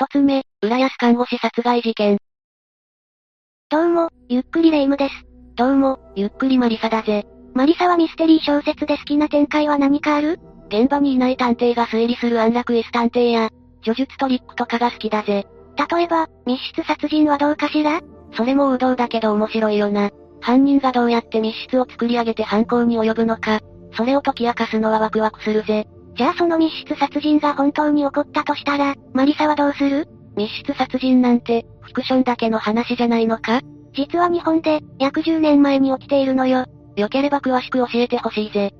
一つ目、浦安看護師殺害事件。どうも、ゆっくりレ夢ムです。どうも、ゆっくりマリサだぜ。マリサはミステリー小説で好きな展開は何かある？現場にいない探偵が推理する安楽椅子探偵や、叙述トリックとかが好きだぜ。例えば、密室殺人はどうかしら？それも王道だけど面白いよな。犯人がどうやって密室を作り上げて犯行に及ぶのか、それを解き明かすのはワクワクするぜ。じゃあその密室殺人が本当に起こったとしたら、マリサはどうする？密室殺人なんて、フィクションだけの話じゃないのか？実は日本で、約10年前に起きているのよ。よければ詳しく教えてほしいぜ。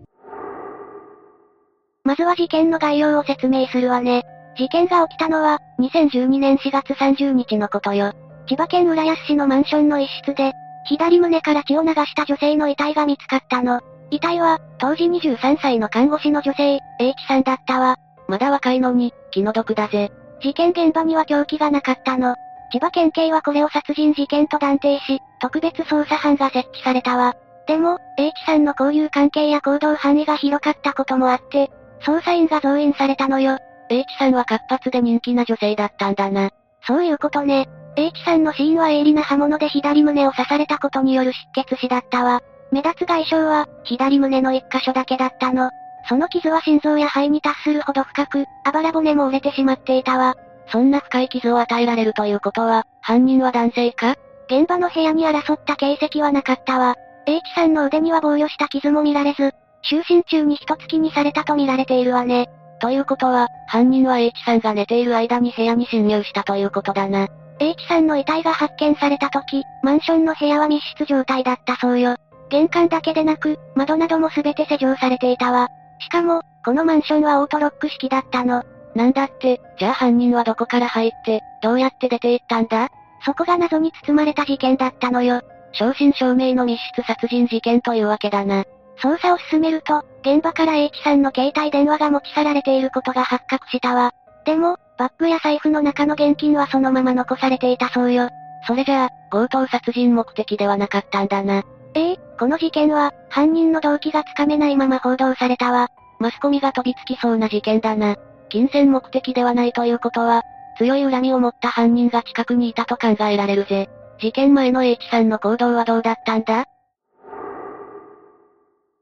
まずは事件の概要を説明するわね。事件が起きたのは、2012年4月30日のことよ。千葉県浦安市のマンションの一室で、左胸から血を流した女性の遺体が見つかったの。遺体は、当時23歳の看護師の女性、H さんだったわ。まだ若いのに、気の毒だぜ。事件現場には凶器がなかったの。千葉県警はこれを殺人事件と断定し、特別捜査班が設置されたわ。でも、H さんの交友関係や行動範囲が広かったこともあって、捜査員が増員されたのよ。H さんは活発で人気な女性だったんだな。そういうことね。H さんの死因は鋭利な刃物で左胸を刺されたことによる失血死だったわ。目立つ外傷は、左胸の一箇所だけだったの。その傷は心臓や肺に達するほど深く、あばら骨も折れてしまっていたわ。そんな深い傷を与えられるということは、犯人は男性か？現場の部屋に争った形跡はなかったわ。H さんの腕には防御した傷も見られず、就寝中に一突きにされたと見られているわね。ということは、犯人は H さんが寝ている間に部屋に侵入したということだな。H さんの遺体が発見された時、マンションの部屋は密室状態だったそうよ。玄関だけでなく、窓なども全て施錠されていたわ。しかも、このマンションはオートロック式だったの。なんだって、じゃあ犯人はどこから入って、どうやって出て行ったんだ？そこが謎に包まれた事件だったのよ。正真正銘の密室殺人事件というわけだな。捜査を進めると、現場から H さんの携帯電話が持ち去られていることが発覚したわ。でも、バッグや財布の中の現金はそのまま残されていたそうよ。それじゃあ、強盗殺人目的ではなかったんだな。ええこの事件は、犯人の動機がつかめないまま報道されたわ。マスコミが飛びつきそうな事件だな。金銭目的ではないということは、強い恨みを持った犯人が近くにいたと考えられるぜ。事件前の H さんの行動はどうだったんだ？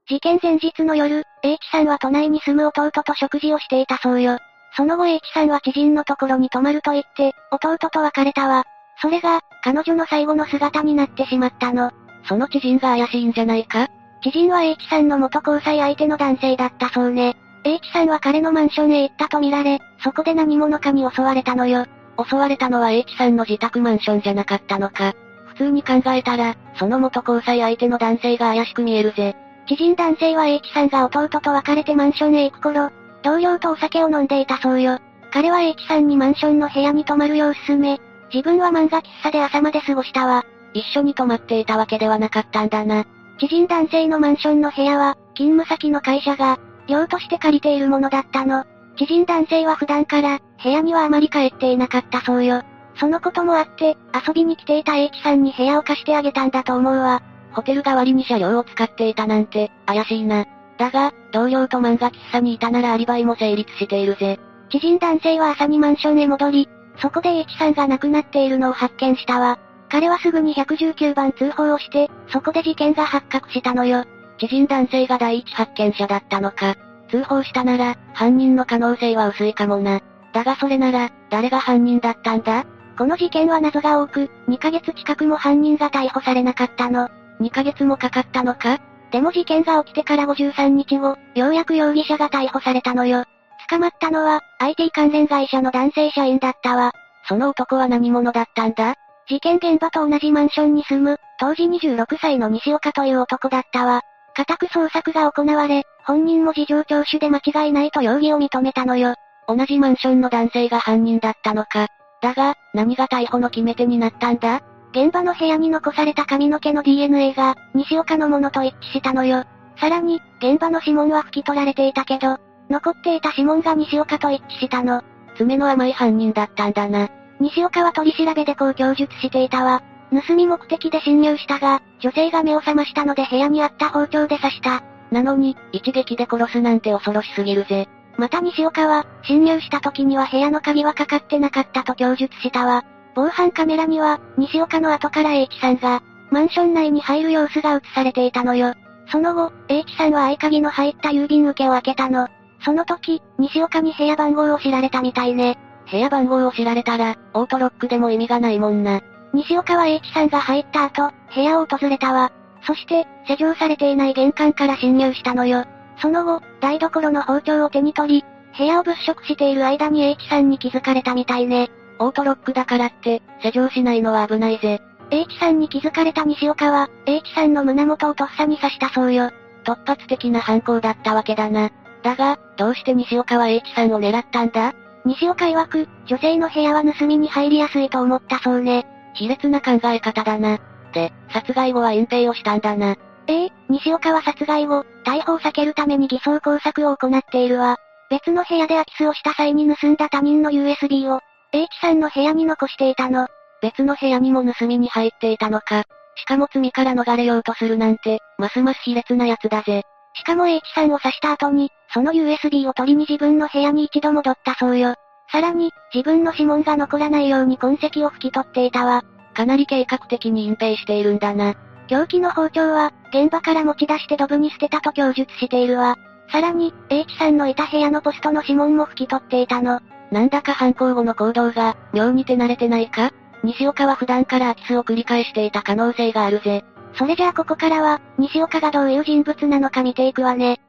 事件前日の夜、H さんは都内に住む弟と食事をしていたそうよ。その後 H さんは知人のところに泊まると言って、弟と別れたわ。それが、彼女の最後の姿になってしまったの。その知人が怪しいんじゃないか？知人は H さんの元交際相手の男性だったそうね。H さんは彼のマンションへ行ったとみられ、そこで何者かに襲われたのよ。襲われたのは H さんの自宅マンションじゃなかったのか。普通に考えたら、その元交際相手の男性が怪しく見えるぜ。知人男性は H さんが弟と別れてマンションへ行く頃、同僚とお酒を飲んでいたそうよ。彼は H さんにマンションの部屋に泊まるよう勧め、自分は漫画喫茶で朝まで過ごしたわ。一緒に泊まっていたわけではなかったんだな。知人男性のマンションの部屋は、勤務先の会社が、寮として借りているものだったの。知人男性は普段から、部屋にはあまり帰っていなかったそうよ。そのこともあって、遊びに来ていた H さんに部屋を貸してあげたんだと思うわ。ホテル代わりに車両を使っていたなんて、怪しいな。だが、同僚と漫画喫茶にいたならアリバイも成立しているぜ。知人男性は朝にマンションへ戻り、そこで H さんが亡くなっているのを発見したわ。彼はすぐに119番通報をして、そこで事件が発覚したのよ。知人男性が第一発見者だったのか。通報したなら、犯人の可能性は薄いかもな。だがそれなら、誰が犯人だったんだ？この事件は謎が多く、2ヶ月近くも犯人が逮捕されなかったの。2ヶ月もかかったのか？でも事件が起きてから53日後、ようやく容疑者が逮捕されたのよ。捕まったのは、IT 関連会社の男性社員だったわ。その男は何者だったんだ？事件現場と同じマンションに住む、当時26歳の西岡という男だったわ。家宅捜索が行われ、本人も事情聴取で間違いないと容疑を認めたのよ。同じマンションの男性が犯人だったのか。だが、何が逮捕の決め手になったんだ？現場の部屋に残された髪の毛の DNA が、西岡のものと一致したのよ。さらに、現場の指紋は拭き取られていたけど、残っていた指紋が西岡と一致したの。爪の甘い犯人だったんだな。西岡は取り調べでこう供述していたわ。盗み目的で侵入したが、女性が目を覚ましたので部屋にあった包丁で刺した。なのに、一撃で殺すなんて恐ろしすぎるぜ。また西岡は、侵入した時には部屋の鍵はかかってなかったと供述したわ。防犯カメラには、西岡の後から H さんが、マンション内に入る様子が映されていたのよ。その後、H さんは合鍵の入った郵便受けを開けたの。その時、西岡に部屋番号を知られたみたいね。部屋番号を知られたら、オートロックでも意味がないもんな。西岡は H さんが入った後、部屋を訪れたわ。そして、施錠されていない玄関から侵入したのよ。その後、台所の包丁を手に取り、部屋を物色している間に H さんに気づかれたみたいね。オートロックだからって、施錠しないのは危ないぜ。H さんに気づかれた西岡は、H さんの胸元をとっさに刺したそうよ。突発的な犯行だったわけだな。だが、どうして西岡は H さんを狙ったんだ？西岡曰く、女性の部屋は盗みに入りやすいと思ったそうね。卑劣な考え方だな。で、殺害後は隠蔽をしたんだな。ええ西岡は殺害後、逮捕を避けるために偽装工作を行っているわ。別の部屋で空き巣をした際に盗んだ他人の USB を、H さんの部屋に残していたの。別の部屋にも盗みに入っていたのか。しかも罪から逃れようとするなんて、ますます卑劣な奴だぜ。しかも H さんを刺した後に、その USB を取りに自分の部屋に一度戻ったそうよ。さらに、自分の指紋が残らないように痕跡を拭き取っていたわ。かなり計画的に隠蔽しているんだな。凶器の包丁は、現場から持ち出してドブに捨てたと供述しているわ。さらに、H さんのいた部屋のポストの指紋も拭き取っていたの。なんだか犯行後の行動が、妙に手慣れてないか？西岡は普段から空き巣を繰り返していた可能性があるぜ。それじゃあここからは、西岡がどういう人物なのか見ていくわね。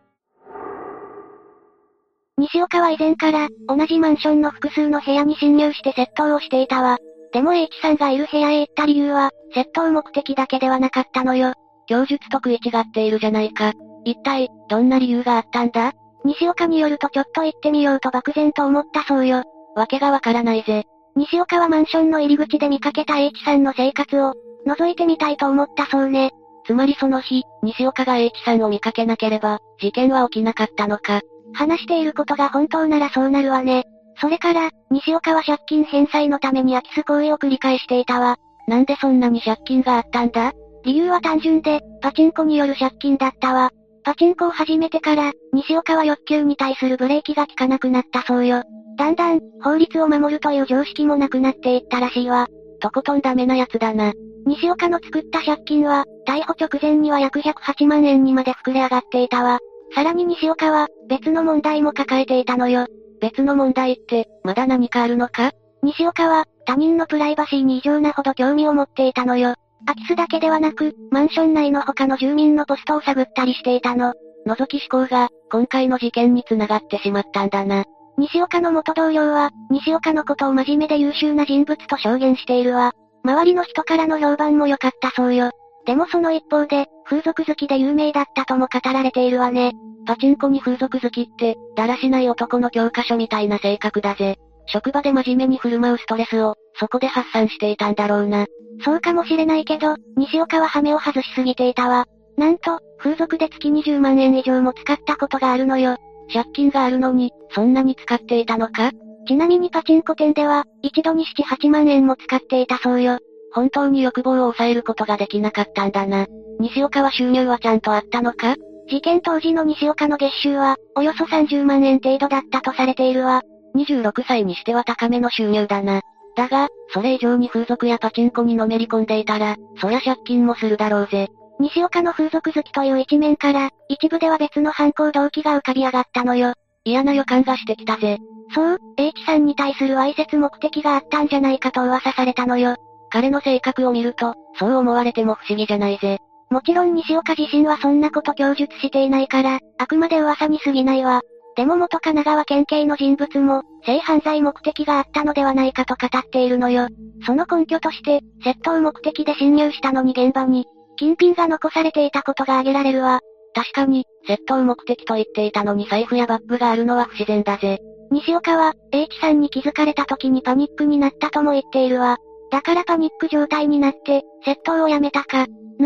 西岡は以前から、同じマンションの複数の部屋に侵入して窃盗をしていたわ。でも H さんがいる部屋へ行った理由は、窃盗目的だけではなかったのよ。供述と食い違っているじゃないか。一体、どんな理由があったんだ？西岡によるとちょっと行ってみようと漠然と思ったそうよ。わけがわからないぜ。西岡はマンションの入り口で見かけた H さんの生活を、覗いてみたいと思ったそうね。つまりその日、西岡が H さんを見かけなければ、事件は起きなかったのか。話していることが本当ならそうなるわね。それから、西岡は借金返済のために空き巣行為を繰り返していたわ。なんでそんなに借金があったんだ？理由は単純で、パチンコによる借金だったわ。パチンコを始めてから、西岡は欲求に対するブレーキが効かなくなったそうよ。だんだん、法律を守るという常識もなくなっていったらしいわ。とことんダメな奴だな。西岡の作った借金は、逮捕直前には約108万円にまで膨れ上がっていたわ。さらに西岡は、別の問題も抱えていたのよ。別の問題って、まだ何かあるのか？西岡は、他人のプライバシーに異常なほど興味を持っていたのよ。空き巣だけではなく、マンション内の他の住民のポストを探ったりしていたの。覗き思考が、今回の事件に繋がってしまったんだな。西岡の元同僚は、西岡のことを真面目で優秀な人物と証言しているわ。周りの人からの評判も良かったそうよ。でもその一方で、風俗好きで有名だったとも語られているわね。パチンコに風俗好きって、だらしない男の教科書みたいな性格だぜ。職場で真面目に振る舞うストレスを、そこで発散していたんだろうな。そうかもしれないけど、西岡はハメを外しすぎていたわ。なんと、風俗で月20万円以上も使ったことがあるのよ。借金があるのに、そんなに使っていたのか？ちなみにパチンコ店では、一度に7、8万円も使っていたそうよ。本当に欲望を抑えることができなかったんだな。西岡は収入はちゃんとあったのか？事件当時の西岡の月収は、およそ30万円程度だったとされているわ。26歳にしては高めの収入だな。だが、それ以上に風俗やパチンコにのめり込んでいたら、そりゃ借金もするだろうぜ。西岡の風俗好きという一面から、一部では別の犯行動機が浮かび上がったのよ。嫌な予感がしてきたぜ。そう、H さんに対するわいせつ目的があったんじゃないかと噂されたのよ。彼の性格を見ると、そう思われても不思議じゃないぜ。もちろん西岡自身はそんなこと供述していないから、あくまで噂に過ぎないわ。でも元神奈川県警の人物も、性犯罪目的があったのではないかと語っているのよ。その根拠として、窃盗目的で侵入したのに現場に、金品が残されていたことが挙げられるわ。確かに、窃盗目的と言っていたのに財布やバッグがあるのは不自然だぜ。西岡は、H さんに気づかれた時にパニックになったとも言っているわ。だからパニック状態になって、窃盗をやめたか、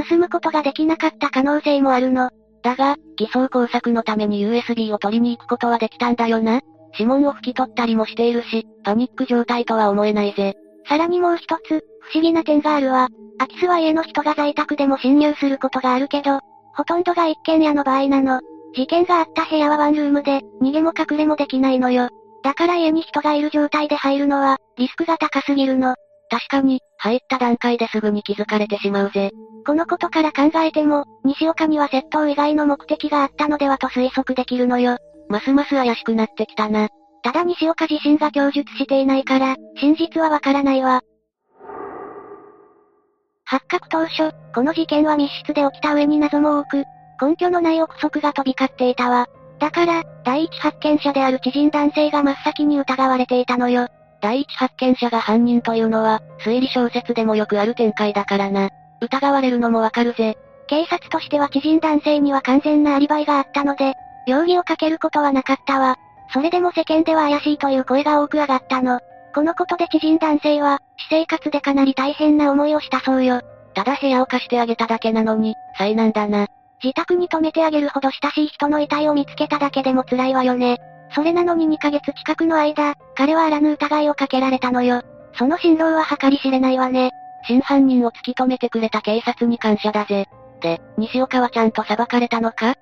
盗むことができなかった可能性もあるの。だが、偽装工作のために USB を取りに行くことはできたんだよな。指紋を拭き取ったりもしているし、パニック状態とは思えないぜ。さらにもう一つ、不思議な点があるわ。空き巣は家の人が在宅でも侵入することがあるけど、ほとんどが一軒家の場合なの。事件があった部屋はワンルームで、逃げも隠れもできないのよ。だから家に人がいる状態で入るのは、リスクが高すぎるの。確かに、入った段階ですぐに気づかれてしまうぜ。このことから考えても、西岡には窃盗以外の目的があったのではと推測できるのよ。ますます怪しくなってきたな。ただ西岡自身が供述していないから、真実はわからないわ。発覚当初、この事件は密室で起きた上に謎も多く、根拠のない憶測が飛び交っていたわ。だから、第一発見者である知人男性が真っ先に疑われていたのよ。第一発見者が犯人というのは、推理小説でもよくある展開だからな。疑われるのもわかるぜ。警察としては知人男性には完全なアリバイがあったので、容疑をかけることはなかったわ。それでも世間では怪しいという声が多く上がったの。このことで知人男性は、私生活でかなり大変な思いをしたそうよ。ただ部屋を貸してあげただけなのに、災難だな。自宅に泊めてあげるほど親しい人の遺体を見つけただけでも辛いわよね。それなのに2ヶ月近くの間、彼はあらぬ疑いをかけられたのよ。その辛労は計り知れないわね。真犯人を突き止めてくれた警察に感謝だぜ。で、西岡はちゃんと裁かれたのか？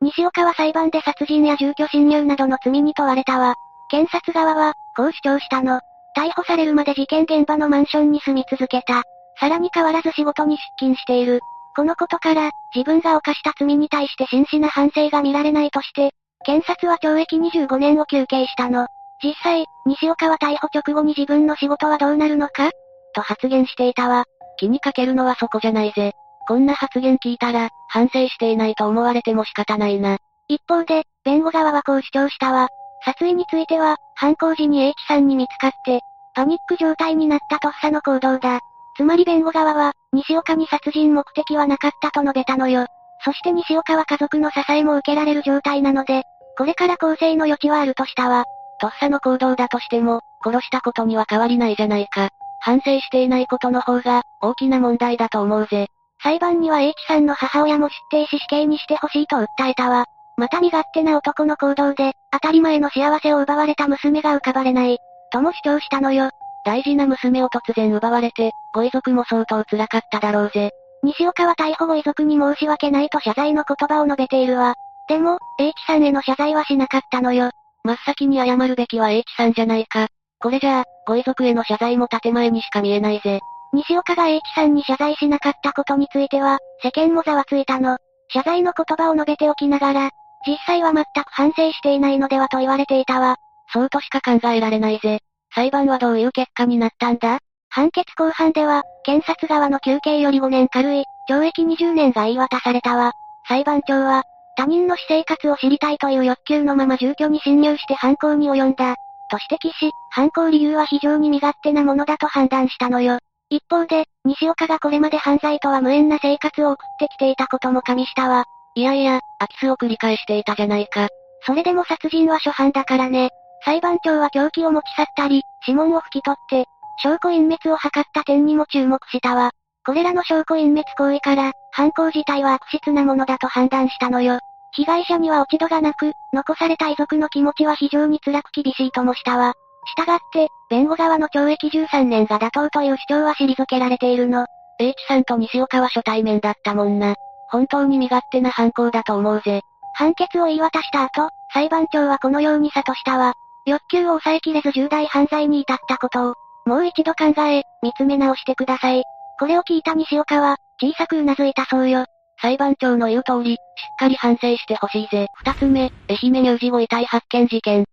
西岡は裁判で殺人や住居侵入などの罪に問われたわ。検察側は、こう主張したの。逮捕されるまで事件現場のマンションに住み続けた。さらに変わらず仕事に出勤している。このことから、自分が犯した罪に対して真摯な反省が見られないとして、検察は懲役25年を求刑したの。実際、西岡は逮捕直後に自分の仕事はどうなるのか？と発言していたわ。気にかけるのはそこじゃないぜ。こんな発言聞いたら、反省していないと思われても仕方ないな。一方で、弁護側はこう主張したわ。殺意については、犯行時に H さんに見つかって、パニック状態になったとっさの行動だ。つまり弁護側は、西岡に殺人目的はなかったと述べたのよ。そして西岡は家族の支えも受けられる状態なので、これから更生の余地はあるとしたわ。とっさの行動だとしても、殺したことには変わりないじゃないか。反省していないことの方が、大きな問題だと思うぜ。裁判には H さんの母親も出廷し死刑にしてほしいと訴えたわ。また身勝手な男の行動で、当たり前の幸せを奪われた娘が浮かばれない、とも主張したのよ。大事な娘を突然奪われて、ご遺族も相当辛かっただろうぜ。西岡は逮捕後遺族に申し訳ないと謝罪の言葉を述べているわ。でも、H さんへの謝罪はしなかったのよ。真っ先に謝るべきは H さんじゃないか。これじゃあ、ご遺族への謝罪も建前にしか見えないぜ。西岡が H さんに謝罪しなかったことについては、世間もざわついたの。謝罪の言葉を述べておきながら、実際は全く反省していないのではと言われていたわ。そうとしか考えられないぜ。裁判はどういう結果になったんだ？判決公判では、検察側の求刑より5年軽い、懲役20年が言い渡されたわ。裁判長は、他人の私生活を知りたいという欲求のまま住居に侵入して犯行に及んだ。と指摘し、犯行理由は非常に身勝手なものだと判断したのよ。一方で、西岡がこれまで犯罪とは無縁な生活を送ってきていたことも加味したわ。いやいや、空き巣を繰り返していたじゃないか。それでも殺人は初犯だからね。裁判長は凶器を持ち去ったり、指紋を拭き取って、証拠隠滅を図った点にも注目したわ。これらの証拠隠滅行為から、犯行自体は悪質なものだと判断したのよ。被害者には落ち度がなく、残された遺族の気持ちは非常に辛く厳しいともしたわ。したがって、弁護側の懲役13年が妥当という主張は退けられているの。H さんと西岡は初対面だったもんな。本当に身勝手な犯行だと思うぜ。判決を言い渡した後、裁判長はこのように諭したわ。欲求を抑えきれず重大犯罪に至ったことを、もう一度考え、見つめ直してください。これを聞いた西岡は、小さく頷いたそうよ。裁判長の言う通り、しっかり反省してほしいぜ。二つ目、愛媛乳児後遺体発見事件。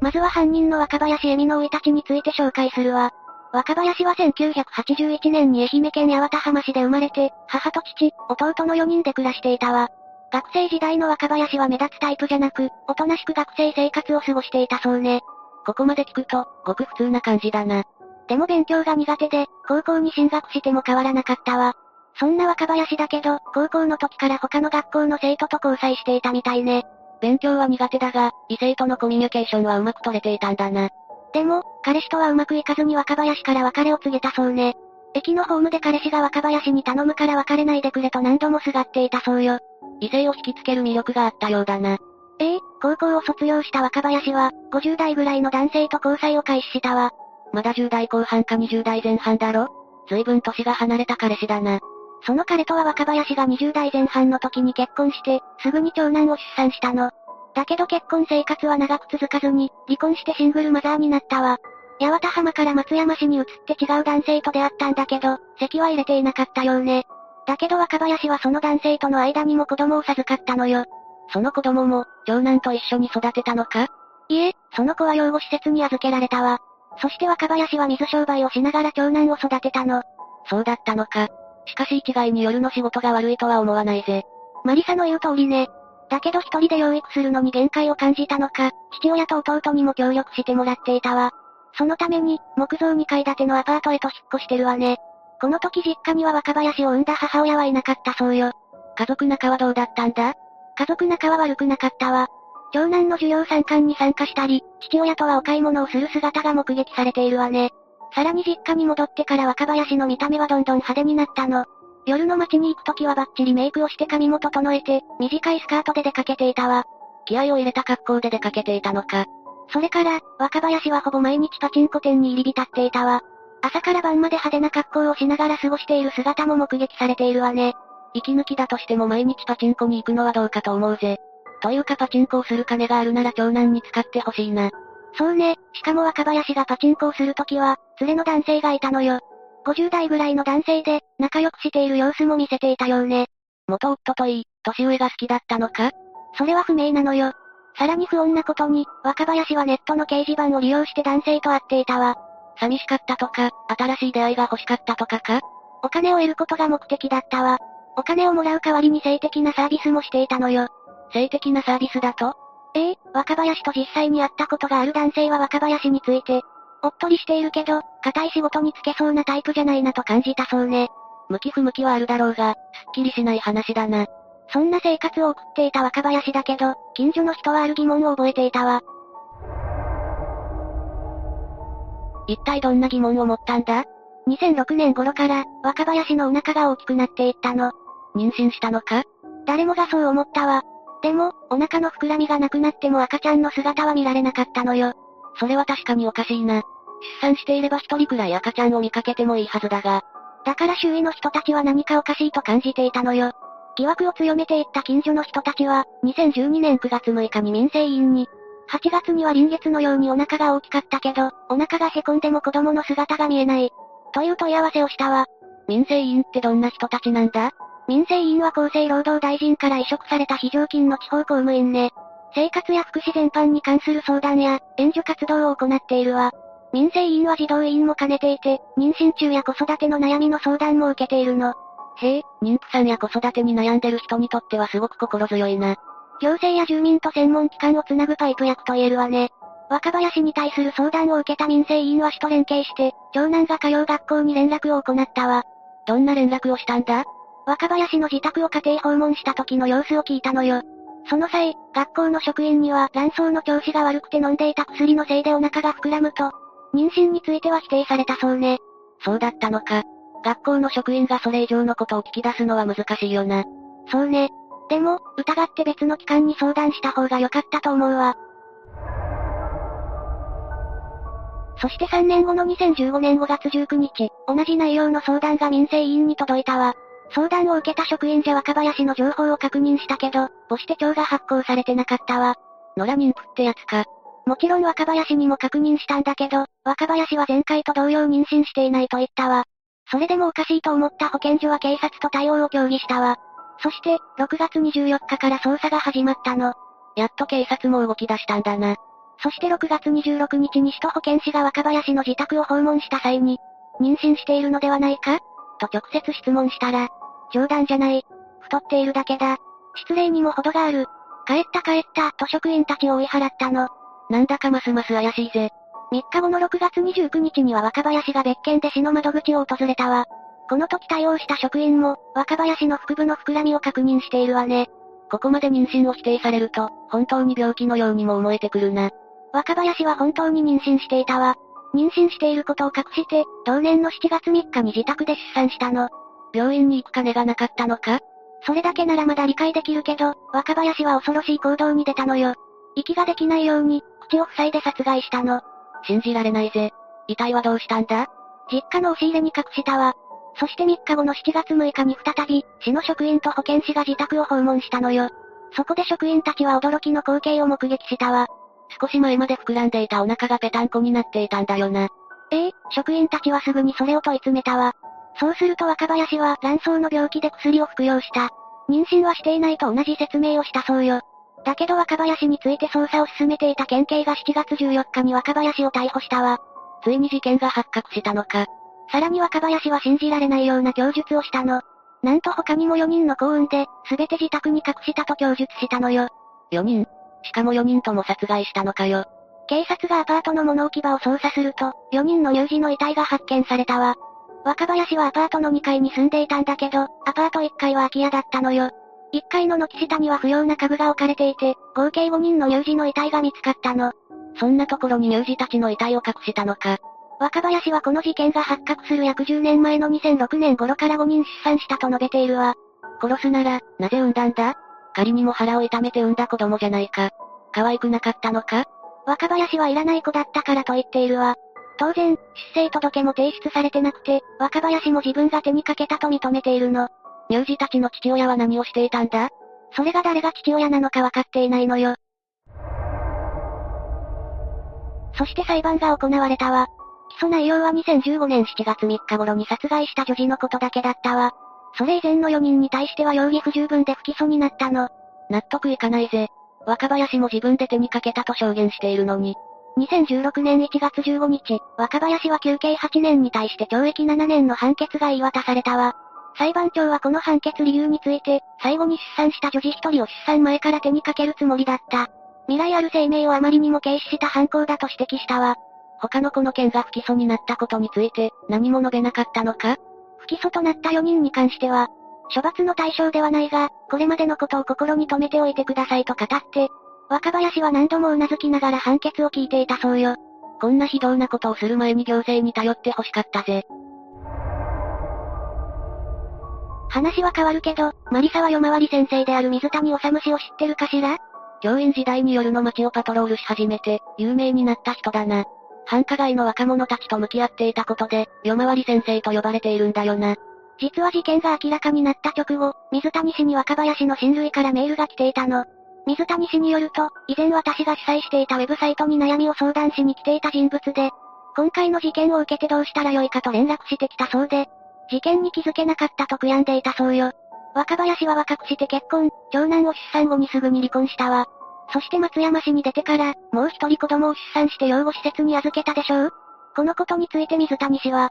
まずは犯人の若林恵美の生い立ちについて紹介するわ。若林は1981年に愛媛県八幡浜市で生まれて、母と父、弟の4人で暮らしていたわ。学生時代の若林は目立つタイプじゃなく、おとなしく学生生活を過ごしていたそうね。ここまで聞くと、ごく普通な感じだな。でも勉強が苦手で、高校に進学しても変わらなかったわ。そんな若林だけど、高校の時から他の学校の生徒と交際していたみたいね。勉強は苦手だが、異性とのコミュニケーションはうまく取れていたんだな。でも、彼氏とはうまくいかずに若林から別れを告げたそうね。駅のホームで彼氏が若林に頼むから別れないでくれと何度もすがっていたそうよ。異性を引きつける魅力があったようだな。ええ高校を卒業した若林は、50代ぐらいの男性と交際を開始したわ。まだ10代後半か20代前半だろ？随分年が離れた彼氏だな。その彼とは若林が20代前半の時に結婚して、すぐに長男を出産したの。だけど結婚生活は長く続かずに、離婚してシングルマザーになったわ。八幡浜から松山市に移って違う男性と出会ったんだけど、籍は入れていなかったようね。だけど若林はその男性との間にも子供を授かったのよ。その子供も、長男と一緒に育てたのか？いえ、その子は養護施設に預けられたわ。そして若林は水商売をしながら長男を育てたの。そうだったのか。しかし一概に夜の仕事が悪いとは思わないぜ。マリサの言う通りね。だけど一人で養育するのに限界を感じたのか、父親と弟にも協力してもらっていたわ。そのために、木造2階建てのアパートへと引っ越してるわね。この時実家には若林を産んだ母親はいなかったそうよ。家族仲はどうだったんだ？家族仲は悪くなかったわ。長男の授業参観に参加したり、父親とはお買い物をする姿が目撃されているわね。さらに実家に戻ってから若林の見た目はどんどん派手になったの。夜の街に行くときはバッチリメイクをして髪も整えて、短いスカートで出かけていたわ。気合を入れた格好で出かけていたのか。それから、若林はほぼ毎日パチンコ店に入り浸っていたわ。朝から晩まで派手な格好をしながら過ごしている姿も目撃されているわね。息抜きだとしても毎日パチンコに行くのはどうかと思うぜ。というかパチンコをする金があるなら長男に使ってほしいな。そうね、しかも若林がパチンコをするときは、連れの男性がいたのよ。50代ぐらいの男性で、仲良くしている様子も見せていたようね。元夫といい、年上が好きだったのか？それは不明なのよ。さらに不穏なことに、若林はネットの掲示板を利用して男性と会っていたわ。寂しかったとか、新しい出会いが欲しかったとかか？お金を得ることが目的だったわ。お金をもらう代わりに性的なサービスもしていたのよ。性的なサービスだと？ええ若林と実際に会ったことがある男性は若林について、おっとりしているけど、硬い仕事につけそうなタイプじゃないなと感じたそうね。向き不向きはあるだろうが、すっきりしない話だな。そんな生活を送っていた若林だけど、近所の人はある疑問を覚えていたわ。一体どんな疑問を持ったんだ ?2006 年頃から、若林のお腹が大きくなっていったの。妊娠したのか？誰もがそう思ったわ。でも、お腹の膨らみがなくなっても赤ちゃんの姿は見られなかったのよ。それは確かにおかしいな。出産していれば一人くらい赤ちゃんを見かけてもいいはずだが。だから周囲の人たちは何かおかしいと感じていたのよ。疑惑を強めていった近所の人たちは、2012年9月6日に民生委員に、8月には臨月のようにお腹が大きかったけど、お腹が凹んでも子供の姿が見えない。という問い合わせをしたわ。民生委員ってどんな人たちなんだ？民生委員は厚生労働大臣から移植された非常勤の地方公務員ね。生活や福祉全般に関する相談や、援助活動を行っているわ。民生委員は児童委員も兼ねていて、妊娠中や子育ての悩みの相談も受けているの。へえ、妊婦さんや子育てに悩んでる人にとってはすごく心強いな。行政や住民と専門機関をつなぐパイプ役と言えるわね。若林に対する相談を受けた民生委員は市と連携して、長男が通う学校に連絡を行ったわ。どんな連絡をしたんだ？若林の自宅を家庭訪問した時の様子を聞いたのよ。その際、学校の職員には卵巣の調子が悪くて飲んでいた薬のせいでお腹が膨らむと、妊娠については否定されたそうね。そうだったのか。学校の職員がそれ以上のことを聞き出すのは難しいよな。そうね。でも、疑って別の機関に相談した方が良かったと思うわ。そして3年後の2015年5月19日、同じ内容の相談が民生委員に届いたわ。相談を受けた職員じゃ若林の情報を確認したけど、母子手帳が発行されてなかったわ。野良妊婦ってやつか。もちろん若林にも確認したんだけど、若林は前回と同様妊娠していないと言ったわ。それでもおかしいと思った保健所は警察と対応を協議したわ。そして、6月24日から捜査が始まったの。やっと警察も動き出したんだな。そして6月26日に首都保健師が若林の自宅を訪問した際に、妊娠しているのではないか？と直接質問したら、冗談じゃない。太っているだけだ。失礼にも程がある。帰った帰った、と職員たちを追い払ったの。なんだかますます怪しいぜ。3日後の6月29日には若林が別件で市の窓口を訪れたわ。この時対応した職員も、若林の腹部の膨らみを確認しているわね。ここまで妊娠を否定されると、本当に病気のようにも思えてくるな。若林は本当に妊娠していたわ。妊娠していることを隠して、同年の7月3日に自宅で出産したの。病院に行く金がなかったのか？それだけならまだ理解できるけど、若林は恐ろしい行動に出たのよ。息ができないように、口を塞いで殺害したの。信じられないぜ。遺体はどうしたんだ？実家の押し入れに隠したわ。そして3日後の7月6日に再び、市の職員と保健師が自宅を訪問したのよ。そこで職員たちは驚きの光景を目撃したわ。少し前まで膨らんでいたお腹がぺたんこになっていたんだよな。ええ職員たちはすぐにそれを問い詰めたわ。そうすると若林は卵巣の病気で薬を服用した。妊娠はしていないと同じ説明をしたそうよ。だけど若林について捜査を進めていた県警が7月14日に若林を逮捕したわ。ついに事件が発覚したのか。さらに若林は信じられないような供述をしたの。なんと他にも4人の幸運で、すべて自宅に隠したと供述したのよ。4人？しかも4人とも殺害したのかよ。警察がアパートの物置場を捜査すると、4人の乳児の遺体が発見されたわ。若林はアパートの2階に住んでいたんだけど、アパート1階は空き家だったのよ。1階の軒下には不要な家具が置かれていて、合計5人の乳児の遺体が見つかったの。そんなところに乳児たちの遺体を隠したのか。若林はこの事件が発覚する約10年前の2006年頃から5人出産したと述べているわ。殺すなら、なぜ産んだ？んだ仮にも腹を痛めて産んだ子供じゃないか。可愛くなかったのか？若林はいらない子だったからと言っているわ。当然、出生届も提出されてなくて、若林も自分が手にかけたと認めているの。乳児たちの父親は何をしていたんだ？それが誰が父親なのか分かっていないのよ。そして裁判が行われたわ。起訴内容は2015年7月3日頃に殺害した女児のことだけだったわ。それ以前の4人に対しては容疑不十分で不起訴になったの。納得いかないぜ。若林も自分で手にかけたと証言しているのに。2016年1月15日、若林は休刑8年に対して懲役7年の判決が言い渡されたわ。裁判長はこの判決理由について、最後に出産した女児一人を出産前から手にかけるつもりだった。未来ある生命をあまりにも軽視した犯行だと指摘したわ。他の子の件が不起訴になったことについて、何も述べなかったのか？不起訴となった4人に関しては、処罰の対象ではないが、これまでのことを心に留めておいてくださいと語って、若林は何度も頷きながら判決を聞いていたそうよ。こんな非道なことをする前に行政に頼って欲しかったぜ。話は変わるけど、マリサは夜回り先生である水谷治氏を知ってるかしら？教員時代に夜の街をパトロールし始めて、有名になった人だな。繁華街の若者たちと向き合っていたことで、夜回り先生と呼ばれているんだよな。実は事件が明らかになった直後、水谷氏に若林の親類からメールが来ていたの。水谷氏によると、以前私が主催していたウェブサイトに悩みを相談しに来ていた人物で、今回の事件を受けてどうしたらよいかと連絡してきたそうで、事件に気づけなかったと悔やんでいたそうよ。若林は若くして結婚、長男を出産後にすぐに離婚したわ。そして松山市に出てから、もう一人子供を出産して養護施設に預けたでしょうこのことについて水谷氏は、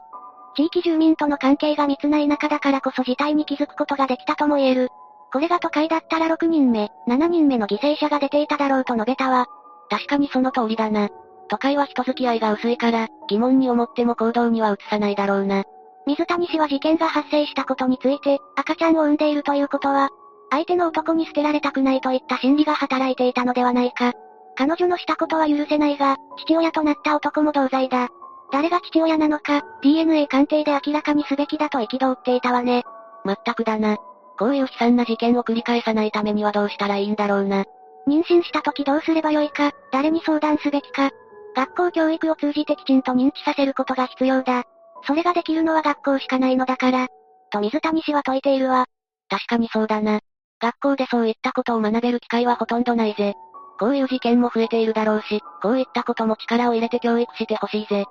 地域住民との関係が密ない中だからこそ事態に気づくことができたとも言える。これが都会だったら6人目、7人目の犠牲者が出ていただろうと述べたわ。確かにその通りだな。都会は人付き合いが薄いから、疑問に思っても行動には移さないだろうな。水谷氏は事件が発生したことについて、赤ちゃんを産んでいるということは、相手の男に捨てられたくないといった心理が働いていたのではないか。彼女のしたことは許せないが、父親となった男も同罪だ。誰が父親なのか、DNA 鑑定で明らかにすべきだと憤っていたわね。まったくだな。こういう悲惨な事件を繰り返さないためにはどうしたらいいんだろうな。妊娠した時どうすればよいか、誰に相談すべきか。学校教育を通じてきちんと認知させることが必要だ。それができるのは学校しかないのだから。と水谷氏は説いているわ。確かにそうだな。学校でそういったことを学べる機会はほとんどないぜ。こういう事件も増えているだろうし、こういったことも力を入れて教育してほしいぜ。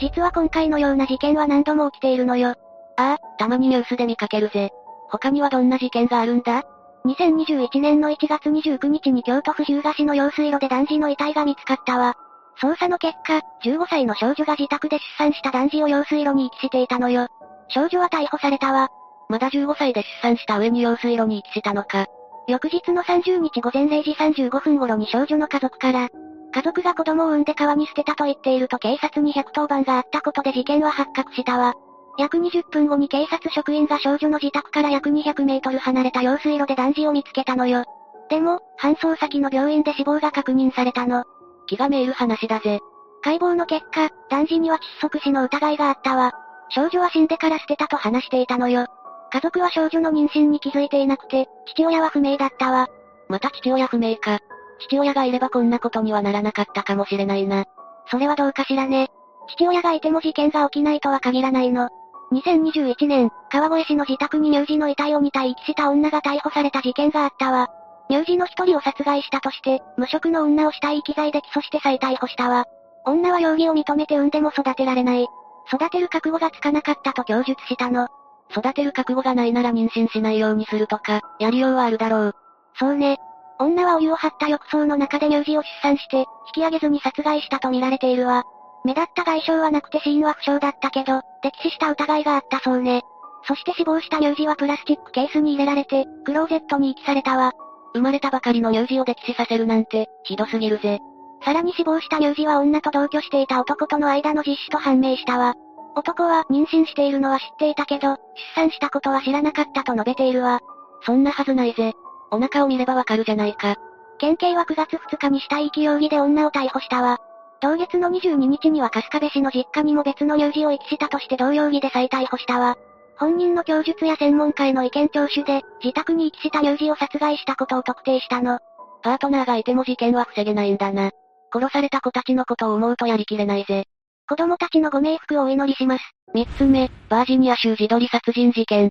実は今回のような事件は何度も起きているのよ。ああ、たまにニュースで見かけるぜ。他にはどんな事件があるんだ ?2021 年の1月29日に京都府日向市の用水路で男児の遺体が見つかったわ。捜査の結果、15歳の少女が自宅で出産した男児を用水路に遺棄していたのよ。少女は逮捕されたわ。まだ15歳で出産した上に用水路に遺棄したのか。翌日の30日午前0時35分頃に少女の家族から、家族が子供を産んで川に捨てたと言っていると警察に110番があったことで事件は発覚したわ。約20分後に警察職員が少女の自宅から約200メートル離れた用水路で男児を見つけたのよ。でも、搬送先の病院で死亡が確認されたの。気がめいる話だぜ。解剖の結果、男児には窒息死の疑いがあったわ。少女は死んでから捨てたと話していたのよ。家族は少女の妊娠に気づいていなくて、父親は不明だったわ。また父親不明か。父親がいればこんなことにはならなかったかもしれないな。それはどうかしらね。父親がいても事件が起きないとは限らないの。2021年、川越市の自宅に乳児の遺体を2体遺棄した女が逮捕された事件があったわ。乳児の一人を殺害したとして、無職の女を死体遺棄罪で起訴して再逮捕したわ。女は容疑を認めて産んでも育てられない。育てる覚悟がつかなかったと供述したの。育てる覚悟がないなら妊娠しないようにするとか、やりようはあるだろう。そうね。女はお湯を張った浴槽の中で乳児を出産して、引き上げずに殺害したと見られているわ。目立った外傷はなくて死因は不詳だったけど、溺死した疑いがあったそうね。そして死亡した乳児はプラスチックケースに入れられて、クローゼットに遺棄されたわ。生まれたばかりの乳児を溺死させるなんて、ひどすぎるぜ。さらに死亡した乳児は女と同居していた男との間の実子と判明したわ。男は妊娠しているのは知っていたけど、出産したことは知らなかったと述べているわ。そんなはずないぜ。お腹を見ればわかるじゃないか。県警は9月2日に死体遺棄容疑で女を逮捕したわ。同月の22日には春日部市の実家にも別の乳児を遺棄したとして同容疑で再逮捕したわ。本人の供述や専門家への意見聴取で、自宅に遺棄した乳児を殺害したことを特定したの。パートナーがいても事件は防げないんだな。殺された子たちのことを思うとやりきれないぜ。子供たちのご冥福をお祈りします。三つ目、バージニア州自撮り殺人事件。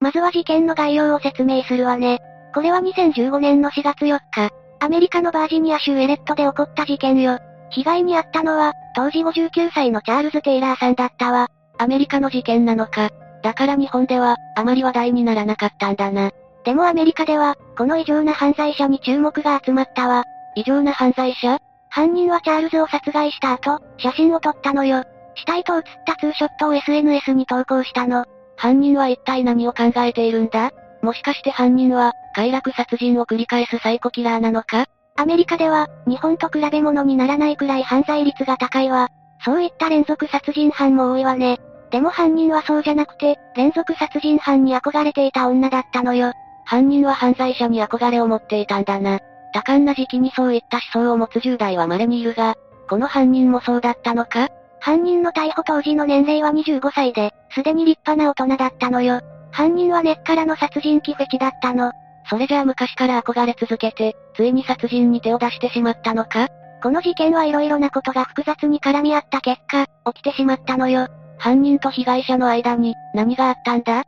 まずは事件の概要を説明するわね。これは2015年の4月4日、アメリカのバージニア州エレットで起こった事件よ。被害に遭ったのは、当時59歳のチャールズ・テイラーさんだったわ。アメリカの事件なのか。だから日本では、あまり話題にならなかったんだな。でもアメリカでは、この異常な犯罪者に注目が集まったわ。異常な犯罪者？犯人はチャールズを殺害した後、写真を撮ったのよ。死体と写ったツーショットを SNS に投稿したの。犯人は一体何を考えているんだ？もしかして犯人は、快楽殺人を繰り返すサイコキラーなのか？アメリカでは、日本と比べ物にならないくらい犯罪率が高いわ。そういった連続殺人犯も多いわね。でも犯人はそうじゃなくて、連続殺人犯に憧れていた女だったのよ。犯人は犯罪者に憧れを持っていたんだな。多感な時期にそういった思想を持つ10代は稀にいるが、この犯人もそうだったのか？犯人の逮捕当時の年齢は25歳で、すでに立派な大人だったのよ。犯人は根っからの殺人鬼フェチだったの。それじゃあ昔から憧れ続けて、ついに殺人に手を出してしまったのか？この事件はいろいろなことが複雑に絡み合った結果、起きてしまったのよ。犯人と被害者の間に、何があったんだ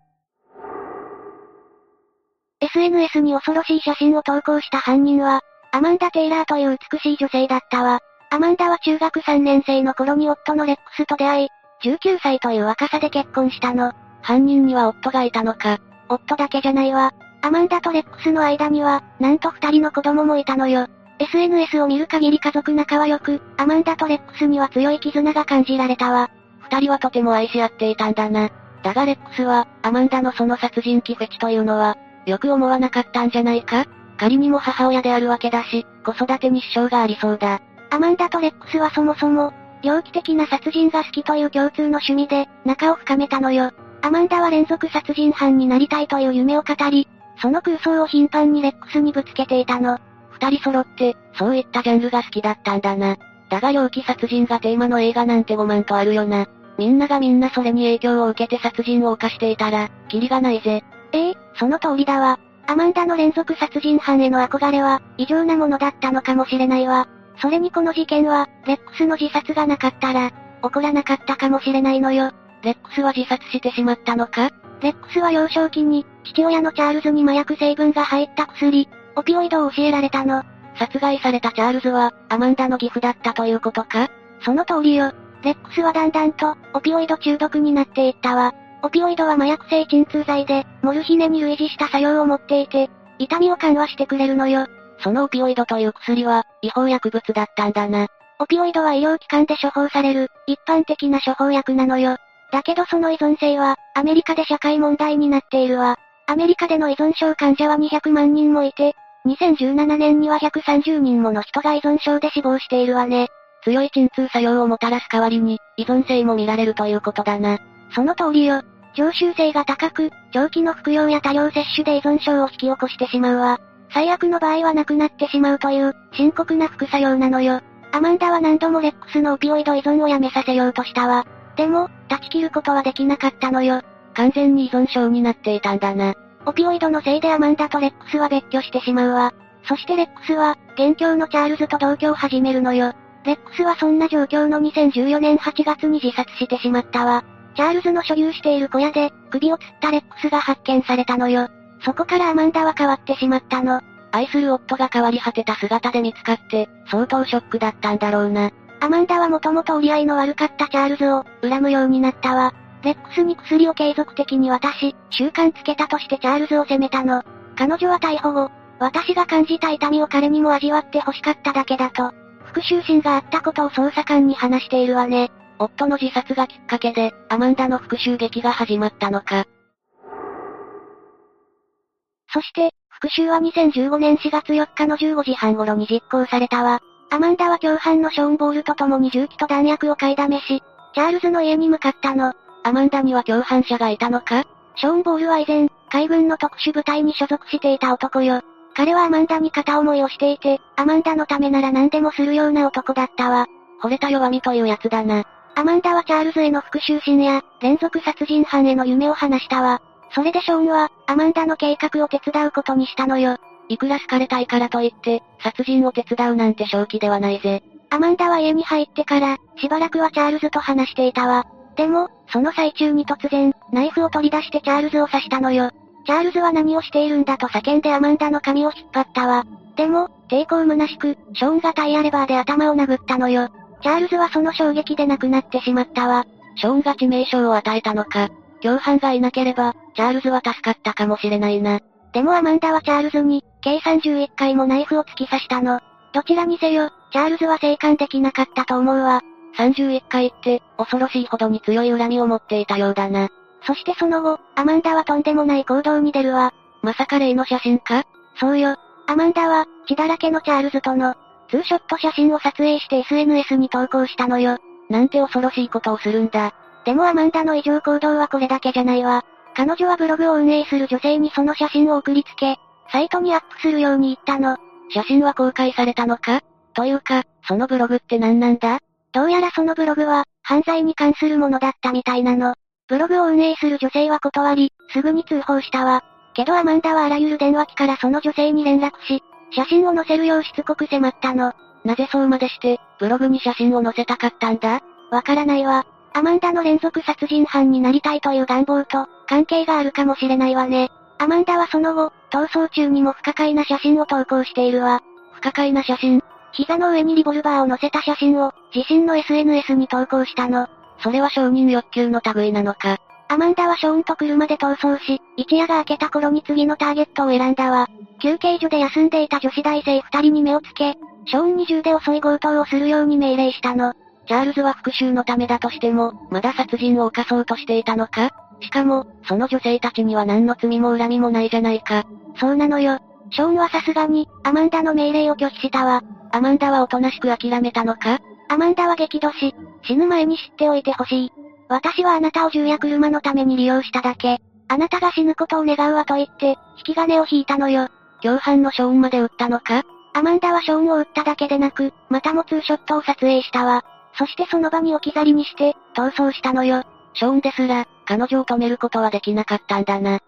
?SNS に恐ろしい写真を投稿した犯人は、アマンダ・テイラーという美しい女性だったわ。アマンダは中学3年生の頃に夫のレックスと出会い、19歳という若さで結婚したの。犯人には夫がいたのか？夫だけじゃないわ。アマンダとレックスの間には、なんと二人の子供もいたのよ。SNS を見る限り家族仲は良く、アマンダとレックスには強い絆が感じられたわ。二人はとても愛し合っていたんだな。だがレックスは、アマンダのその殺人鬼フェチというのは、よく思わなかったんじゃないか？仮にも母親であるわけだし、子育てに支障がありそうだ。アマンダとレックスはそもそも、猟奇的な殺人が好きという共通の趣味で、仲を深めたのよ。アマンダは連続殺人犯になりたいという夢を語り、その空想を頻繁にレックスにぶつけていたの。二人揃って、そういったジャンルが好きだったんだな。だが猟奇殺人がテーマの映画なんて5万とあるよな。みんながみんなそれに影響を受けて殺人を犯していたら、キリがないぜ。ええその通りだわ。アマンダの連続殺人犯への憧れは、異常なものだったのかもしれないわ。それにこの事件は、レックスの自殺がなかったら、起こらなかったかもしれないのよ。レックスは自殺してしまったのか？レックスは幼少期に、父親のチャールズに麻薬成分が入った薬、オピオイドを教えられたの。殺害されたチャールズは、アマンダの義父だったということか？その通りよ。レックスはだんだんと、オピオイド中毒になっていったわ。オピオイドは麻薬性鎮痛剤で、モルヒネに類似した作用を持っていて、痛みを緩和してくれるのよ。そのオピオイドという薬は、違法薬物だったんだな。オピオイドは医療機関で処方される、一般的な処方薬なのよ。だけどその依存性は、アメリカで社会問題になっているわ。アメリカでの依存症患者は200万人もいて、2017年には130人もの人が依存症で死亡しているわね。強い鎮痛作用をもたらす代わりに、依存性も見られるということだな。その通りよ。常習性が高く、長期の服用や多量摂取で依存症を引き起こしてしまうわ。最悪の場合は亡くなってしまうという、深刻な副作用なのよ。アマンダは何度もレックスのオピオイド依存をやめさせようとしたわ。でも、断ち切ることはできなかったのよ。完全に依存症になっていたんだな。オピオイドのせいでアマンダとレックスは別居してしまうわ。そしてレックスは、現況のチャールズと同居を始めるのよ。レックスはそんな状況の2014年8月に自殺してしまったわ。チャールズの所有している小屋で、首を吊ったレックスが発見されたのよ。そこからアマンダは変わってしまったの。愛する夫が変わり果てた姿で見つかって、相当ショックだったんだろうな。アマンダはもともと折り合いの悪かったチャールズを、恨むようになったわ。レックスに薬を継続的に渡し、習慣つけたとしてチャールズを責めたの。彼女は逮捕後、私が感じた痛みを彼にも味わって欲しかっただけだと、復讐心があったことを捜査官に話しているわね。夫の自殺がきっかけで、アマンダの復讐劇が始まったのか。そして、復讐は2015年4月4日の15時半頃に実行されたわ。アマンダは共犯のショーン・ボールと共に銃器と弾薬を買いだめし、チャールズの家に向かったの。アマンダには共犯者がいたのか？ショーン・ボールは以前、海軍の特殊部隊に所属していた男よ。彼はアマンダに片思いをしていて、アマンダのためなら何でもするような男だったわ。惚れた弱みというやつだな。アマンダはチャールズへの復讐心や、連続殺人犯への夢を話したわ。それでショーンは、アマンダの計画を手伝うことにしたのよ。いくら好かれたいからといって、殺人を手伝うなんて正気ではないぜ。アマンダは家に入ってから、しばらくはチャールズと話していたわ。でも、その最中に突然、ナイフを取り出してチャールズを刺したのよ。チャールズは何をしているんだと叫んでアマンダの髪を引っ張ったわ。でも、抵抗虚しく、ショーンがタイヤレバーで頭を殴ったのよ。チャールズはその衝撃で亡くなってしまったわ。ショーンが致命傷を与えたのか。共犯がいなければ、チャールズは助かったかもしれないな。でもアマンダはチャールズに、計31回もナイフを突き刺したの。どちらにせよ、チャールズは生還できなかったと思うわ。31回って、恐ろしいほどに強い恨みを持っていたようだな。そしてその後、アマンダはとんでもない行動に出るわ。まさか例の写真か？そうよ。アマンダは、血だらけのチャールズとの、ツーショット写真を撮影して SNS に投稿したのよ。なんて恐ろしいことをするんだ。でもアマンダの異常行動はこれだけじゃないわ。彼女はブログを運営する女性にその写真を送りつけ、サイトにアップするように言ったの。写真は公開されたのか？というか、そのブログって何なんだ？どうやらそのブログは、犯罪に関するものだったみたいなの。ブログを運営する女性は断り、すぐに通報したわ。けどアマンダはあらゆる電話機からその女性に連絡し、写真を載せるようしつこく迫ったの。なぜそうまでして、ブログに写真を載せたかったんだ？わからないわ。アマンダの連続殺人犯になりたいという願望と、関係があるかもしれないわね。アマンダはその後、逃走中にも不可解な写真を投稿しているわ。不可解な写真？膝の上にリボルバーを乗せた写真を、自身の SNS に投稿したの。それは承認欲求の類なのか？アマンダはショーンと車で逃走し、一夜が明けた頃に次のターゲットを選んだわ。休憩所で休んでいた女子大生二人に目をつけ、ショーンに銃で襲い強盗をするように命令したの。チャールズは復讐のためだとしても、まだ殺人を犯そうとしていたのか？しかも、その女性たちには何の罪も恨みもないじゃないか。そうなのよ。ショーンはさすがに、アマンダの命令を拒否したわ。アマンダはおとなしく諦めたのか？アマンダは激怒し、死ぬ前に知っておいてほしい。私はあなたを銃や車のために利用しただけ。あなたが死ぬことを願うわと言って、引き金を引いたのよ。共犯のショーンまで撃ったのか？アマンダはショーンを撃っただけでなく、またもツーショットを撮影したわ。そしてその場に置き去りにして、逃走したのよ。ショーンですら、彼女を止めることはできなかったんだな。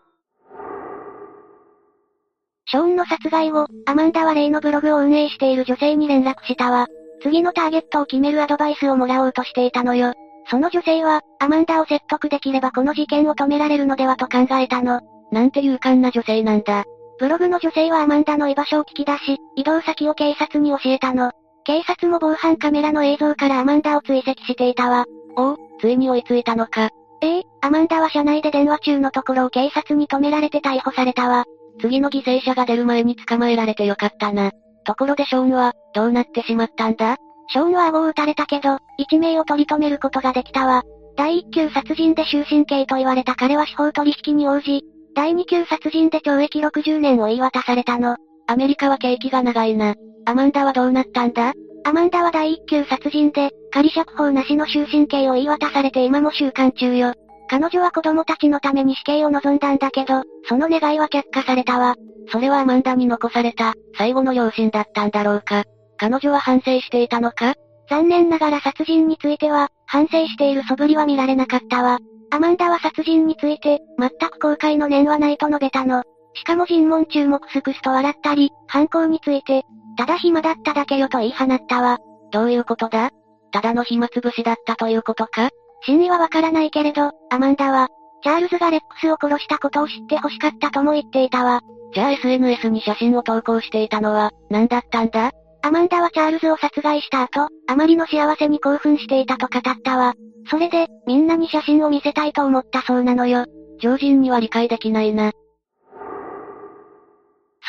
ショーンの殺害後、アマンダは例のブログを運営している女性に連絡したわ。次のターゲットを決めるアドバイスをもらおうとしていたのよ。その女性は、アマンダを説得できればこの事件を止められるのではと考えたの。なんて勇敢な女性なんだ。ブログの女性はアマンダの居場所を聞き出し、移動先を警察に教えたの。警察も防犯カメラの映像からアマンダを追跡していたわ。おお、ついに追いついたのか。ええアマンダは車内で電話中のところを警察に止められて逮捕されたわ。次の犠牲者が出る前に捕まえられてよかったな。ところでショーンは、どうなってしまったんだ？ショーンは顎を撃たれたけど、一命を取り留めることができたわ。第一級殺人で終身刑と言われた彼は司法取引に応じ、第二級殺人で懲役60年を言い渡されたの。アメリカは刑期が長いな。アマンダはどうなったんだ？アマンダは第一級殺人で、仮釈放なしの終身刑を言い渡されて今も収監中よ。彼女は子供たちのために死刑を望んだんだけど、その願いは却下されたわ。それはアマンダに残された、最後の両親だったんだろうか。彼女は反省していたのか？残念ながら殺人については、反省している素振りは見られなかったわ。アマンダは殺人について、全く後悔の念はないと述べたの。しかも尋問中もクスクスと笑ったり、犯行について、ただ暇だっただけよと言い放ったわ。どういうことだ？ただの暇つぶしだったということか？真意はわからないけれど、アマンダは、チャールズがレックスを殺したことを知って欲しかったとも言っていたわ。じゃあ SNS に写真を投稿していたのは、何だったんだ？アマンダはチャールズを殺害した後、あまりの幸せに興奮していたと語ったわ。それで、みんなに写真を見せたいと思ったそうなのよ。常人には理解できないな。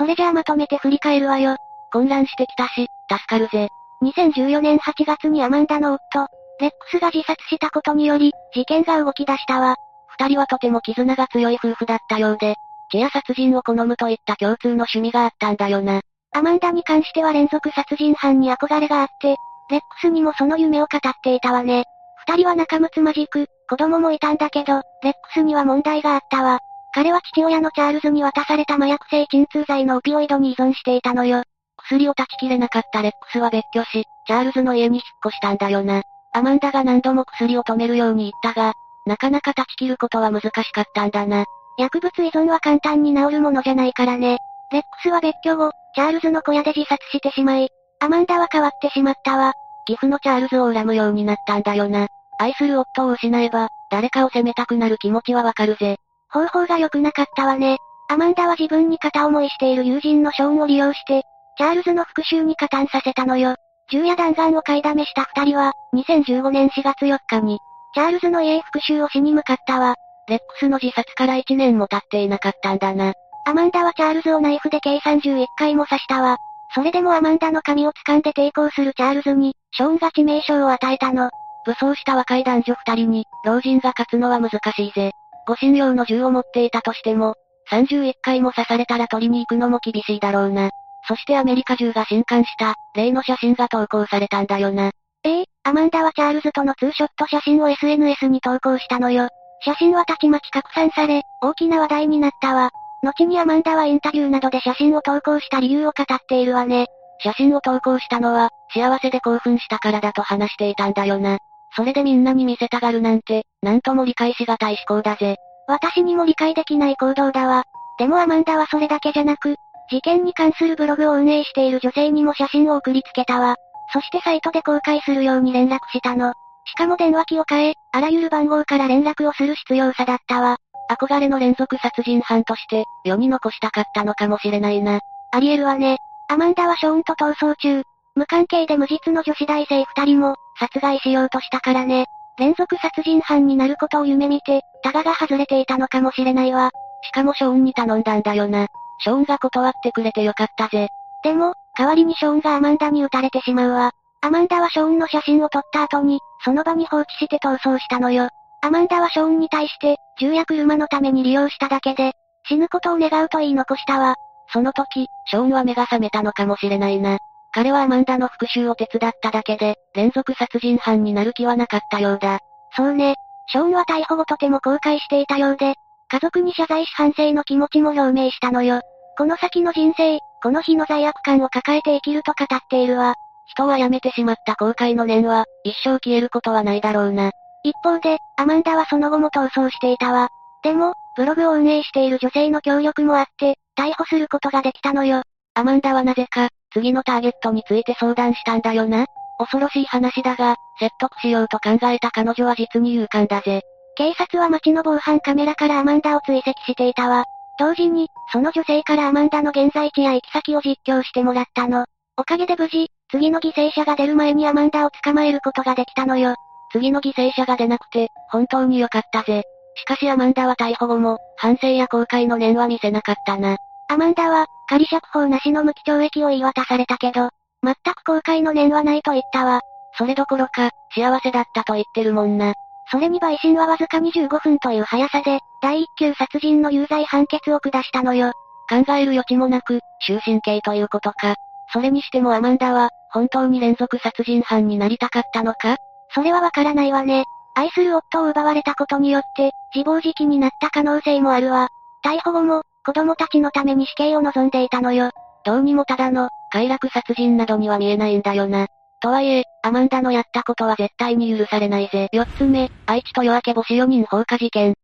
それじゃあまとめて振り返るわよ。混乱してきたし、助かるぜ。2014年8月にアマンダの夫、レックスが自殺したことにより、事件が動き出したわ。二人はとても絆が強い夫婦だったようで、血や殺人を好むといった共通の趣味があったんだよな。アマンダに関しては連続殺人犯に憧れがあって、レックスにもその夢を語っていたわね。二人は仲睦まじく、子供もいたんだけど、レックスには問題があったわ。彼は父親のチャールズに渡された麻薬性鎮痛剤のオピオイドに依存していたのよ。薬を断ち切れなかったレックスは別居し、チャールズの家に引っ越したんだよな。アマンダが何度も薬を止めるように言ったが、なかなか断ち切ることは難しかったんだな。薬物依存は簡単に治るものじゃないからね。レックスは別居後、チャールズの小屋で自殺してしまい、アマンダは変わってしまったわ。義父のチャールズを恨むようになったんだよな。愛する夫を失えば、誰かを責めたくなる気持ちはわかるぜ。方法が良くなかったわね。アマンダは自分に片思いしている友人のショーンを利用して、チャールズの復讐に加担させたのよ。銃や弾丸を買いだめした二人は、2015年4月4日に、チャールズの家へ復讐をしに向かったわ。レックスの自殺から1年も経っていなかったんだな。アマンダはチャールズをナイフで計31回も刺したわ。それでもアマンダの髪を掴んで抵抗するチャールズに、ショーンが致命傷を与えたの。武装した若い男女二人に、老人が勝つのは難しいぜ。護身用の銃を持っていたとしても、31回も刺されたら取りに行くのも厳しいだろうな。そしてアメリカ中が震撼した、例の写真が投稿されたんだよな。ええアマンダはチャールズとのツーショット写真を SNS に投稿したのよ。写真はたちまち拡散され、大きな話題になったわ。後にアマンダはインタビューなどで写真を投稿した理由を語っているわね。写真を投稿したのは、幸せで興奮したからだと話していたんだよな。それでみんなに見せたがるなんて、なんとも理解しがたい思考だぜ。私にも理解できない行動だわ。でもアマンダはそれだけじゃなく、事件に関するブログを運営している女性にも写真を送りつけたわ。そしてサイトで公開するように連絡したの。しかも電話機を変え、あらゆる番号から連絡をする必要さだったわ。憧れの連続殺人犯として、世に残したかったのかもしれないな。あり得るわね。アマンダはショーンと逃走中。無関係で無実の女子大生二人も、殺害しようとしたからね。連続殺人犯になることを夢見て、タガが外れていたのかもしれないわ。しかもショーンに頼んだんだよな。ショーンが断ってくれてよかったぜ。でも、代わりにショーンがアマンダに撃たれてしまうわ。アマンダはショーンの写真を撮った後に、その場に放置して逃走したのよ。アマンダはショーンに対して、銃や車のために利用しただけで、死ぬことを願うと言い残したわ。その時、ショーンは目が覚めたのかもしれないな。彼はアマンダの復讐を手伝っただけで、連続殺人犯になる気はなかったようだ。そうね。ショーンは逮捕後とても後悔していたようで、家族に謝罪し反省の気持ちも表明したのよ。この先の人生、この日の罪悪感を抱えて生きると語っているわ。人は辞めてしまった後悔の念は、一生消えることはないだろうな。一方で、アマンダはその後も逃走していたわ。でも、ブログを運営している女性の協力もあって、逮捕することができたのよ。アマンダはなぜか、次のターゲットについて相談したんだよな。恐ろしい話だが、説得しようと考えた彼女は実に勇敢だぜ。警察は街の防犯カメラからアマンダを追跡していたわ。同時に、その女性からアマンダの現在地や行き先を実況してもらったの。おかげで無事、次の犠牲者が出る前にアマンダを捕まえることができたのよ。次の犠牲者が出なくて、本当に良かったぜ。しかしアマンダは逮捕後も、反省や後悔の念は見せなかったな。アマンダは、仮釈放なしの無期懲役を言い渡されたけど、全く後悔の念はないと言ったわ。それどころか、幸せだったと言ってるもんな。それに陪審はわずか25分という速さで、第一級殺人の有罪判決を下したのよ。考える余地もなく、終身刑ということか。それにしてもアマンダは、本当に連続殺人犯になりたかったのか？それはわからないわね。愛する夫を奪われたことによって、自暴自棄になった可能性もあるわ。逮捕後も、子供たちのために死刑を望んでいたのよ。どうにもただの、快楽殺人などには見えないんだよな。とはいえ、アマンダのやったことは絶対に許されないぜ。四つ目、愛知と夜明け星4人放火事件。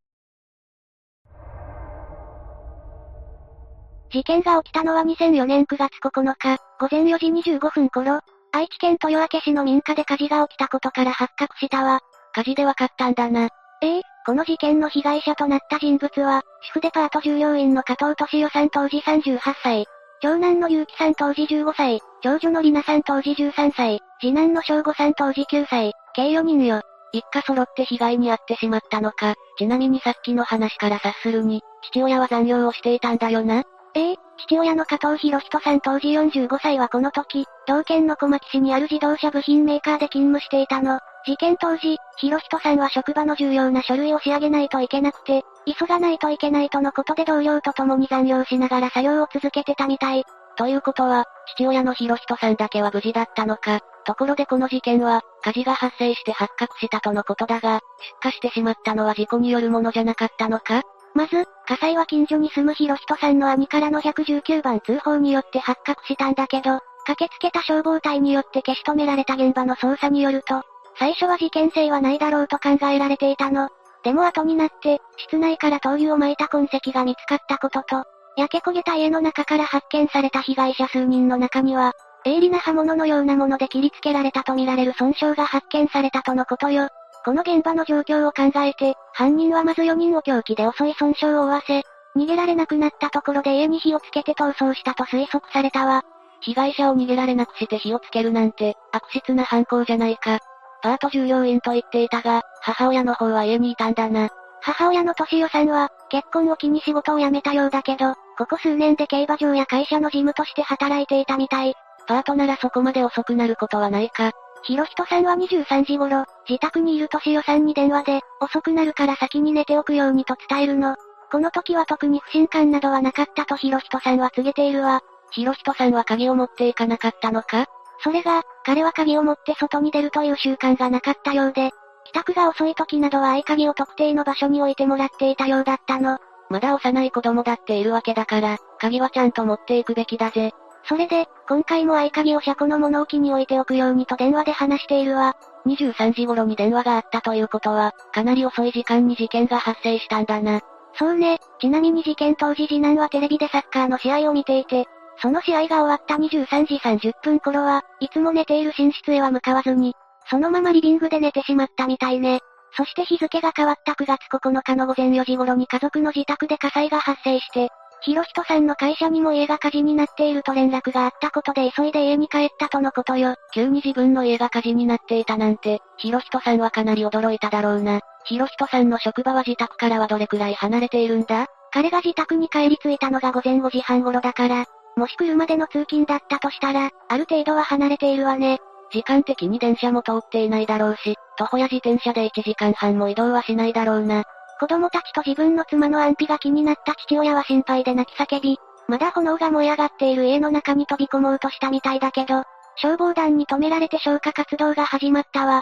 事件が起きたのは2004年9月9日、午前4時25分頃、愛知県豊明市の民家で火事が起きたことから発覚したわ。火事でわかったんだな。ええこの事件の被害者となった人物は、主婦デパート従業員の加藤敏夫さん当時38歳。長男の結城さん当時15歳、長女の里奈さん当時13歳、次男の翔吾さん当時9歳、計4人よ。一家揃って被害に遭ってしまったのか。ちなみにさっきの話から察するに、父親は残業をしていたんだよな。ええ父親の加藤博人さん当時45歳はこの時、同県の小牧市にある自動車部品メーカーで勤務していたの。事件当時、博人さんは職場の重要な書類を仕上げないといけなくて、急がないといけないとのことで同僚と共に残業しながら作業を続けてたみたい。ということは、父親の博人さんだけは無事だったのか。ところでこの事件は、火事が発生して発覚したとのことだが、出火してしまったのは事故によるものじゃなかったのか？まず、火災は近所に住む博人さんの兄からの119番通報によって発覚したんだけど、駆けつけた消防隊によって消し止められた現場の捜査によると、最初は事件性はないだろうと考えられていたの。でも後になって、室内から灯油を撒いた痕跡が見つかったことと、焼け焦げた家の中から発見された被害者数人の中には、鋭利な刃物のようなもので切りつけられたとみられる損傷が発見されたとのことよ。この現場の状況を考えて、犯人はまず4人を凶器で襲い損傷を負わせ、逃げられなくなったところで家に火をつけて逃走したと推測されたわ。被害者を逃げられなくして火をつけるなんて、悪質な犯行じゃないか。パート従業員と言っていたが、母親の方は家にいたんだな。母親の敏代さんは、結婚を機に仕事を辞めたようだけど、ここ数年で競馬場や会社の事務として働いていたみたい。パートならそこまで遅くなることはないか。ひろひとさんは23時頃、自宅にいる敏代さんに電話で、遅くなるから先に寝ておくようにと伝えるの。この時は特に不信感などはなかったとひろひとさんは告げているわ。ひろひとさんは鍵を持っていかなかったのか？それが、彼は鍵を持って外に出るという習慣がなかったようで、帰宅が遅い時などは合鍵を特定の場所に置いてもらっていたようだったの。まだ幼い子供だっているわけだから、鍵はちゃんと持っていくべきだぜ。それで、今回も合鍵を車庫の物置に置いておくようにと電話で話しているわ。23時頃に電話があったということは、かなり遅い時間に事件が発生したんだな。そうね、ちなみに事件当時次男はテレビでサッカーの試合を見ていて、その試合が終わった23時30分頃は、いつも寝ている寝室へは向かわずに、そのままリビングで寝てしまったみたいね。そして日付が変わった9月9日の午前4時頃に家族の自宅で火災が発生して、ひろひとさんの会社にも家が火事になっていると連絡があったことで急いで家に帰ったとのことよ。急に自分の家が火事になっていたなんて、ひろひとさんはかなり驚いただろうな。ひろひとさんの職場は自宅からはどれくらい離れているんだ？彼が自宅に帰り着いたのが午前5時半頃だから、もし車での通勤だったとしたら、ある程度は離れているわね。時間的に電車も通っていないだろうし、徒歩や自転車で1時間半も移動はしないだろうな。子供たちと自分の妻の安否が気になった父親は心配で泣き叫び、まだ炎が燃え上がっている家の中に飛び込もうとしたみたいだけど、消防団に止められて消火活動が始まったわ。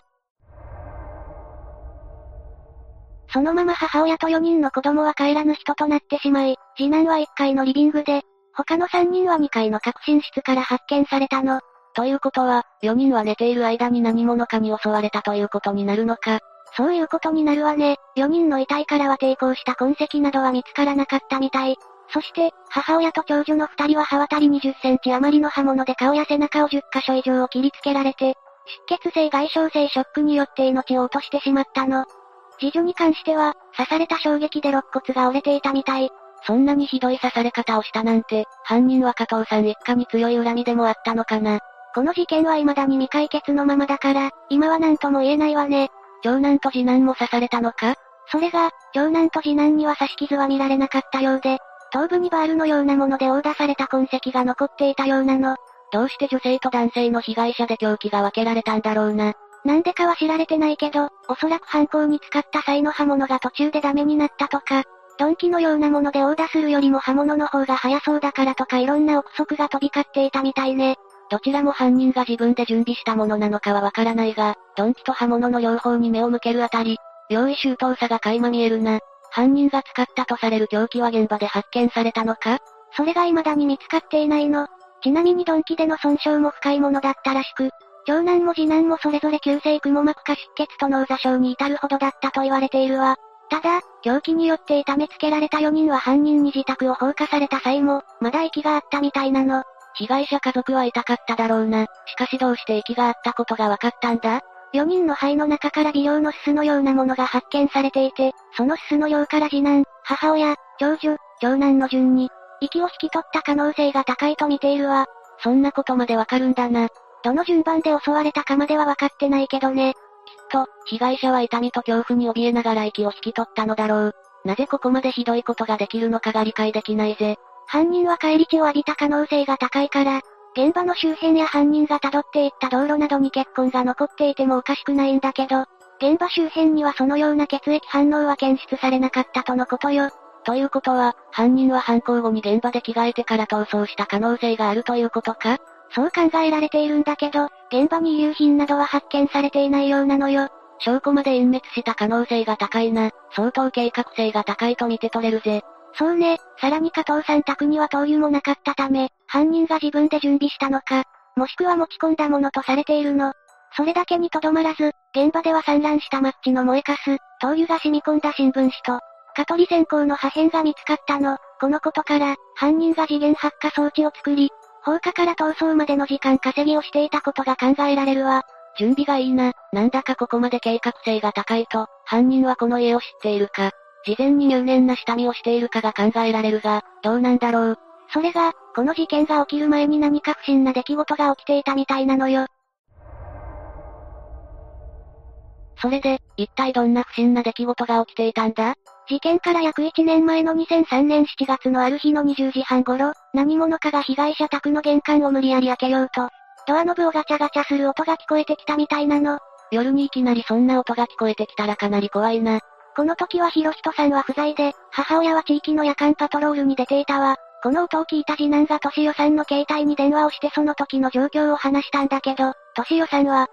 そのまま母親と4人の子供は帰らぬ人となってしまい、次男は1階のリビングで、他の3人は2階の革新室から発見されたの。ということは、4人は寝ている間に何者かに襲われたということになるのか。そういうことになるわね。4人の遺体からは抵抗した痕跡などは見つからなかったみたい。そして、母親と長女の2人は刃渡り20センチ余りの刃物で顔や背中を10箇所以上を切りつけられて、出血性外傷性ショックによって命を落としてしまったの。次女に関しては、刺された衝撃で肋骨が折れていたみたい。そんなにひどい刺され方をしたなんて、犯人は加藤さん一家に強い恨みでもあったのかな。この事件は未だに未解決のままだから、今は何とも言えないわね。長男と次男も刺されたのか？それが、長男と次男には刺し傷は見られなかったようで、頭部にバールのようなもので殴打された痕跡が残っていたようなの。どうして女性と男性の被害者で凶器が分けられたんだろうな。なんでかは知られてないけど、おそらく犯行に使った際の刃物が途中でダメになったとか、鈍器のようなもので殴打するよりも刃物の方が早そうだからとかいろんな憶測が飛び交っていたみたいね。どちらも犯人が自分で準備したものなのかはわからないが、鈍器と刃物の両方に目を向けるあたり、用意周到さが垣間見えるな。犯人が使ったとされる凶器は現場で発見されたのか？それが未だに見つかっていないの。ちなみに鈍器での損傷も深いものだったらしく、長男も次男もそれぞれ急性雲膜下出血と脳挫傷に至るほどだったと言われているわ。ただ、凶器によって痛めつけられた4人は犯人に自宅を放火された際も、まだ息があったみたいなの。被害者家族は痛かっただろうな。しかしどうして息があったことが分かったんだ？4人の肺の中から微量のすすのようなものが発見されていて、そのすすの量から次男、母親、長女、長男の順に、息を引き取った可能性が高いと見ているわ。そんなことまでわかるんだな。どの順番で襲われたかまでは分かってないけどね。きっと、被害者は痛みと恐怖に怯えながら息を引き取ったのだろう。なぜここまでひどいことができるのかが理解できないぜ。犯人は帰り血を浴びた可能性が高いから、現場の周辺や犯人が辿っていった道路などに血痕が残っていてもおかしくないんだけど、現場周辺にはそのような血液反応は検出されなかったとのことよ。ということは、犯人は犯行後に現場で着替えてから逃走した可能性があるということか？そう考えられているんだけど、現場に遺留品などは発見されていないようなのよ。証拠まで隠滅した可能性が高いな。相当計画性が高いと見て取れるぜ。そうね、さらに加藤さん宅には灯油もなかったため、犯人が自分で準備したのか、もしくは持ち込んだものとされているの。それだけにとどまらず、現場では散乱したマッチの燃えかす、灯油が染み込んだ新聞紙と、蚊取り線香の破片が見つかったの。このことから、犯人が次元発火装置を作り、放火から逃走までの時間稼ぎをしていたことが考えられるわ。準備がいいな。なんだかここまで計画性が高いと、犯人はこの家を知っているか。事前に入念な下見をしているかが考えられるが、どうなんだろう。それが、この事件が起きる前に何か不審な出来事が起きていたみたいなのよ。それで、一体どんな不審な出来事が起きていたんだ？事件から約1年前の2003年7月のある日の20時半頃、何者かが被害者宅の玄関を無理やり開けようと、ドアノブをガチャガチャする音が聞こえてきたみたいなの。夜にいきなりそんな音が聞こえてきたらかなり怖いな。この時はヒロヒトさんは不在で、母親は地域の夜間パトロールに出ていたわ。この音を聞いた次男がトシヨさんの携帯に電話をしてその時の状況を話したんだけど、トシヨさんは、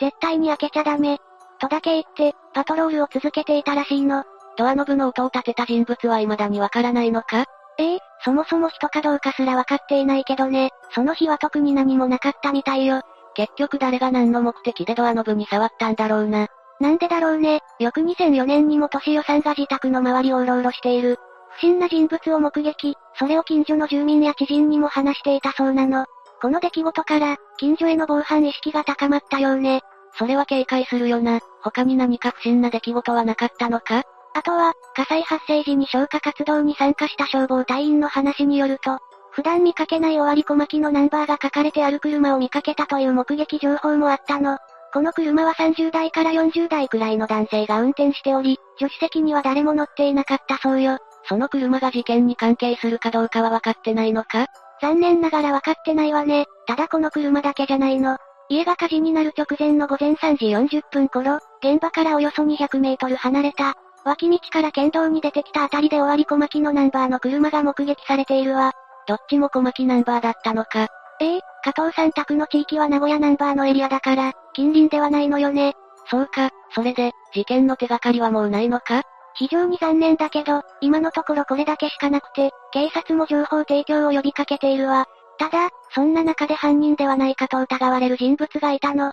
絶対に開けちゃダメ、とだけ言って、パトロールを続けていたらしいの。ドアノブの音を立てた人物は未だにわからないのか？ええそもそも人かどうかすらわかっていないけどね、その日は特に何もなかったみたいよ。結局誰が何の目的でドアノブに触ったんだろうな。なんでだろうね、翌2004年にも年代さんが自宅の周りをうろうろしている。不審な人物を目撃、それを近所の住民や知人にも話していたそうなの。この出来事から、近所への防犯意識が高まったようね。それは警戒するよな。他に何か不審な出来事はなかったのか？あとは、火災発生時に消火活動に参加した消防隊員の話によると、普段見かけない終わり小巻きのナンバーが書かれてある車を見かけたという目撃情報もあったの。この車は30代から40代くらいの男性が運転しており、助手席には誰も乗っていなかったそうよ。その車が事件に関係するかどうかは分かってないのか？残念ながら分かってないわね。ただこの車だけじゃないの。家が火事になる直前の午前3時40分頃、現場からおよそ200メートル離れた、脇道から県道に出てきたあたりで終わり小巻のナンバーの車が目撃されているわ。どっちも小巻ナンバーだったのか。ええ加藤さん宅の地域は名古屋ナンバーのエリアだから、近隣ではないのよね。そうか、それで、事件の手がかりはもうないのか？非常に残念だけど、今のところこれだけしかなくて、警察も情報提供を呼びかけているわ。ただ、そんな中で犯人ではないかと疑われる人物がいたの。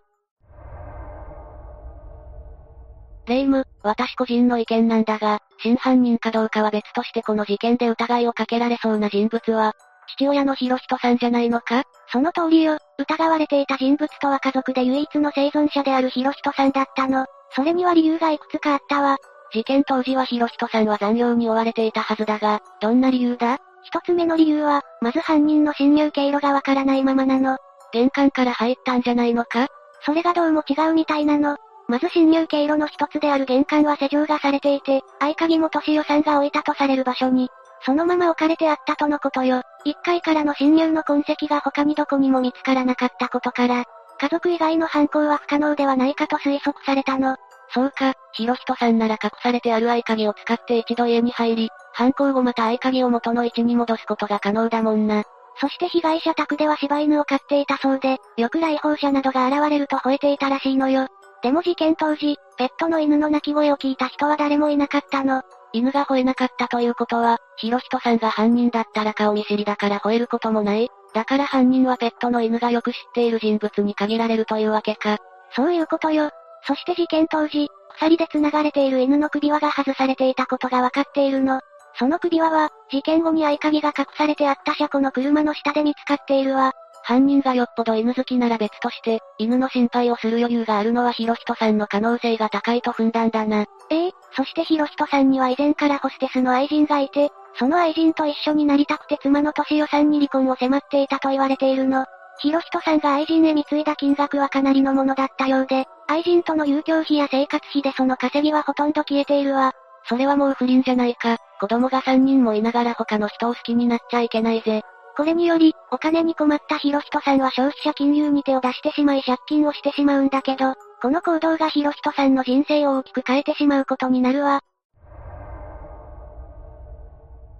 レイム、私個人の意見なんだが、真犯人かどうかは別としてこの事件で疑いをかけられそうな人物は、父親のヒロヒトさんじゃないのか？その通りよ、疑われていた人物とは家族で唯一の生存者であるヒロヒトさんだったの。それには理由がいくつかあったわ。事件当時はヒロヒトさんは残業に追われていたはずだが、どんな理由だ？一つ目の理由は、まず犯人の侵入経路がわからないままなの。玄関から入ったんじゃないのか？それがどうも違うみたいなの。まず侵入経路の一つである玄関は施錠がされていて、合鍵も年代さんが置いたとされる場所に、そのまま置かれてあったとのことよ。1階からの侵入の痕跡が他にどこにも見つからなかったことから、家族以外の犯行は不可能ではないかと推測されたの。そうか、ヒロヒトさんなら隠されてある合鍵を使って一度家に入り、犯行後また合鍵を元の位置に戻すことが可能だもんな。そして被害者宅では柴犬を飼っていたそうで、よく来訪者などが現れると吠えていたらしいのよ。でも事件当時、ペットの犬の鳴き声を聞いた人は誰もいなかったの。犬が吠えなかったということは、ヒロヒトさんが犯人だったら顔見知りだから吠えることもない。だから犯人はペットの犬がよく知っている人物に限られるというわけか。そういうことよ。そして事件当時、鎖で繋がれている犬の首輪が外されていたことがわかっているの。その首輪は、事件後に合鍵が隠されてあった車庫の車の下で見つかっているわ。犯人がよっぽど犬好きなら別として、犬の心配をする余裕があるのはヒロヒトさんの可能性が高いと踏んだんだな。ええそしてヒロヒトさんには以前からホステスの愛人がいて、その愛人と一緒になりたくて妻の年代さんに離婚を迫っていたと言われているの。ヒロヒトさんが愛人へ貢いだ金額はかなりのものだったようで、愛人との遊興費や生活費でその稼ぎはほとんど消えているわ。それはもう不倫じゃないか。子供が3人もいながら他の人を好きになっちゃいけないぜ。これにより、お金に困ったヒロヒトさんは消費者金融に手を出してしまい借金をしてしまうんだけど、この行動がヒロヒトさんの人生を大きく変えてしまうことになるわ。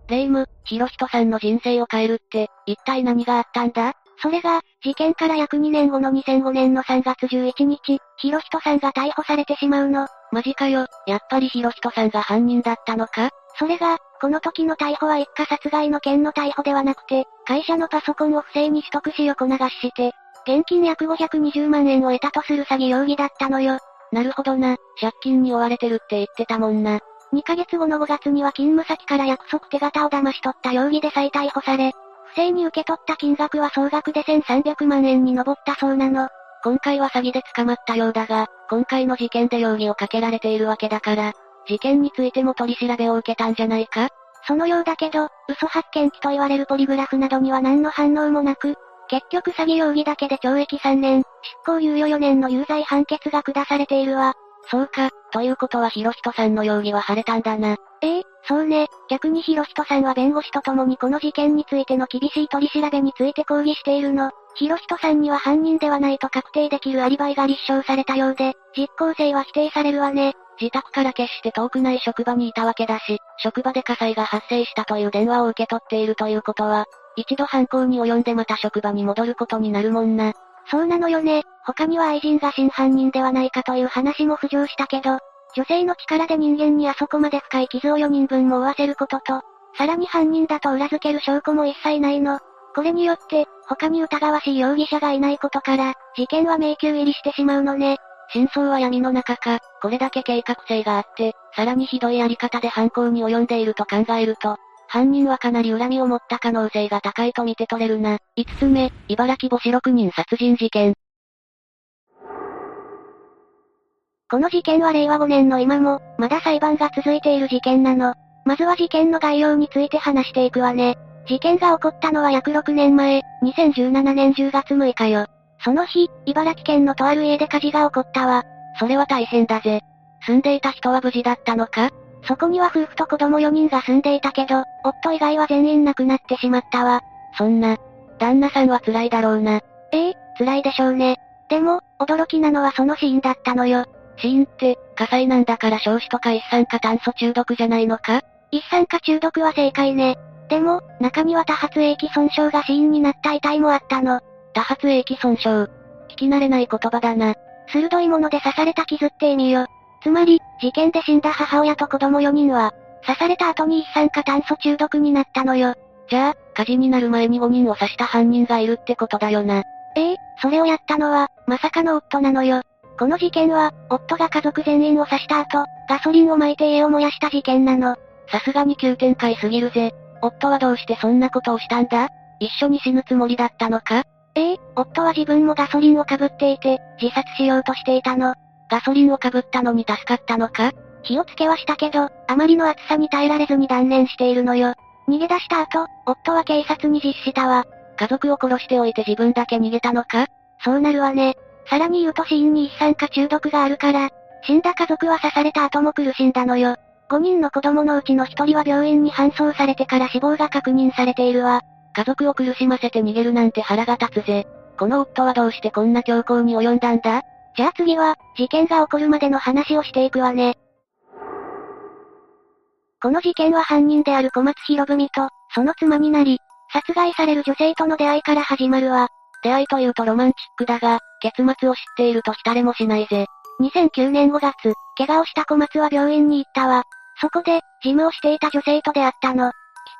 レイム、ヒロヒトさんの人生を変えるって、一体何があったんだ？それが、事件から約2年後の2005年の3月11日、ヒロヒトさんが逮捕されてしまうの。マジかよ、やっぱりヒロヒトさんが犯人だったのか？それが、この時の逮捕は一家殺害の件の逮捕ではなくて、会社のパソコンを不正に取得し横流しして、現金約520万円を得たとする詐欺容疑だったのよ。なるほどな、借金に追われてるって言ってたもんな。2ヶ月後の5月には勤務先から約束手形を騙し取った容疑で再逮捕され、不正に受け取った金額は総額で1300万円に上ったそうなの。今回は詐欺で捕まったようだが、今回の事件で容疑をかけられているわけだから、事件についても取り調べを受けたんじゃないか？そのようだけど、嘘発見器と言われるポリグラフなどには何の反応もなく、結局詐欺容疑だけで懲役3年、執行猶予4年の有罪判決が下されているわ。そうか、ということはヒロヒトさんの容疑は晴れたんだな。ええそうね。逆にヒロヒトさんは弁護士と共にこの事件についての厳しい取り調べについて抗議しているの。ヒロヒトさんには犯人ではないと確定できるアリバイが立証されたようで、実効性は否定されるわね。自宅から決して遠くない職場にいたわけだし、職場で火災が発生したという電話を受け取っているということは、一度犯行に及んでまた職場に戻ることになるもんな。そうなのよね。他には愛人が真犯人ではないかという話も浮上したけど、女性の力で人間にあそこまで深い傷を4人分も負わせることと、さらに犯人だと裏付ける証拠も一切ないの。これによって、他に疑わしい容疑者がいないことから、事件は迷宮入りしてしまうのね。真相は闇の中か、これだけ計画性があって、さらにひどいやり方で犯行に及んでいると考えると、犯人はかなり恨みを持った可能性が高いと見て取れるな。5つ目、茨城母子6人殺人事件。この事件は令和5年の今も、まだ裁判が続いている事件なの。まずは事件の概要について話していくわね。事件が起こったのは約6年前、2017年10月6日よ。その日、茨城県のとある家で火事が起こったわ。それは大変だぜ。住んでいた人は無事だったのか？そこには夫婦と子供4人が住んでいたけど、夫以外は全員亡くなってしまったわ。そんな、旦那さんは辛いだろうな。ええ辛いでしょうね。でも、驚きなのはその死因だったのよ。死因って、火災なんだから焼死とか一酸化炭素中毒じゃないのか？一酸化中毒は正解ね。でも、中には多発液損傷が死因になった遺体もあったの。多発液損傷。聞き慣れない言葉だな。鋭いもので刺された傷って意味よ。つまり、事件で死んだ母親と子供4人は、刺された後に一酸化炭素中毒になったのよ。じゃあ、火事になる前に5人を刺した犯人がいるってことだよな。ええそれをやったのは、まさかの夫なのよ。この事件は、夫が家族全員を刺した後、ガソリンを撒いて家を燃やした事件なの。さすがに急展開すぎるぜ。夫はどうしてそんなことをしたんだ？一緒に死ぬつもりだったのか？ええ夫は自分もガソリンをかぶっていて、自殺しようとしていたの。ガソリンをかぶったのに助かったのか？火をつけはしたけど、あまりの暑さに耐えられずに断念しているのよ。逃げ出した後、夫は警察に実施したわ。家族を殺しておいて自分だけ逃げたのか？そうなるわね。さらに言うと死因に一酸化中毒があるから、死んだ家族は刺された後も苦しんだのよ。5人の子供のうちの1人は病院に搬送されてから死亡が確認されているわ。家族を苦しませて逃げるなんて腹が立つぜ。この夫はどうしてこんな強行に及んだんだ？じゃあ次は、事件が起こるまでの話をしていくわね。この事件は犯人である小松博文と、その妻になり、殺害される女性との出会いから始まるわ。出会いというとロマンチックだが、結末を知っていると浸れもしないぜ。2009年5月、怪我をした小松は病院に行ったわ。そこで、事務をしていた女性と出会ったの。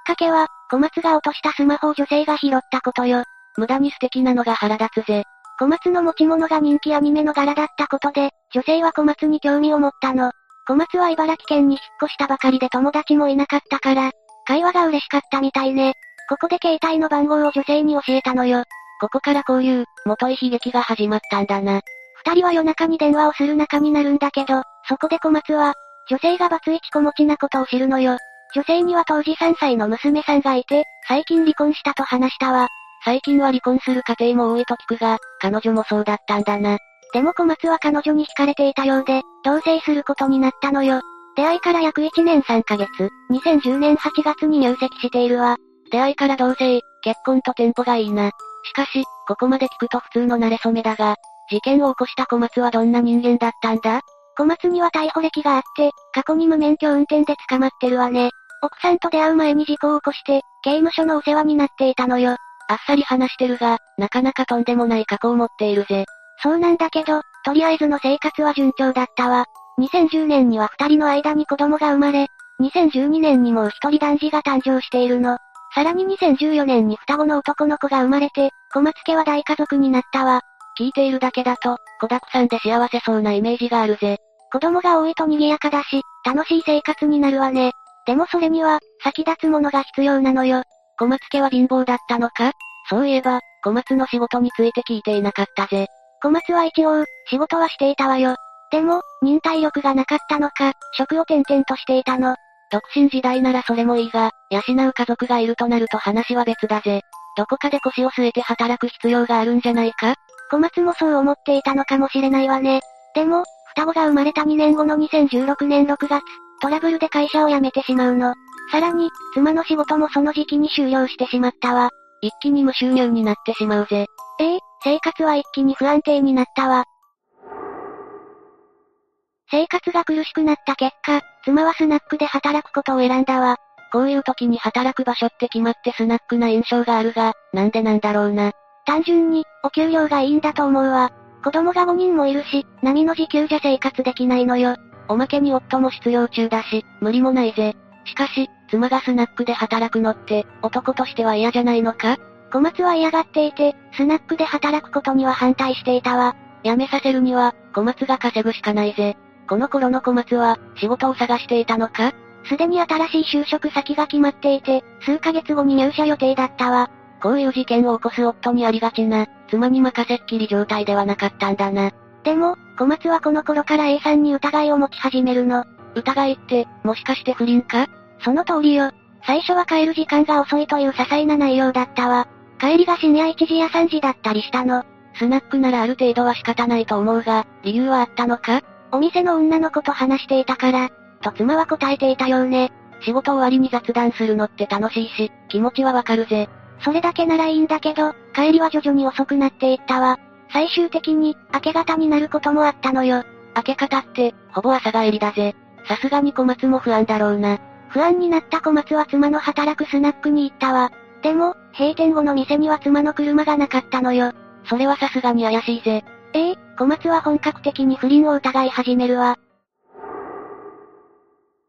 きっかけは、小松が落としたスマホを女性が拾ったことよ。無駄に素敵なのが腹立つぜ。小松の持ち物が人気アニメの柄だったことで、女性は小松に興味を持ったの。小松は茨城県に引っ越したばかりで友達もいなかったから、会話が嬉しかったみたいね。ここで携帯の番号を女性に教えたのよ。ここからこういう、元い悲劇が始まったんだな。二人は夜中に電話をする仲になるんだけど、そこで小松は、女性がバツイチ子持ちなことを知るのよ。女性には当時3歳の娘さんがいて、最近離婚したと話したわ。最近は離婚する家庭も多いと聞くが、彼女もそうだったんだな。でも小松は彼女に惹かれていたようで、同棲することになったのよ。出会いから約1年3ヶ月、2010年8月に入籍しているわ。出会いから同棲、結婚とテンポがいいな。しかし、ここまで聞くと普通の慣れ初めだが、事件を起こした小松はどんな人間だったんだ？小松には逮捕歴があって、過去に無免許運転で捕まってるわね。奥さんと出会う前に事故を起こして、刑務所のお世話になっていたのよ。あっさり話してるが、なかなかとんでもない過去を持っているぜ。そうなんだけど、とりあえずの生活は順調だったわ。2010年には二人の間に子供が生まれ、2012年にもう一人男児が誕生しているの。さらに2014年に双子の男の子が生まれて、小松家は大家族になったわ。聞いているだけだと、子沢山で幸せそうなイメージがあるぜ。子供が多いと賑やかだし、楽しい生活になるわね。でもそれには、先立つものが必要なのよ。小松家は貧乏だったのか？そういえば、小松の仕事について聞いていなかったぜ。小松は一応、仕事はしていたわよ。でも、忍耐力がなかったのか、職を転々としていたの。独身時代ならそれもいいが、養う家族がいるとなると話は別だぜ。どこかで腰を据えて働く必要があるんじゃないか？小松もそう思っていたのかもしれないわね。でも、双子が生まれた2年後の2016年6月、トラブルで会社を辞めてしまうの。さらに、妻の仕事もその時期に終了してしまったわ。一気に無収入になってしまうぜ。ええ、生活は一気に不安定になったわ。生活が苦しくなった結果、妻はスナックで働くことを選んだわ。こういう時に働く場所って決まってスナックな印象があるが、なんでなんだろうな。単純に、お給料がいいんだと思うわ。子供が5人もいるし、波の時給じゃ生活できないのよ。おまけに夫も失業中だし、無理もないぜ。しかし、妻がスナックで働くのって、男としては嫌じゃないのか？小松は嫌がっていて、スナックで働くことには反対していたわ。辞めさせるには、小松が稼ぐしかないぜ。この頃の小松は、仕事を探していたのか？すでに新しい就職先が決まっていて、数ヶ月後に入社予定だったわ。こういう事件を起こす夫にありがちな、妻に任せっきり状態ではなかったんだな。でも、小松はこの頃から A さんに疑いを持ち始めるの。疑いって、もしかして不倫か？その通りよ。最初は帰る時間が遅いという些細な内容だったわ。帰りが深夜1時や3時だったりしたの。スナックならある程度は仕方ないと思うが、理由はあったのか？お店の女の子と話していたから、と妻は答えていたようね。仕事終わりに雑談するのって楽しいし、気持ちはわかるぜ。それだけならいいんだけど、帰りは徐々に遅くなっていったわ。最終的に、明け方になることもあったのよ。明け方って、ほぼ朝帰りだぜ。さすがに小松も不安だろうな。不安になった小松は妻の働くスナックに行ったわ。でも、閉店後の店には妻の車がなかったのよ。それはさすがに怪しいぜ。ええ小松は本格的に不倫を疑い始めるわ。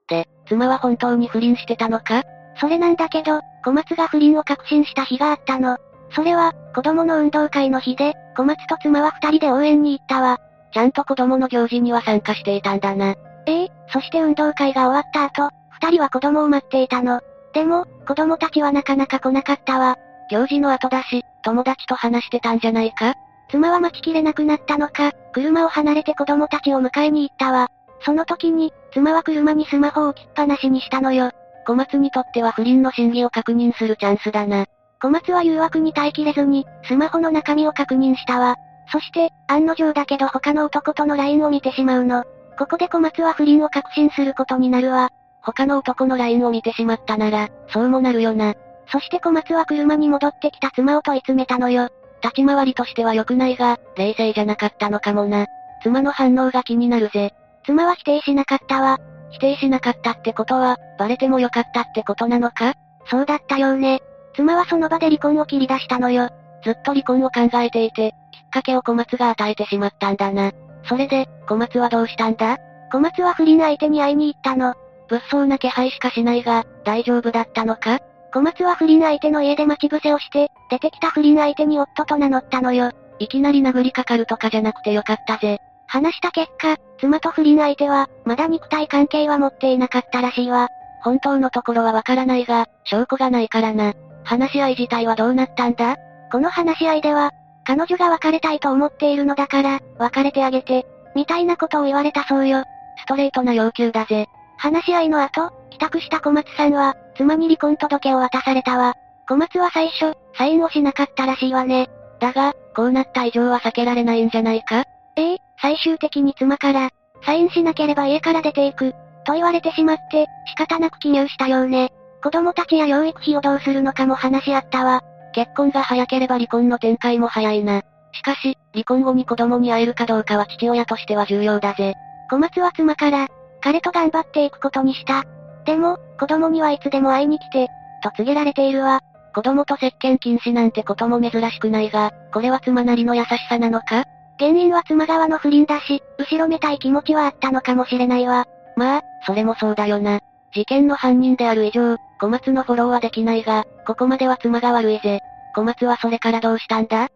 で、妻は本当に不倫してたのか？それなんだけど、小松が不倫を確信した日があったの。それは、子供の運動会の日で、小松と妻は二人で応援に行ったわ。ちゃんと子供の行事には参加していたんだな。ええそして運動会が終わった後、二人は子供を待っていたの。でも、子供たちはなかなか来なかったわ。行事の後だし、友達と話してたんじゃないか？妻は待ちきれなくなったのか、車を離れて子供たちを迎えに行ったわ。その時に、妻は車にスマホを置きっぱなしにしたのよ。小松にとっては不倫の真偽を確認するチャンスだな。小松は誘惑に耐えきれずに、スマホの中身を確認したわ。そして、案の定だけど他の男との LINE を見てしまうの。ここで小松は不倫を確信することになるわ。他の男の LINE を見てしまったなら、そうもなるよな。そして小松は車に戻ってきた妻を問い詰めたのよ。立ち回りとしては良くないが、冷静じゃなかったのかもな。妻の反応が気になるぜ。妻は否定しなかったわ。否定しなかったってことは、バレてもよかったってことなのか？そうだったようね。妻はその場で離婚を切り出したのよ。ずっと離婚を考えていて、きっかけを小松が与えてしまったんだな。それで、小松はどうしたんだ？小松は不倫相手に会いに行ったの。物騒な気配しかしないが、大丈夫だったのか？小松は不倫相手の家で待ち伏せをして、出てきた不倫相手に夫と名乗ったのよ。いきなり殴りかかるとかじゃなくてよかったぜ。話した結果、妻と不倫相手は、まだ肉体関係は持っていなかったらしいわ。本当のところはわからないが、証拠がないからな。話し合い自体はどうなったんだ？この話し合いでは、彼女が別れたいと思っているのだから、別れてあげて、みたいなことを言われたそうよ。ストレートな要求だぜ。話し合いの後、帰宅した小松さんは、妻に離婚届を渡されたわ。小松は最初、サインをしなかったらしいわね。だが、こうなった以上は避けられないんじゃないか？ええ、最終的に妻から、サインしなければ家から出ていく、と言われてしまって、仕方なく記入したようね。子供たちや養育費をどうするのかも話し合ったわ。結婚が早ければ離婚の展開も早いな。しかし、離婚後に子供に会えるかどうかは父親としては重要だぜ。小松は妻から、彼と頑張っていくことにした。でも、子供にはいつでも会いに来て、と告げられているわ。子供と接見禁止なんてことも珍しくないが、これは妻なりの優しさなのか？原因は妻側の不倫だし、後ろめたい気持ちはあったのかもしれないわ。まあ、それもそうだよな。事件の犯人である以上、小松のフォローはできないが、ここまでは妻が悪いぜ。小松はそれからどうしたんだ？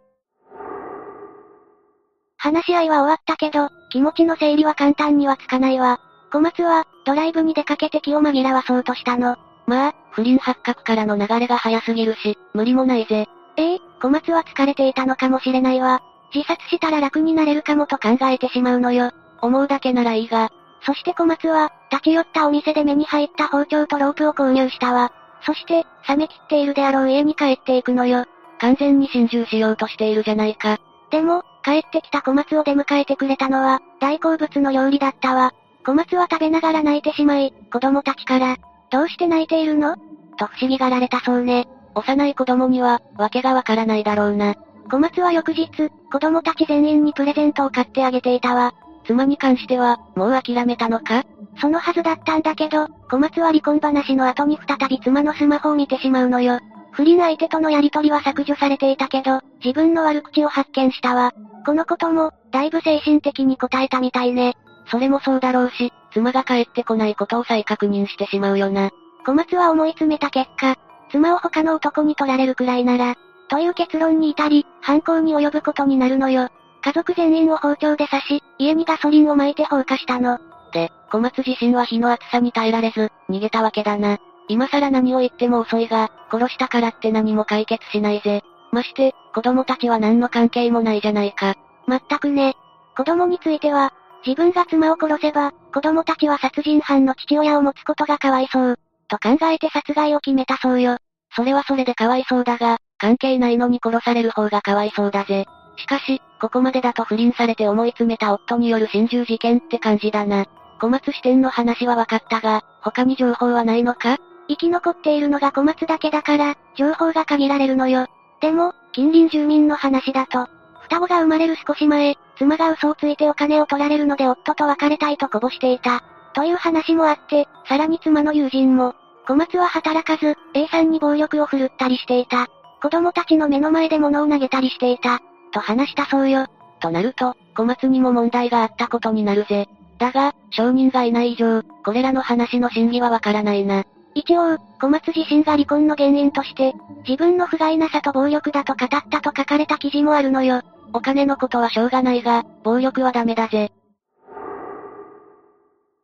話し合いは終わったけど、気持ちの整理は簡単にはつかないわ。小松は、ドライブに出かけて気を紛らわそうとしたの。まあ、不倫発覚からの流れが早すぎるし、無理もないぜ。ええ小松は疲れていたのかもしれないわ。自殺したら楽になれるかもと考えてしまうのよ。思うだけならいいが。そして小松は、立ち寄ったお店で目に入った包丁とロープを購入したわ。そして、冷め切っているであろう家に帰っていくのよ。完全に心中しようとしているじゃないか。でも、帰ってきた小松を出迎えてくれたのは、大好物の料理だったわ。小松は食べながら泣いてしまい、子供たちから、どうして泣いているの？と不思議がられたそうね。幼い子供には、わけがわからないだろうな。小松は翌日、子供たち全員にプレゼントを買ってあげていたわ。妻に関しては、もう諦めたのか？そのはずだったんだけど、小松は離婚話の後に再び妻のスマホを見てしまうのよ。不倫相手とのやりとりは削除されていたけど、自分の悪口を発見したわ。このことも、だいぶ精神的に答えたみたいね。それもそうだろうし、妻が帰ってこないことを再確認してしまうよな。小松は思い詰めた結果、妻を他の男に取られるくらいなら、という結論に至り、犯行に及ぶことになるのよ。家族全員を包丁で刺し、家にガソリンを撒いて放火したの。で、小松自身は火の熱さに耐えられず、逃げたわけだな。今更何を言っても遅いが、殺したからって何も解決しないぜ。まして、子供たちは何の関係もないじゃないか。まったくね。子供については、自分が妻を殺せば、子供たちは殺人犯の父親を持つことがかわいそう。と考えて殺害を決めたそうよ。それはそれでかわいそうだが、関係ないのに殺される方がかわいそうだぜ。しかし、ここまでだと不倫されて思い詰めた夫による心中事件って感じだな。小松支店の話は分かったが、他に情報はないのか？生き残っているのが小松だけだから、情報が限られるのよ。でも、近隣住民の話だと、双子が生まれる少し前、妻が嘘をついてお金を取られるので夫と別れたいとこぼしていた。という話もあって、さらに妻の友人も、小松は働かず、A さんに暴力を振るったりしていた。子供たちの目の前で物を投げたりしていた。と話したそうよ。となると、小松にも問題があったことになるぜ。だが、証人がいない以上、これらの話の真偽はわからないな。一応、小松自身が離婚の原因として、自分の不甲斐なさと暴力だと語ったと書かれた記事もあるのよ。お金のことはしょうがないが、暴力はダメだぜ。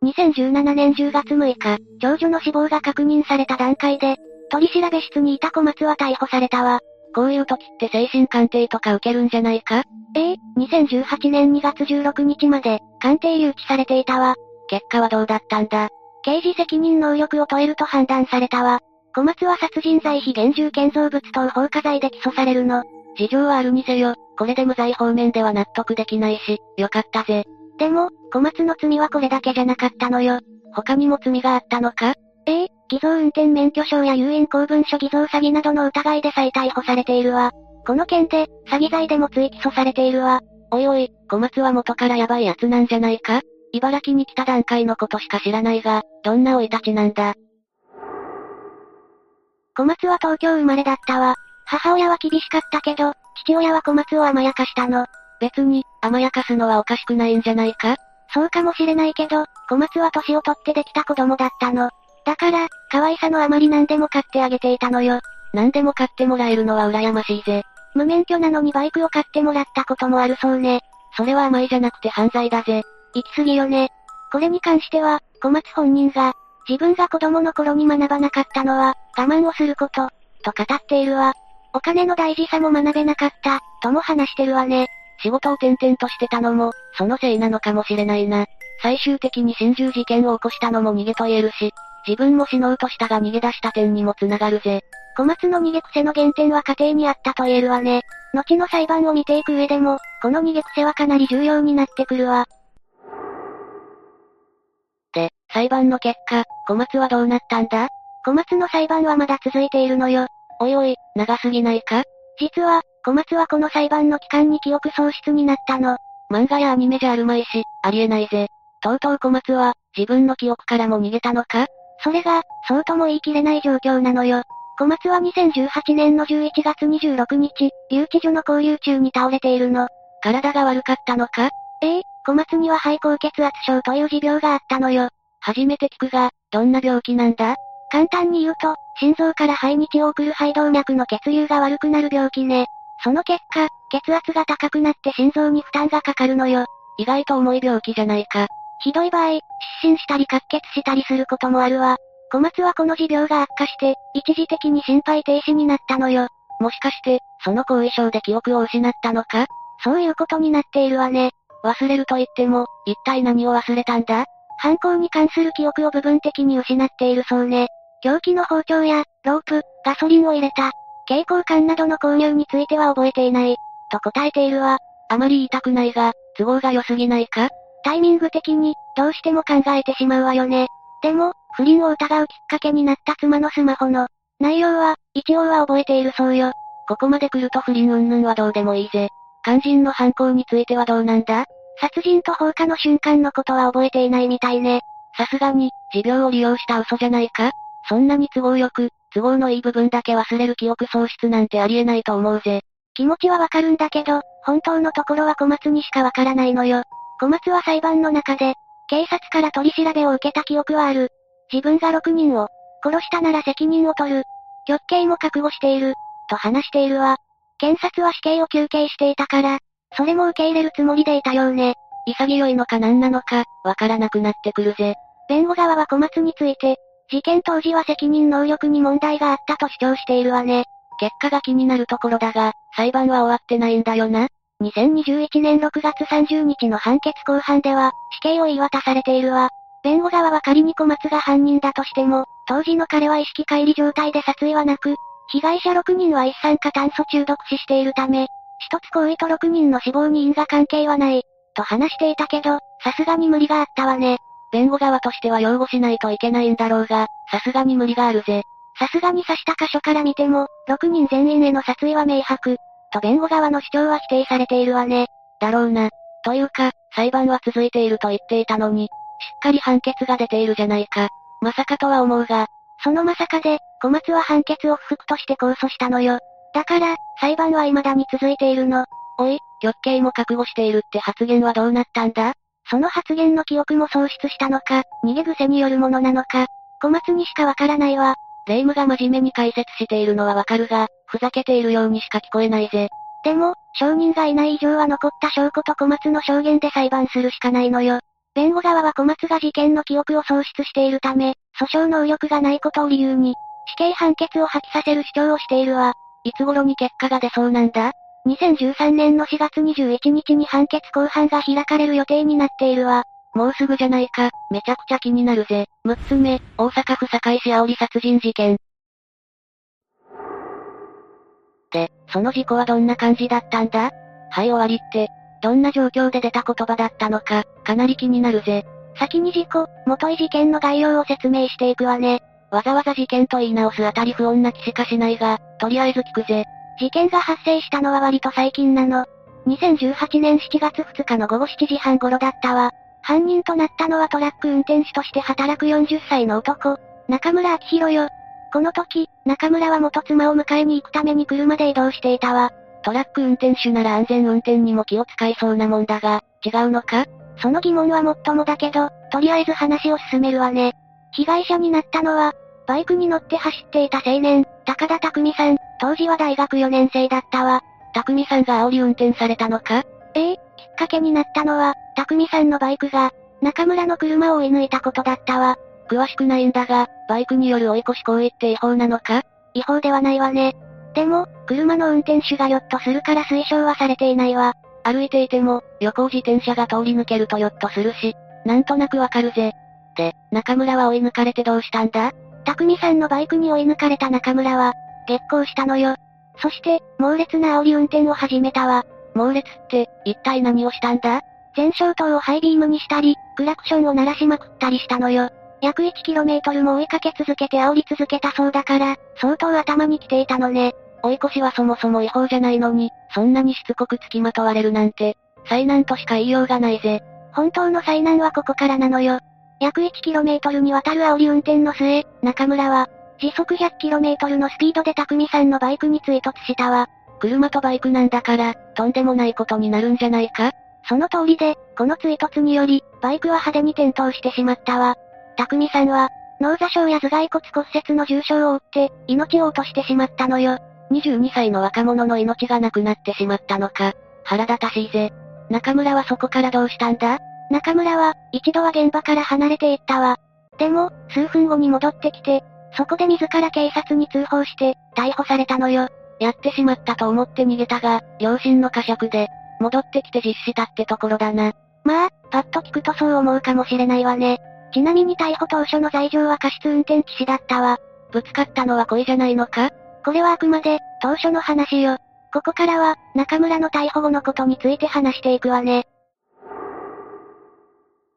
2017年10月6日、長女の死亡が確認された段階で、取り調べ室にいた小松は逮捕されたわ。こういう時って精神鑑定とか受けるんじゃないか？ええ2018年2月16日まで、鑑定留置されていたわ。結果はどうだったんだ？刑事責任能力を問えると判断されたわ。小松は殺人罪非現住建造物等放火罪で起訴されるの。事情はあるにせよ、これで無罪方面では納得できないし、よかったぜ。でも、小松の罪はこれだけじゃなかったのよ。他にも罪があったのか？ええ偽造運転免許証や有印公文書偽造詐欺などの疑いで再逮捕されているわ。この件で、詐欺罪でも追起訴されているわ。おいおい、小松は元からヤバい奴なんじゃないか？茨城に来た段階のことしか知らないが、どんな生い立ちなんだ？小松は東京生まれだったわ。母親は厳しかったけど、父親は小松を甘やかしたの。別に、甘やかすのはおかしくないんじゃないか？そうかもしれないけど、小松は年を取ってできた子供だったの。だから、可愛さのあまり何でも買ってあげていたのよ。何でも買ってもらえるのは羨ましいぜ。無免許なのにバイクを買ってもらったこともあるそうね。それは甘いじゃなくて犯罪だぜ。行き過ぎよね。これに関しては、小松本人が、自分が子供の頃に学ばなかったのは、我慢をすること、と語っているわ。お金の大事さも学べなかった、とも話してるわね。仕事を転々としてたのも、そのせいなのかもしれないな。最終的に心中事件を起こしたのも逃げと言えるし、自分も死のうとしたが逃げ出した点にも繋がるぜ。小松の逃げ癖の原点は家庭にあったと言えるわね。後の裁判を見ていく上でも、この逃げ癖はかなり重要になってくるわ。で、裁判の結果、小松はどうなったんだ？小松の裁判はまだ続いているのよ。おいおい、長すぎないか？実は、小松はこの裁判の期間に記憶喪失になったの。漫画やアニメじゃあるまいし、ありえないぜ。とうとう小松は、自分の記憶からも逃げたのか？それが、そうとも言い切れない状況なのよ。小松は2018年の11月26日、留置所の交流中に倒れているの。体が悪かったのか？ええ小松には肺高血圧症という持病があったのよ。初めて聞くが、どんな病気なんだ？簡単に言うと、心臓から肺に血を送る肺動脈の血流が悪くなる病気ね。その結果、血圧が高くなって心臓に負担がかかるのよ。意外と重い病気じゃないか。ひどい場合、失神したり滑血したりすることもあるわ。小松はこの持病が悪化して、一時的に心肺停止になったのよ。もしかして、その後遺症で記憶を失ったのか？そういうことになっているわね。忘れると言っても、一体何を忘れたんだ？犯行に関する記憶を部分的に失っているそうね。凶器の包丁や、ロープ、ガソリンを入れた、蛍光管などの購入については覚えていない、と答えているわ。あまり言いたくないが、都合が良すぎないか？タイミング的に、どうしても考えてしまうわよね。でも、不倫を疑うきっかけになった妻のスマホの、内容は、一応は覚えているそうよ。ここまで来ると不倫云々はどうでもいいぜ。肝心の犯行についてはどうなんだ？殺人と放火の瞬間のことは覚えていないみたいね。さすがに、持病を利用した嘘じゃないか？そんなに都合よく、都合のいい部分だけ忘れる記憶喪失なんてありえないと思うぜ。気持ちはわかるんだけど、本当のところは小松にしかわからないのよ。小松は裁判の中で、警察から取り調べを受けた記憶はある。自分が6人を、殺したなら責任を取る。極刑も覚悟している、と話しているわ。検察は死刑を求刑していたから、それも受け入れるつもりでいたようね。潔いのか何なのか、わからなくなってくるぜ。弁護側は小松について、事件当時は責任能力に問題があったと主張しているわね。結果が気になるところだが、裁判は終わってないんだよな。2021年6月30日の判決公判では、死刑を言い渡されているわ。弁護側は仮に小松が犯人だとしても、当時の彼は意識乖離状態で殺意はなく、被害者6人は一酸化炭素中毒死しているため、一つ行為と6人の死亡に因果関係はない、と話していたけど、さすがに無理があったわね。弁護側としては擁護しないといけないんだろうが、さすがに無理があるぜ。さすがに刺した箇所から見ても、6人全員への殺意は明白。と弁護側の主張は否定されているわね。だろうな。というか、裁判は続いていると言っていたのに、しっかり判決が出ているじゃないか。まさかとは思うが、そのまさかで、小松は判決を不服として控訴したのよ。だから、裁判は未だに続いているの。おい、極刑も覚悟しているって発言はどうなったんだ？その発言の記憶も喪失したのか、逃げ癖によるものなのか、小松にしかわからないわ。霊夢が真面目に解説しているのはわかるが、ふざけているようにしか聞こえないぜ。でも、証人がいない以上は残った証拠と小松の証言で裁判するしかないのよ。弁護側は小松が事件の記憶を喪失しているため、訴訟能力がないことを理由に、死刑判決を破棄させる主張をしているわ。いつ頃に結果が出そうなんだ ?2013 年の4月21日に判決公判が開かれる予定になっているわ。もうすぐじゃないか、めちゃくちゃ気になるぜ。6つ目、大阪府堺市煽り殺人事件。で、その事故はどんな感じだったんだ？はい終わりって、どんな状況で出た言葉だったのか、かなり気になるぜ。先に事故、元い事件の概要を説明していくわね。わざわざ事件と言い直すあたり不穏な気しかしないが、とりあえず聞くぜ。事件が発生したのは割と最近なの。2018年7月2日の午後7時半頃だったわ。犯人となったのはトラック運転手として働く40歳の男、中村明宏よ。この時、中村は元妻を迎えに行くために車で移動していたわ。トラック運転手なら安全運転にも気を使いそうなもんだが、違うのか？その疑問はもっともだけど、とりあえず話を進めるわね。被害者になったのは、バイクに乗って走っていた青年、高田匠さん、当時は大学4年生だったわ。匠さんが煽り運転されたのか？ええ、きっかけになったのは、匠さんのバイクが、中村の車を追い抜いたことだったわ。詳しくないんだが、バイクによる追い越し行為って違法なのか？違法ではないわね。でも、車の運転手がヨッとするから推奨はされていないわ。歩いていても、横自転車が通り抜けるとヨッとするし、なんとなくわかるぜ。で、中村は追い抜かれてどうしたんだ？匠さんのバイクに追い抜かれた中村は、激高したのよ。そして、猛烈な煽り運転を始めたわ。猛烈って、一体何をしたんだ？前照灯をハイビームにしたり、クラクションを鳴らしまくったりしたのよ。約 1km も追いかけ続けて煽り続けたそうだから、相当頭に来ていたのね。追い越しはそもそも違法じゃないのに、そんなにしつこく付きまとわれるなんて、災難としか言いようがないぜ。本当の災難はここからなのよ。約 1km にわたる煽り運転の末、中村は、時速 100km のスピードで匠さんのバイクに追突したわ。車とバイクなんだから、とんでもないことになるんじゃないか？その通りで、この追突により、バイクは派手に転倒してしまったわ。匠さんは、脳挫傷や頭蓋骨骨折の重傷を負って、命を落としてしまったのよ。22歳の若者の命がなくなってしまったのか。腹立たしいぜ。中村はそこからどうしたんだ？中村は、一度は現場から離れていったわ。でも、数分後に戻ってきて、そこで自ら警察に通報して、逮捕されたのよ。やってしまったと思って逃げたが、両親の呵責で、戻ってきて実施したってところだな。まあ、パッと聞くとそう思うかもしれないわね。ちなみに逮捕当初の罪状は過失運転致死だったわ。ぶつかったのは恋じゃないのか？これはあくまで、当初の話よ。ここからは、中村の逮捕後のことについて話していくわね。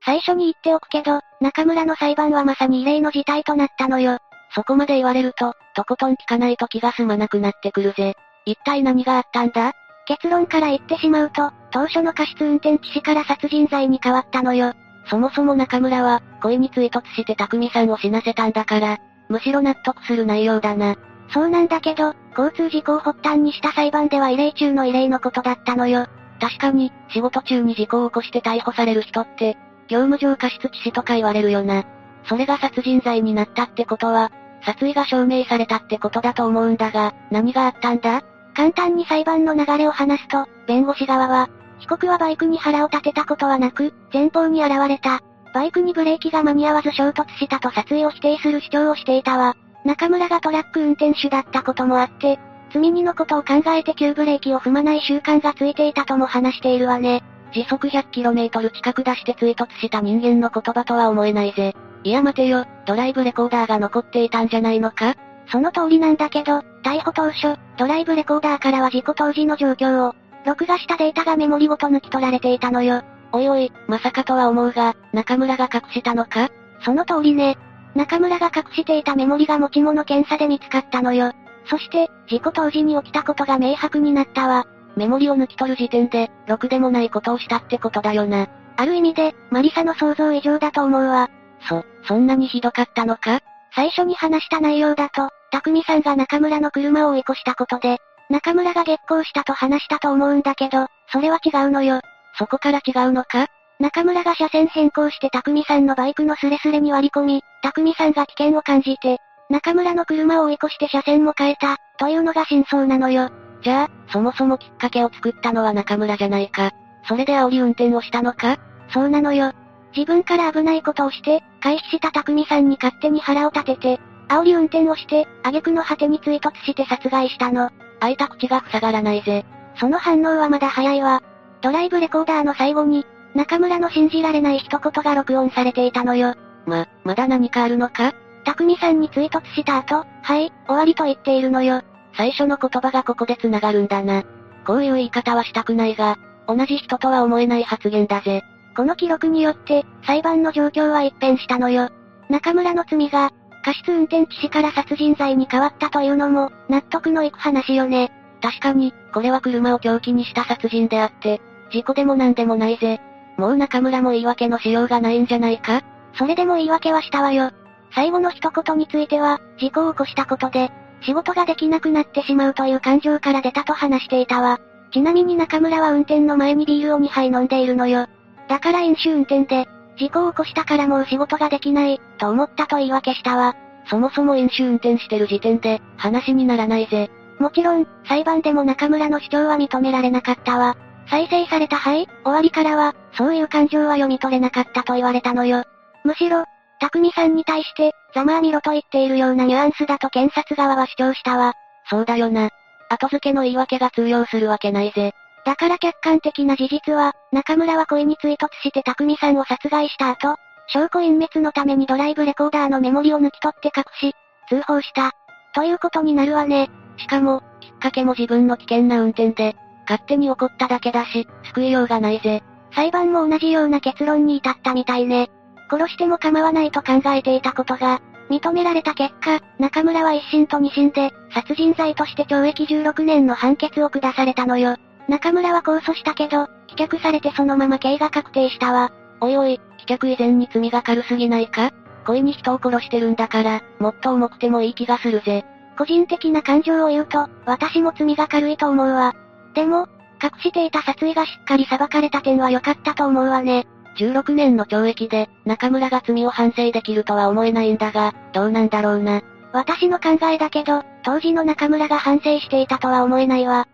最初に言っておくけど、中村の裁判はまさに異例の事態となったのよ。そこまで言われると、とことん聞かないと気が済まなくなってくるぜ。一体何があったんだ？結論から言ってしまうと、当初の過失運転致死から殺人罪に変わったのよ。そもそも中村は、恋に追突して匠さんを死なせたんだから、むしろ納得する内容だな。そうなんだけど、交通事故を発端にした裁判では異例中の異例のことだったのよ。確かに、仕事中に事故を起こして逮捕される人って、業務上過失致死とか言われるよな。それが殺人罪になったってことは、殺意が証明されたってことだと思うんだが、何があったんだ？簡単に裁判の流れを話すと、弁護士側は、被告はバイクに腹を立てたことはなく、前方に現れた。バイクにブレーキが間に合わず衝突したと殺意を否定する主張をしていたわ。中村がトラック運転手だったこともあって、積み荷のことを考えて急ブレーキを踏まない習慣がついていたとも話しているわね。時速 100km 近く出して追突した人間の言葉とは思えないぜ。いや待てよ、ドライブレコーダーが残っていたんじゃないのか？その通りなんだけど、逮捕当初、ドライブレコーダーからは事故当時の状況を、録画したデータがメモリごと抜き取られていたのよ。おいおい、まさかとは思うが、中村が隠したのか？その通りね。中村が隠していたメモリが持ち物検査で見つかったのよ。そして、事故当時に起きたことが明白になったわ。メモリを抜き取る時点で、ろくでもないことをしたってことだよな。ある意味で、マリサの想像以上だと思うわ。そ、そんなにひどかったのか？最初に話した内容だと、匠さんが中村の車を追い越したことで、中村が激高したと話したと思うんだけど、それは違うのよ。そこから違うのか？中村が車線変更して匠さんのバイクのスレスレに割り込み、匠さんが危険を感じて、中村の車を追い越して車線も変えた、というのが真相なのよ。じゃあ、そもそもきっかけを作ったのは中村じゃないか。それで煽り運転をしたのか？そうなのよ。自分から危ないことをして、回避した匠さんに勝手に腹を立てて、煽り運転をして、挙句の果てに追突して殺害したの。開いた口が塞がらないぜ。その反応はまだ早いわ。ドライブレコーダーの最後に、中村の信じられない一言が録音されていたのよ。ま、まだ何かあるのか？匠さんに追突した後、はい、終わりと言っているのよ。最初の言葉がここで繋がるんだな。こういう言い方はしたくないが、同じ人とは思えない発言だぜ。この記録によって、裁判の状況は一変したのよ。中村の罪が、過失運転致死から殺人罪に変わったというのも、納得のいく話よね。確かに、これは車を凶器にした殺人であって、事故でも何でもないぜ。もう中村も言い訳のしようがないんじゃないか？それでも言い訳はしたわよ。最後の一言については、事故を起こしたことで、仕事ができなくなってしまうという感情から出たと話していたわ。ちなみに中村は運転の前にビールを2杯飲んでいるのよ。だから飲酒運転で、事故を起こしたからもう仕事ができない、と思ったと言い訳したわ。そもそも飲酒運転してる時点で、話にならないぜ。もちろん、裁判でも中村の主張は認められなかったわ。再生されたはい、終わりからは、そういう感情は読み取れなかったと言われたのよ。むしろ、匠さんに対して、ざまあみろと言っているようなニュアンスだと検察側は主張したわ。そうだよな。後付けの言い訳が通用するわけないぜ。だから客観的な事実は、中村は恋に追突して匠さんを殺害した後、証拠隠滅のためにドライブレコーダーのメモリを抜き取って隠し、通報した。ということになるわね。しかも、きっかけも自分の危険な運転で、勝手に起こっただけだし、救いようがないぜ。裁判も同じような結論に至ったみたいね。殺しても構わないと考えていたことが、認められた結果、中村は一審と二審で、殺人罪として懲役16年の判決を下されたのよ。中村は控訴したけど、棄却されてそのまま刑が確定したわ。おいおい、棄却以前に罪が軽すぎないか？故意に人を殺してるんだから、もっと重くてもいい気がするぜ。個人的な感情を言うと、私も罪が軽いと思うわ。でも、隠していた殺意がしっかり裁かれた点は良かったと思うわね。16年の懲役で、中村が罪を反省できるとは思えないんだが、どうなんだろうな。私の考えだけど、当時の中村が反省していたとは思えないわ。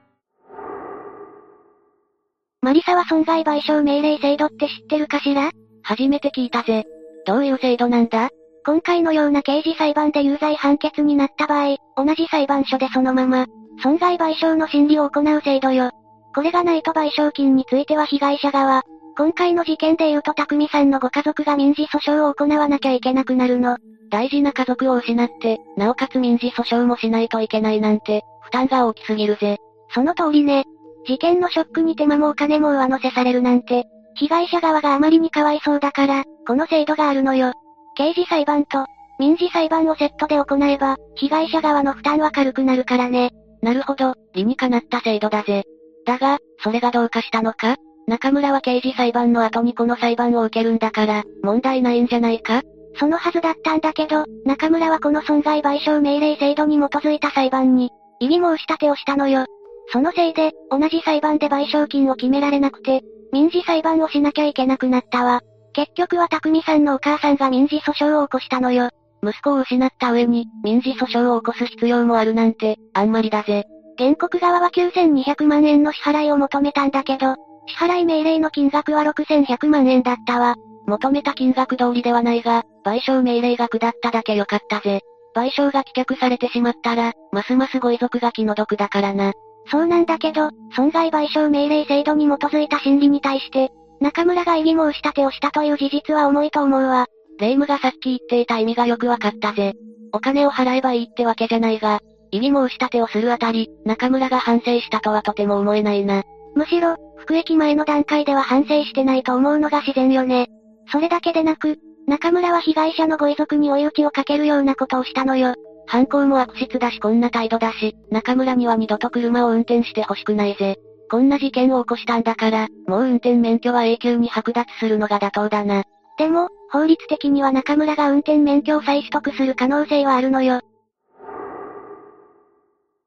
マリサは損害賠償命令制度って知ってるかしら？初めて聞いたぜ。どういう制度なんだ？今回のような刑事裁判で有罪判決になった場合、同じ裁判所でそのまま、損害賠償の審理を行う制度よ。これがないと賠償金については被害者側、今回の事件で言うと匠さんのご家族が民事訴訟を行わなきゃいけなくなるの。大事な家族を失って、なおかつ民事訴訟もしないといけないなんて、負担が大きすぎるぜ。その通りね。事件のショックに手間もお金も上乗せされるなんて、被害者側があまりにかわいそうだから、この制度があるのよ。刑事裁判と、民事裁判をセットで行えば、被害者側の負担は軽くなるからね。なるほど、理にかなった制度だぜ。だが、それがどうかしたのか？中村は刑事裁判の後にこの裁判を受けるんだから、問題ないんじゃないか？そのはずだったんだけど、中村はこの損害賠償命令制度に基づいた裁判に、異議申し立てをしたのよ。そのせいで、同じ裁判で賠償金を決められなくて、民事裁判をしなきゃいけなくなったわ。結局は匠さんのお母さんが民事訴訟を起こしたのよ。息子を失った上に、民事訴訟を起こす必要もあるなんて、あんまりだぜ。原告側は9200万円の支払いを求めたんだけど、支払い命令の金額は6100万円だったわ。求めた金額通りではないが、賠償命令が下っただけよかったぜ。賠償が棄却されてしまったら、ますますご遺族が気の毒だからな。そうなんだけど、損害賠償命令制度に基づいた審理に対して、中村が異議申し立てをしたという事実は重いと思うわ。霊夢がさっき言っていた意味がよくわかったぜ。お金を払えばいいってわけじゃないが、異議申し立てをするあたり、中村が反省したとはとても思えないな。むしろ、服役前の段階では反省してないと思うのが自然よね。それだけでなく、中村は被害者のご遺族に追い打ちをかけるようなことをしたのよ。犯行も悪質だしこんな態度だし、中村には二度と車を運転してほしくないぜ。こんな事件を起こしたんだから、もう運転免許は永久に剥奪するのが妥当だな。でも、法律的には中村が運転免許を再取得する可能性はあるのよ。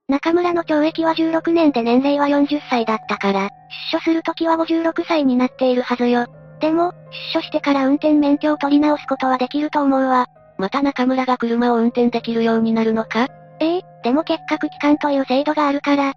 中村の懲役は16年で年齢は40歳だったから、出所するときは56歳になっているはずよ。でも、出所してから運転免許を取り直すことはできると思うわ。また中村が車を運転できるようになるのか？ええでも結核期間という制度があるから、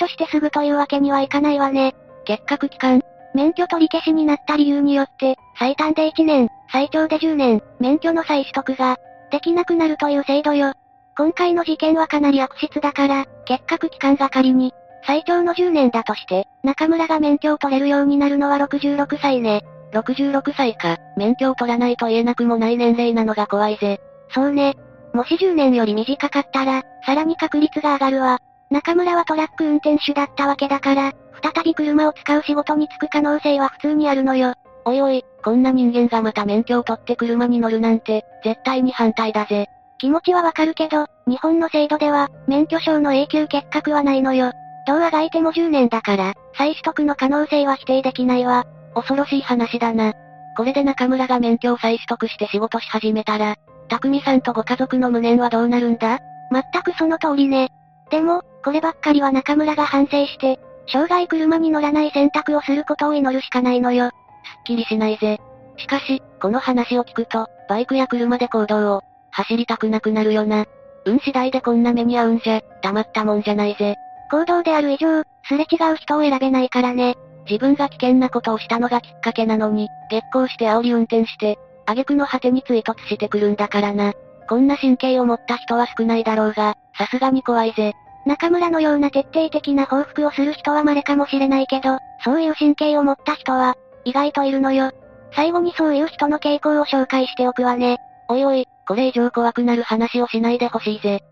出所してすぐというわけにはいかないわね。結核期間？免許取り消しになった理由によって、最短で1年、最長で10年、免許の再取得が、できなくなるという制度よ。今回の事件はかなり悪質だから、結核期間が仮に、最長の10年だとして、中村が免許を取れるようになるのは66歳ね。66歳か、免許を取らないと言えなくもない年齢なのが怖いぜ。そうね。もし10年より短かったら、さらに確率が上がるわ。中村はトラック運転手だったわけだから、再び車を使う仕事に就く可能性は普通にあるのよ。おいおい、こんな人間がまた免許を取って車に乗るなんて、絶対に反対だぜ。気持ちはわかるけど、日本の制度では、免許証の永久欠格はないのよ。どうあがいても10年だから、再取得の可能性は否定できないわ。恐ろしい話だな。これで中村が免許を再取得して仕事し始めたら、匠さんとご家族の無念はどうなるんだ？全くその通りね。でも、こればっかりは中村が反省して、生涯車に乗らない選択をすることを祈るしかないのよ。すっきりしないぜ。しかし、この話を聞くと、バイクや車で行動を、走りたくなくなるよな。運次第でこんな目に遭うんじゃ、たまったもんじゃないぜ。行動である以上、すれ違う人を選べないからね。自分が危険なことをしたのがきっかけなのに、激行して煽り運転して、挙句の果てに追突してくるんだからな。こんな神経を持った人は少ないだろうが、さすがに怖いぜ。中村のような徹底的な報復をする人は稀かもしれないけど、そういう神経を持った人は、意外といるのよ。最後にそういう人の傾向を紹介しておくわね。おいおい、これ以上怖くなる話をしないでほしいぜ。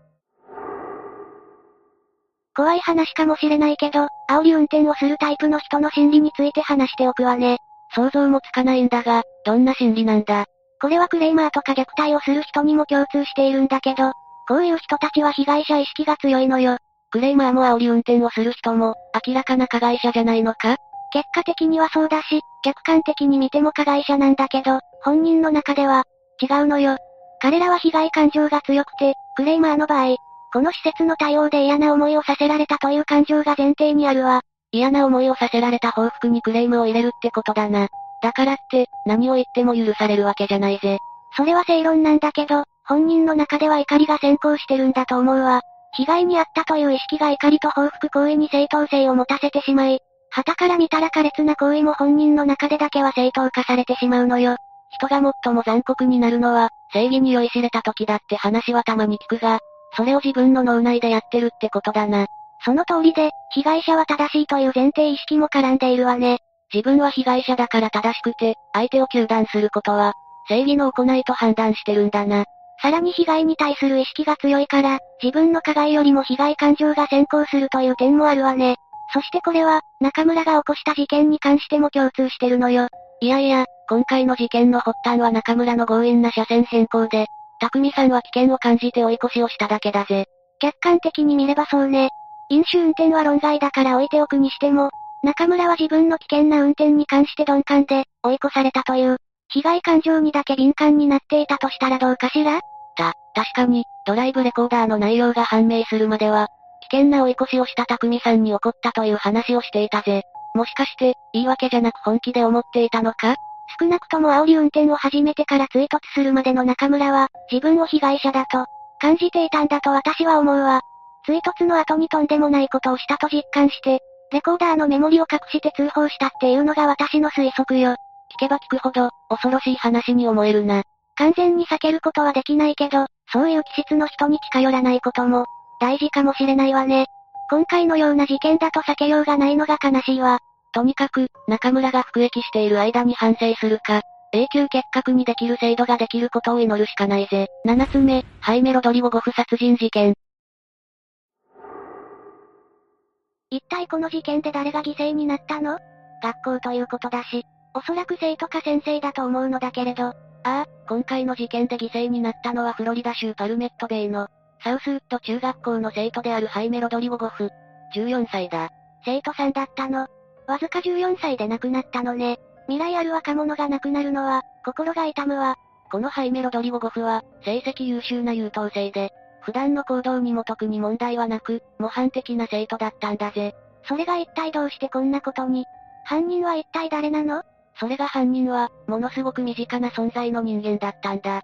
怖い話かもしれないけど、煽り運転をするタイプの人の心理について話しておくわね。想像もつかないんだが、どんな心理なんだ？これはクレーマーとか虐待をする人にも共通しているんだけど、こういう人たちは被害者意識が強いのよ。クレーマーも煽り運転をする人も、明らかな加害者じゃないのか？結果的にはそうだし、客観的に見ても加害者なんだけど、本人の中では、違うのよ。彼らは被害感情が強くて、クレーマーの場合、この施設の対応で嫌な思いをさせられたという感情が前提にあるわ。嫌な思いをさせられた報復にクレームを入れるってことだな。だからって、何を言っても許されるわけじゃないぜ。それは正論なんだけど、本人の中では怒りが先行してるんだと思うわ。被害に遭ったという意識が怒りと報復行為に正当性を持たせてしまい、旗から見たら苛烈な行為も本人の中でだけは正当化されてしまうのよ。人が最も残酷になるのは、正義に酔いしれた時だって話はたまに聞くが、それを自分の脳内でやってるってことだな。その通りで、被害者は正しいという前提意識も絡んでいるわね。自分は被害者だから正しくて、相手を糾弾することは、正義の行いと判断してるんだな。さらに被害に対する意識が強いから、自分の加害よりも被害感情が先行するという点もあるわね。そしてこれは、中村が起こした事件に関しても共通してるのよ。いやいや、今回の事件の発端は中村の強引な車線変更で、匠さんは危険を感じて追い越しをしただけだぜ。客観的に見ればそうね。飲酒運転は論外だから置いておくにしても、中村は自分の危険な運転に関して鈍感で、追い越されたという、被害感情にだけ敏感になっていたとしたらどうかしら？た、確かに、ドライブレコーダーの内容が判明するまでは、危険な追い越しをした匠さんに怒ったという話をしていたぜ。もしかして、言い訳じゃなく本気で思っていたのか？少なくとも煽り運転を始めてから追突するまでの中村は、自分を被害者だと、感じていたんだと私は思うわ。追突の後にとんでもないことをしたと実感して、レコーダーのメモリを隠して通報したっていうのが私の推測よ。聞けば聞くほど、恐ろしい話に思えるな。完全に避けることはできないけど、そういう気質の人に近寄らないことも、大事かもしれないわね。今回のような事件だと避けようがないのが悲しいわ。とにかく、中村が服役している間に反省するか、永久結核にできる制度ができることを祈るしかないぜ。7つ目、ハイメロドリゴゴフ殺人事件。一体この事件で誰が犠牲になったの？学校ということだし、おそらく生徒か先生だと思うのだけれど、ああ、今回の事件で犠牲になったのはフロリダ州パルメットベイの、サウスウッド中学校の生徒であるハイメロドリゴゴフ。14歳だ。生徒さんだったの。わずか14歳で亡くなったのね。未来ある若者が亡くなるのは、心が痛むわ。このハイメロドリゴゴフは、成績優秀な優等生で、普段の行動にも特に問題はなく、模範的な生徒だったんだぜ。それが一体どうしてこんなことに？犯人は一体誰なの？それが犯人は、ものすごく身近な存在の人間だったんだ。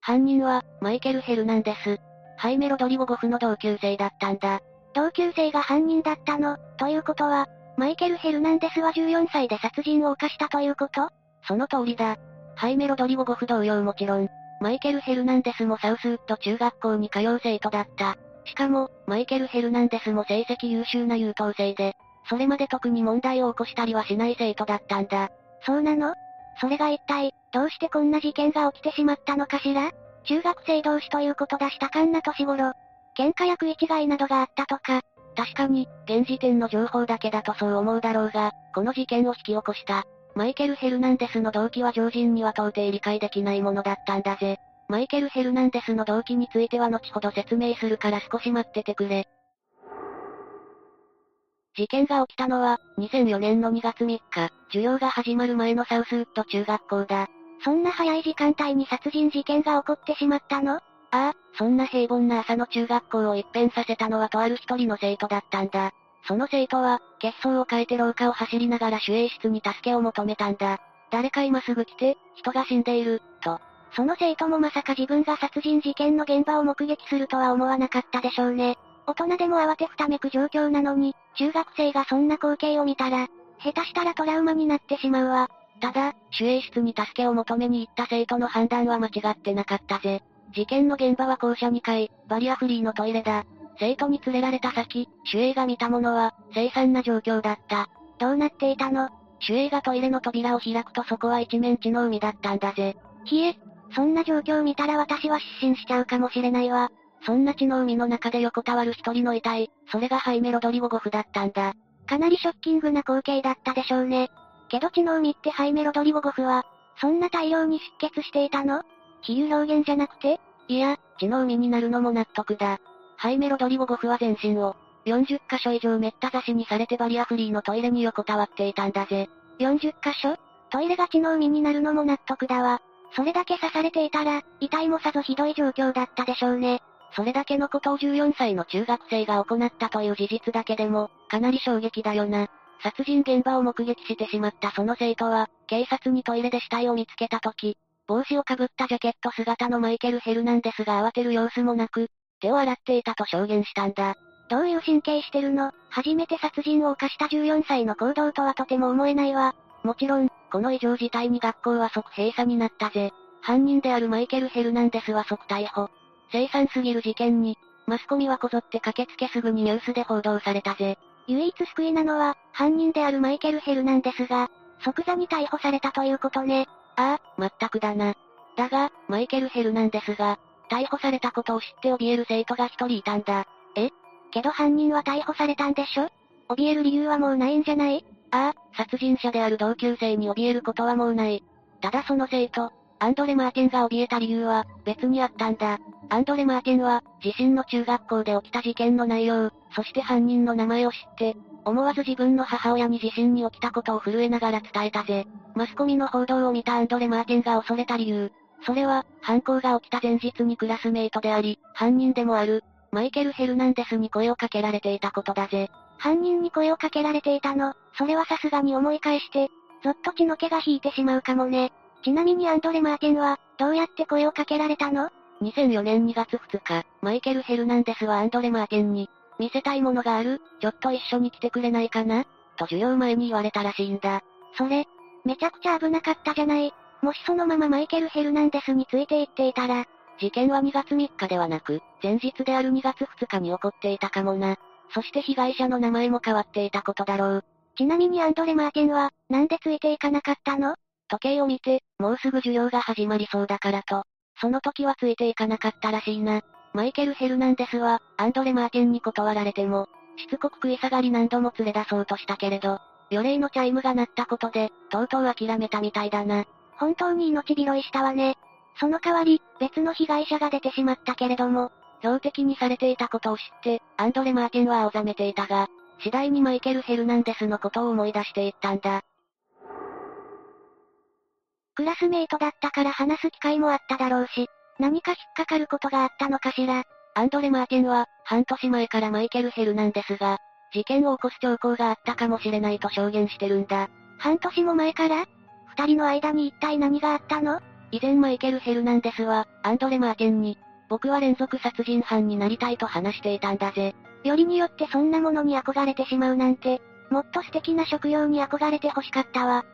犯人は、マイケル・ヘルナンデス。ハイメロドリゴゴフの同級生だったんだ。同級生が犯人だったのということは、マイケル・ヘルナンデスは14歳で殺人を犯したということ？その通りだ。ハイメロドリゴゴフ同様もちろん、マイケル・ヘルナンデスもサウスウッド中学校に通う生徒だった。しかも、マイケル・ヘルナンデスも成績優秀な優等生で、それまで特に問題を起こしたりはしない生徒だったんだ。そうなの？それが一体、どうしてこんな事件が起きてしまったのかしら？中学生同士ということだしたかんな年頃。喧嘩や食い違いなどがあったとか。確かに、現時点の情報だけだとそう思うだろうが、この事件を引き起こした、マイケル・ヘルナンデスの動機は常人には到底理解できないものだったんだぜ。マイケル・ヘルナンデスの動機については後ほど説明するから少し待っててくれ。事件が起きたのは、2004年の2月3日、授業が始まる前のサウスウッド中学校だ。そんな早い時間帯に殺人事件が起こってしまったの？ああ、そんな平凡な朝の中学校を一変させたのはとある一人の生徒だったんだ。その生徒は、血相を変えて廊下を走りながら守衛室に助けを求めたんだ。誰か今すぐ来て、人が死んでいる、と。その生徒もまさか自分が殺人事件の現場を目撃するとは思わなかったでしょうね。大人でも慌てふためく状況なのに、中学生がそんな光景を見たら、下手したらトラウマになってしまうわ。ただ、守衛室に助けを求めに行った生徒の判断は間違ってなかったぜ。事件の現場は校舎2階、バリアフリーのトイレだ。生徒に連れられた先、守衛が見たものは、凄惨な状況だった。どうなっていたの？守衛がトイレの扉を開くとそこは一面地の海だったんだぜ。ひえ、そんな状況見たら私は失神しちゃうかもしれないわ。そんな血の海の中で横たわる一人の遺体、それがハイメロドリゴゴフだったんだ。かなりショッキングな光景だったでしょうね。けど血の海ってハイメロドリゴゴフは、そんな大量に出血していたの？比喩表現じゃなくて？いや、血の海になるのも納得だ。ハイメロドリゴゴフは全身を、40箇所以上めった刺しにされてバリアフリーのトイレに横たわっていたんだぜ。40箇所？トイレが血の海になるのも納得だわ。それだけ刺されていたら、遺体もさぞひどい状況だったでしょうね。それだけのことを14歳の中学生が行ったという事実だけでも、かなり衝撃だよな。殺人現場を目撃してしまったその生徒は、警察にトイレで死体を見つけた時、帽子をかぶったジャケット姿のマイケル・ヘルナンデスが慌てる様子もなく、手を洗っていたと証言したんだ。どういう神経してるの？初めて殺人を犯した14歳の行動とはとても思えないわ。もちろん、この異常事態に学校は即閉鎖になったぜ。犯人であるマイケル・ヘルナンデスは即逮捕。凄惨すぎる事件に、マスコミはこぞって駆けつけすぐにニュースで報道されたぜ。唯一救いなのは、犯人であるマイケル・ヘルナンデスが、即座に逮捕されたということね。ああ、まったくだな。だが、マイケル・ヘルナンデスが、逮捕されたことを知って怯える生徒が一人いたんだ。え？けど犯人は逮捕されたんでしょ？怯える理由はもうないんじゃない？ああ、殺人者である同級生に怯えることはもうない。ただその生徒、アンドレ・マーティンが怯えた理由は、別にあったんだ。アンドレ・マーティンは、自身の中学校で起きた事件の内容、そして犯人の名前を知って、思わず自分の母親に自身に起きたことを震えながら伝えたぜ。マスコミの報道を見たアンドレ・マーティンが恐れた理由。それは、犯行が起きた前日にクラスメイトであり、犯人でもある、マイケル・ヘルナンデスに声をかけられていたことだぜ。犯人に声をかけられていたの、それはさすがに思い返して、ぞっと血の気が引いてしまうかもね。ちなみにアンドレ・マーティンは、どうやって声をかけられたの ?2004 年2月2日、マイケル・ヘルナンデスはアンドレ・マーティンに、見せたいものがある？ちょっと一緒に来てくれないかな？と授業前に言われたらしいんだ。それ、めちゃくちゃ危なかったじゃない？もしそのままマイケル・ヘルナンデスについて行っていたら、事件は2月3日ではなく、前日である2月2日に起こっていたかもな。そして被害者の名前も変わっていたことだろう。ちなみにアンドレ・マーティンは、なんでついていかなかったの？時計を見て、もうすぐ授業が始まりそうだからと。その時はついていかなかったらしいな。マイケル・ヘルナンデスは、アンドレ・マーティンに断られても、しつこく食い下がり何度も連れ出そうとしたけれど、予令のチャイムが鳴ったことで、とうとう諦めたみたいだな。本当に命拾いしたわね。その代わり、別の被害者が出てしまったけれども、標的にされていたことを知って、アンドレ・マーティンは青ざめていたが、次第にマイケル・ヘルナンデスのことを思い出していったんだ。クラスメイトだったから話す機会もあっただろうし、何か引っかかることがあったのかしら？アンドレ・マーティンは、半年前からマイケル・ヘルナンデスが、事件を起こす兆候があったかもしれないと証言してるんだ。半年も前から？二人の間に一体何があったの？以前マイケル・ヘルナンデスは、アンドレ・マーティンに、僕は連続殺人犯になりたいと話していたんだぜ。よりによってそんなものに憧れてしまうなんて、もっと素敵な職業に憧れて欲しかったわ。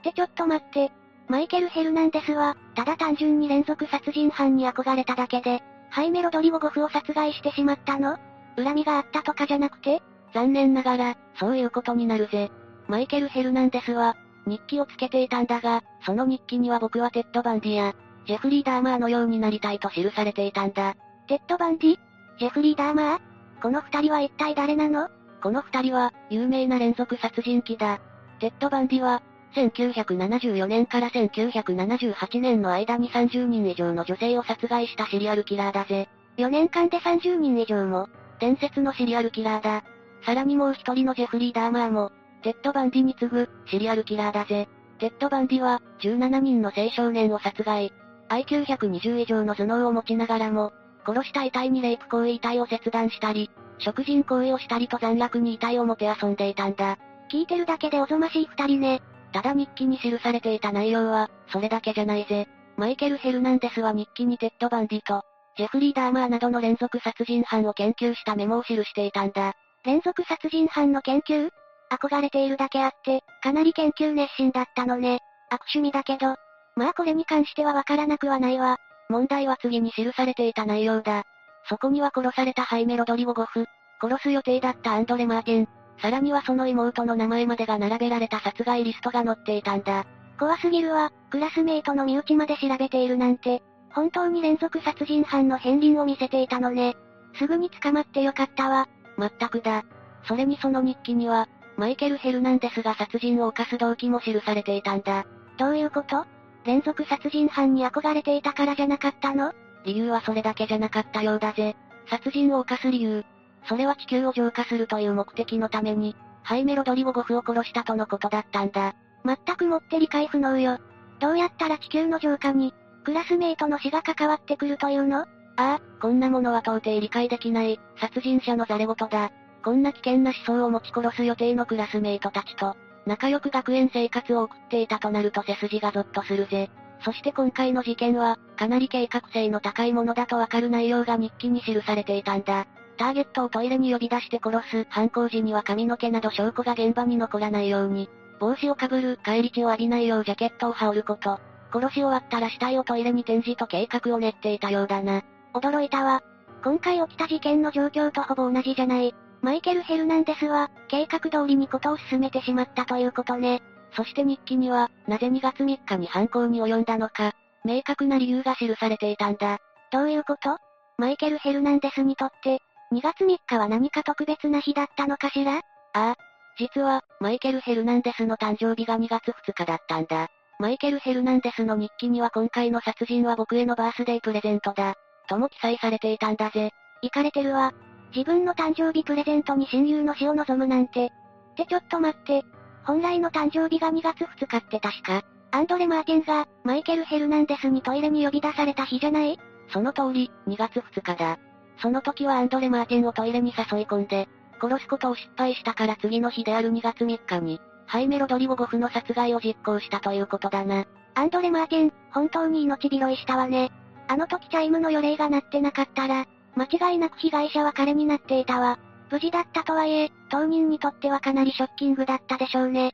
ってちょっと待って、マイケル・ヘルナンデスは、ただ単純に連続殺人犯に憧れただけで、ハイメロ・ドリゴゴフを殺害してしまったの恨みがあったとかじゃなくて残念ながら、そういうことになるぜ。マイケル・ヘルナンデスは、日記をつけていたんだが、その日記には僕はテッド・バンディや、ジェフリー・ダーマーのようになりたいと記されていたんだ。テッド・バンディ？ジェフリー・ダーマー？この二人は一体誰なの？この二人は、有名な連続殺人鬼だ。テッド・バンディは、1974年から1978年の間に30人以上の女性を殺害したシリアルキラーだぜ。4年間で30人以上も、伝説のシリアルキラーだ。さらにもう一人のジェフリー・ダーマーも、テッド・バンディに次ぐ、シリアルキラーだぜ。テッド・バンディは、17人の青少年を殺害。IQ120 以上の頭脳を持ちながらも、殺した遺体にレイプ行為遺体を切断したり、食人行為をしたりと残虐に遺体をもて遊んでいたんだ。聞いてるだけでおぞましい二人ね。ただ日記に記されていた内容は、それだけじゃないぜ。マイケル・ヘルナンデスは日記にテッド・バンディと、ジェフリー・ダーマーなどの連続殺人犯を研究したメモを記していたんだ。連続殺人犯の研究？憧れているだけあって、かなり研究熱心だったのね。悪趣味だけど。まあこれに関してはわからなくはないわ。問題は次に記されていた内容だ。そこには殺されたハイメ・ロドリゴ・ゴフ、殺す予定だったアンドレ・マーティン、さらにはその妹の名前までが並べられた殺害リストが載っていたんだ。怖すぎるわ、クラスメイトの身内まで調べているなんて。本当に連続殺人犯の片鱗を見せていたのね。すぐに捕まってよかったわ。まったくだ。それにその日記には、マイケル・ヘルナンデスが殺人を犯す動機も記されていたんだ。どういうこと？連続殺人犯に憧れていたからじゃなかったの？理由はそれだけじゃなかったようだぜ。殺人を犯す理由。それは地球を浄化するという目的のために、ハイメロドリゴゴフを殺したとのことだったんだ。全くもって理解不能よ。どうやったら地球の浄化に、クラスメイトの死が関わってくるというの？ああ、こんなものは到底理解できない、殺人者のザレ言だ。こんな危険な思想を持ち殺す予定のクラスメイトたちと、仲良く学園生活を送っていたとなると背筋がゾッとするぜ。そして今回の事件は、かなり計画性の高いものだとわかる内容が日記に記されていたんだ。ターゲットをトイレに呼び出して殺す、犯行時には髪の毛など証拠が現場に残らないように、帽子をかぶる、帰り血を浴びないようジャケットを羽織ること、殺し終わったら死体をトイレに展示と計画を練っていたようだな。驚いたわ。今回起きた事件の状況とほぼ同じじゃない。マイケル・ヘルナンデスは、計画通りにことを進めてしまったということね。そして日記には、なぜ2月3日に犯行に及んだのか、明確な理由が記されていたんだ。どういうこと？マイケル・ヘルナンデスにとって、2月3日は何か特別な日だったのかしら？ああ。実は、マイケル・ヘルナンデスの誕生日が2月2日だったんだ。マイケル・ヘルナンデスの日記には今回の殺人は僕へのバースデープレゼントだ。とも記載されていたんだぜ。行かれてるわ。自分の誕生日プレゼントに親友の死を望むなんて。ってちょっと待って。本来の誕生日が2月2日って確か、アンドレ・マーティンが、マイケル・ヘルナンデスにトイレに呼び出された日じゃない？その通り、2月2日だ。その時はアンドレ・マーティンをトイレに誘い込んで、殺すことを失敗したから次の日である2月3日に、ハイメロドリゴ・ゴフの殺害を実行したということだな。アンドレ・マーティン、本当に命拾いしたわね。あの時チャイムの予令が鳴ってなかったら、間違いなく被害者は彼になっていたわ。無事だったとはいえ、当人にとってはかなりショッキングだったでしょうね。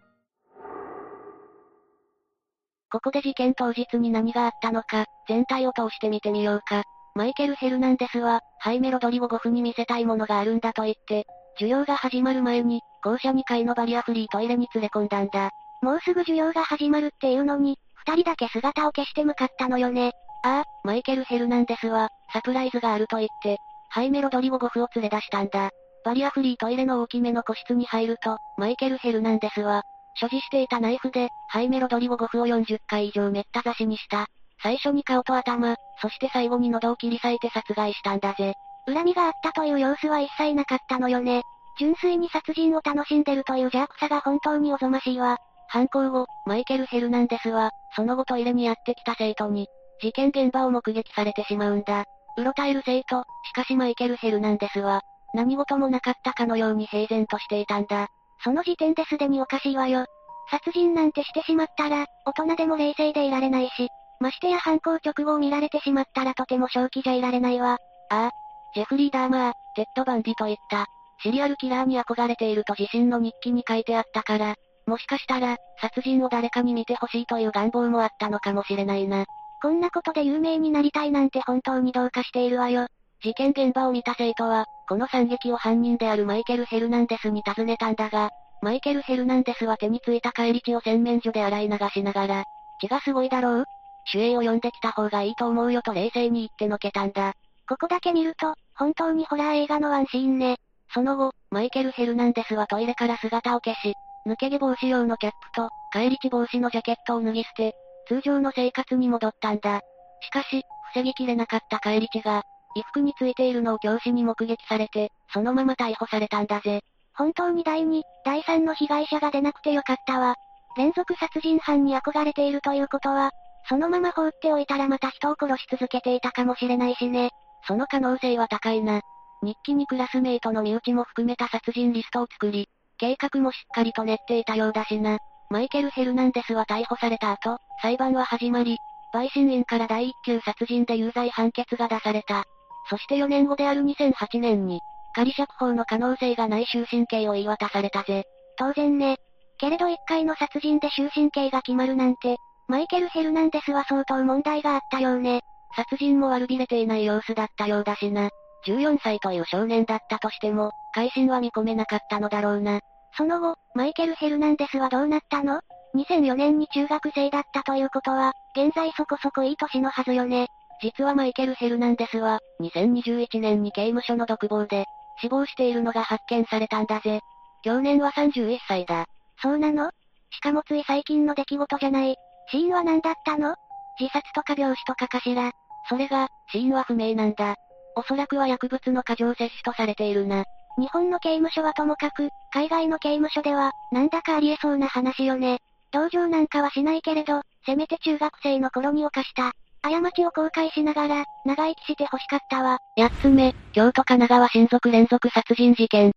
ここで事件当日に何があったのか、全体を通して見てみようか。マイケル・ヘルナンデスは、ハイメロドリゴ・ゴフに見せたいものがあるんだと言って、授業が始まる前に、校舎2階のバリアフリートイレに連れ込んだんだ。もうすぐ授業が始まるっていうのに、二人だけ姿を消して向かったのよね。ああ、マイケル・ヘルナンデスは、サプライズがあると言って、ハイメロドリゴ・ゴフを連れ出したんだ。バリアフリートイレの大きめの個室に入ると、マイケル・ヘルナンデスは、所持していたナイフで、ハイメロドリゴ・ゴフを40回以上めった刺しにした。最初に顔と頭、そして最後に喉を切り裂いて殺害したんだぜ。恨みがあったという様子は一切なかったのよね。純粋に殺人を楽しんでるという邪悪さが本当におぞましいわ。犯行後、マイケル・ヘルナンデスは、その後トイレにやってきた生徒に、事件現場を目撃されてしまうんだ。うろたえる生徒、しかしマイケル・ヘルナンデスは、何事もなかったかのように平然としていたんだ。その時点ですでにおかしいわよ。殺人なんてしてしまったら、大人でも冷静でいられないし、ましてや犯行直後を見られてしまったらとても正気じゃいられないわ。ああ、ジェフリー・ダーマー、テッド・バンディといった、シリアルキラーに憧れていると自身の日記に書いてあったから、もしかしたら、殺人を誰かに見てほしいという願望もあったのかもしれないな。こんなことで有名になりたいなんて本当にどうかしているわよ。事件現場を見た生徒は、この惨劇を犯人であるマイケル・ヘルナンデスに尋ねたんだが、マイケル・ヘルナンデスは手についた帰り血を洗面所で洗い流しながら、血がすごいだろう？守衛を呼んできた方がいいと思うよと冷静に言ってのけたんだ。ここだけ見ると、本当にホラー映画のワンシーンね。その後、マイケル・ヘルナンデスはトイレから姿を消し、抜け毛防止用のキャップと、帰り血防止のジャケットを脱ぎ捨て、通常の生活に戻ったんだ。しかし、防ぎきれなかった帰り血が、衣服についているのを教師に目撃されて、そのまま逮捕されたんだぜ。本当に第2、第3の被害者が出なくてよかったわ。連続殺人犯に憧れているということは、そのまま放っておいたらまた人を殺し続けていたかもしれないしね。その可能性は高いな。日記にクラスメイトの身内も含めた殺人リストを作り、計画もしっかりと練っていたようだしな。マイケル・ヘルナンデスは逮捕された後、裁判は始まり、陪審員から第一級殺人で有罪判決が出された。そして4年後である2008年に、仮釈放の可能性がない終身刑を言い渡されたぜ。当然ね。けれど一回の殺人で終身刑が決まるなんて、マイケル・ヘルナンデスは相当問題があったようね。殺人も悪びれていない様子だったようだしな。14歳という少年だったとしても、改心は見込めなかったのだろうな。その後、マイケル・ヘルナンデスはどうなったの ?2004 年に中学生だったということは、現在そこそこいい年のはずよね。実はマイケル・ヘルナンデスは、2021年に刑務所の独房で、死亡しているのが発見されたんだぜ。去年は31歳だ。そうなの？しかもつい最近の出来事じゃない。死因は何だったの？自殺とか病死とかかしら？それが、死因は不明なんだ。おそらくは薬物の過剰摂取とされているな。日本の刑務所はともかく、海外の刑務所では、なんだかありえそうな話よね。同情なんかはしないけれど、せめて中学生の頃に犯した。過ちを後悔しながら、長生きして欲しかったわ。八つ目、京都神奈川親族連続殺人事件。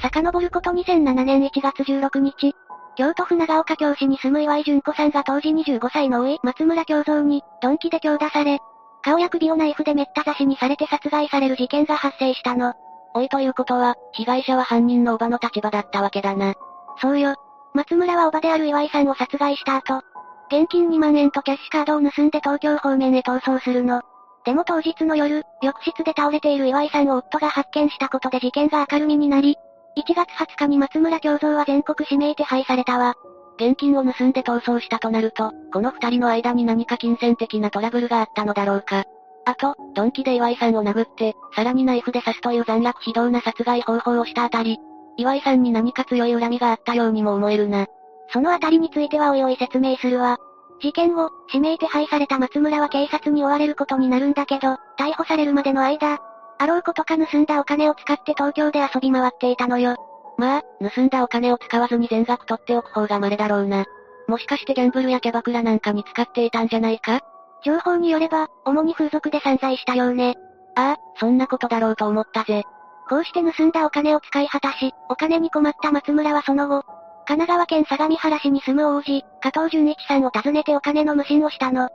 遡ること2007年1月16日、京都府長岡京市に住む岩井純子さんが当時25歳の上、松村京三に、鈍器で強打され、顔や首をナイフでめった刺しにされて殺害される事件が発生したの。おいということは、被害者は犯人のおばの立場だったわけだな。そうよ。松村はおばである岩井さんを殺害した後、現金2万円とキャッシュカードを盗んで東京方面へ逃走するの。でも当日の夜、浴室で倒れている岩井さんを夫が発見したことで事件が明るみになり、1月20日に松村京三は全国指名手配されたわ。現金を盗んで逃走したとなると、この二人の間に何か金銭的なトラブルがあったのだろうか。あと、鈍器で岩井さんを殴って、さらにナイフで刺すという残虐非道な殺害方法をしたあたり、岩井さんに何か強い恨みがあったようにも思えるな。そのあたりについてはおいおい説明するわ。事件後、指名手配された松村は警察に追われることになるんだけど、逮捕されるまでの間、あろうことか盗んだお金を使って東京で遊び回っていたのよ。まあ、盗んだお金を使わずに全額取っておく方が稀だろうな。もしかしてギャンブルやキャバクラなんかに使っていたんじゃないか？情報によれば、主に風俗で散財したようね。ああ、そんなことだろうと思ったぜ。こうして盗んだお金を使い果たし、お金に困った松村はその後、神奈川県相模原市に住む王子、加藤純一さんを訪ねてお金の無心をしたの。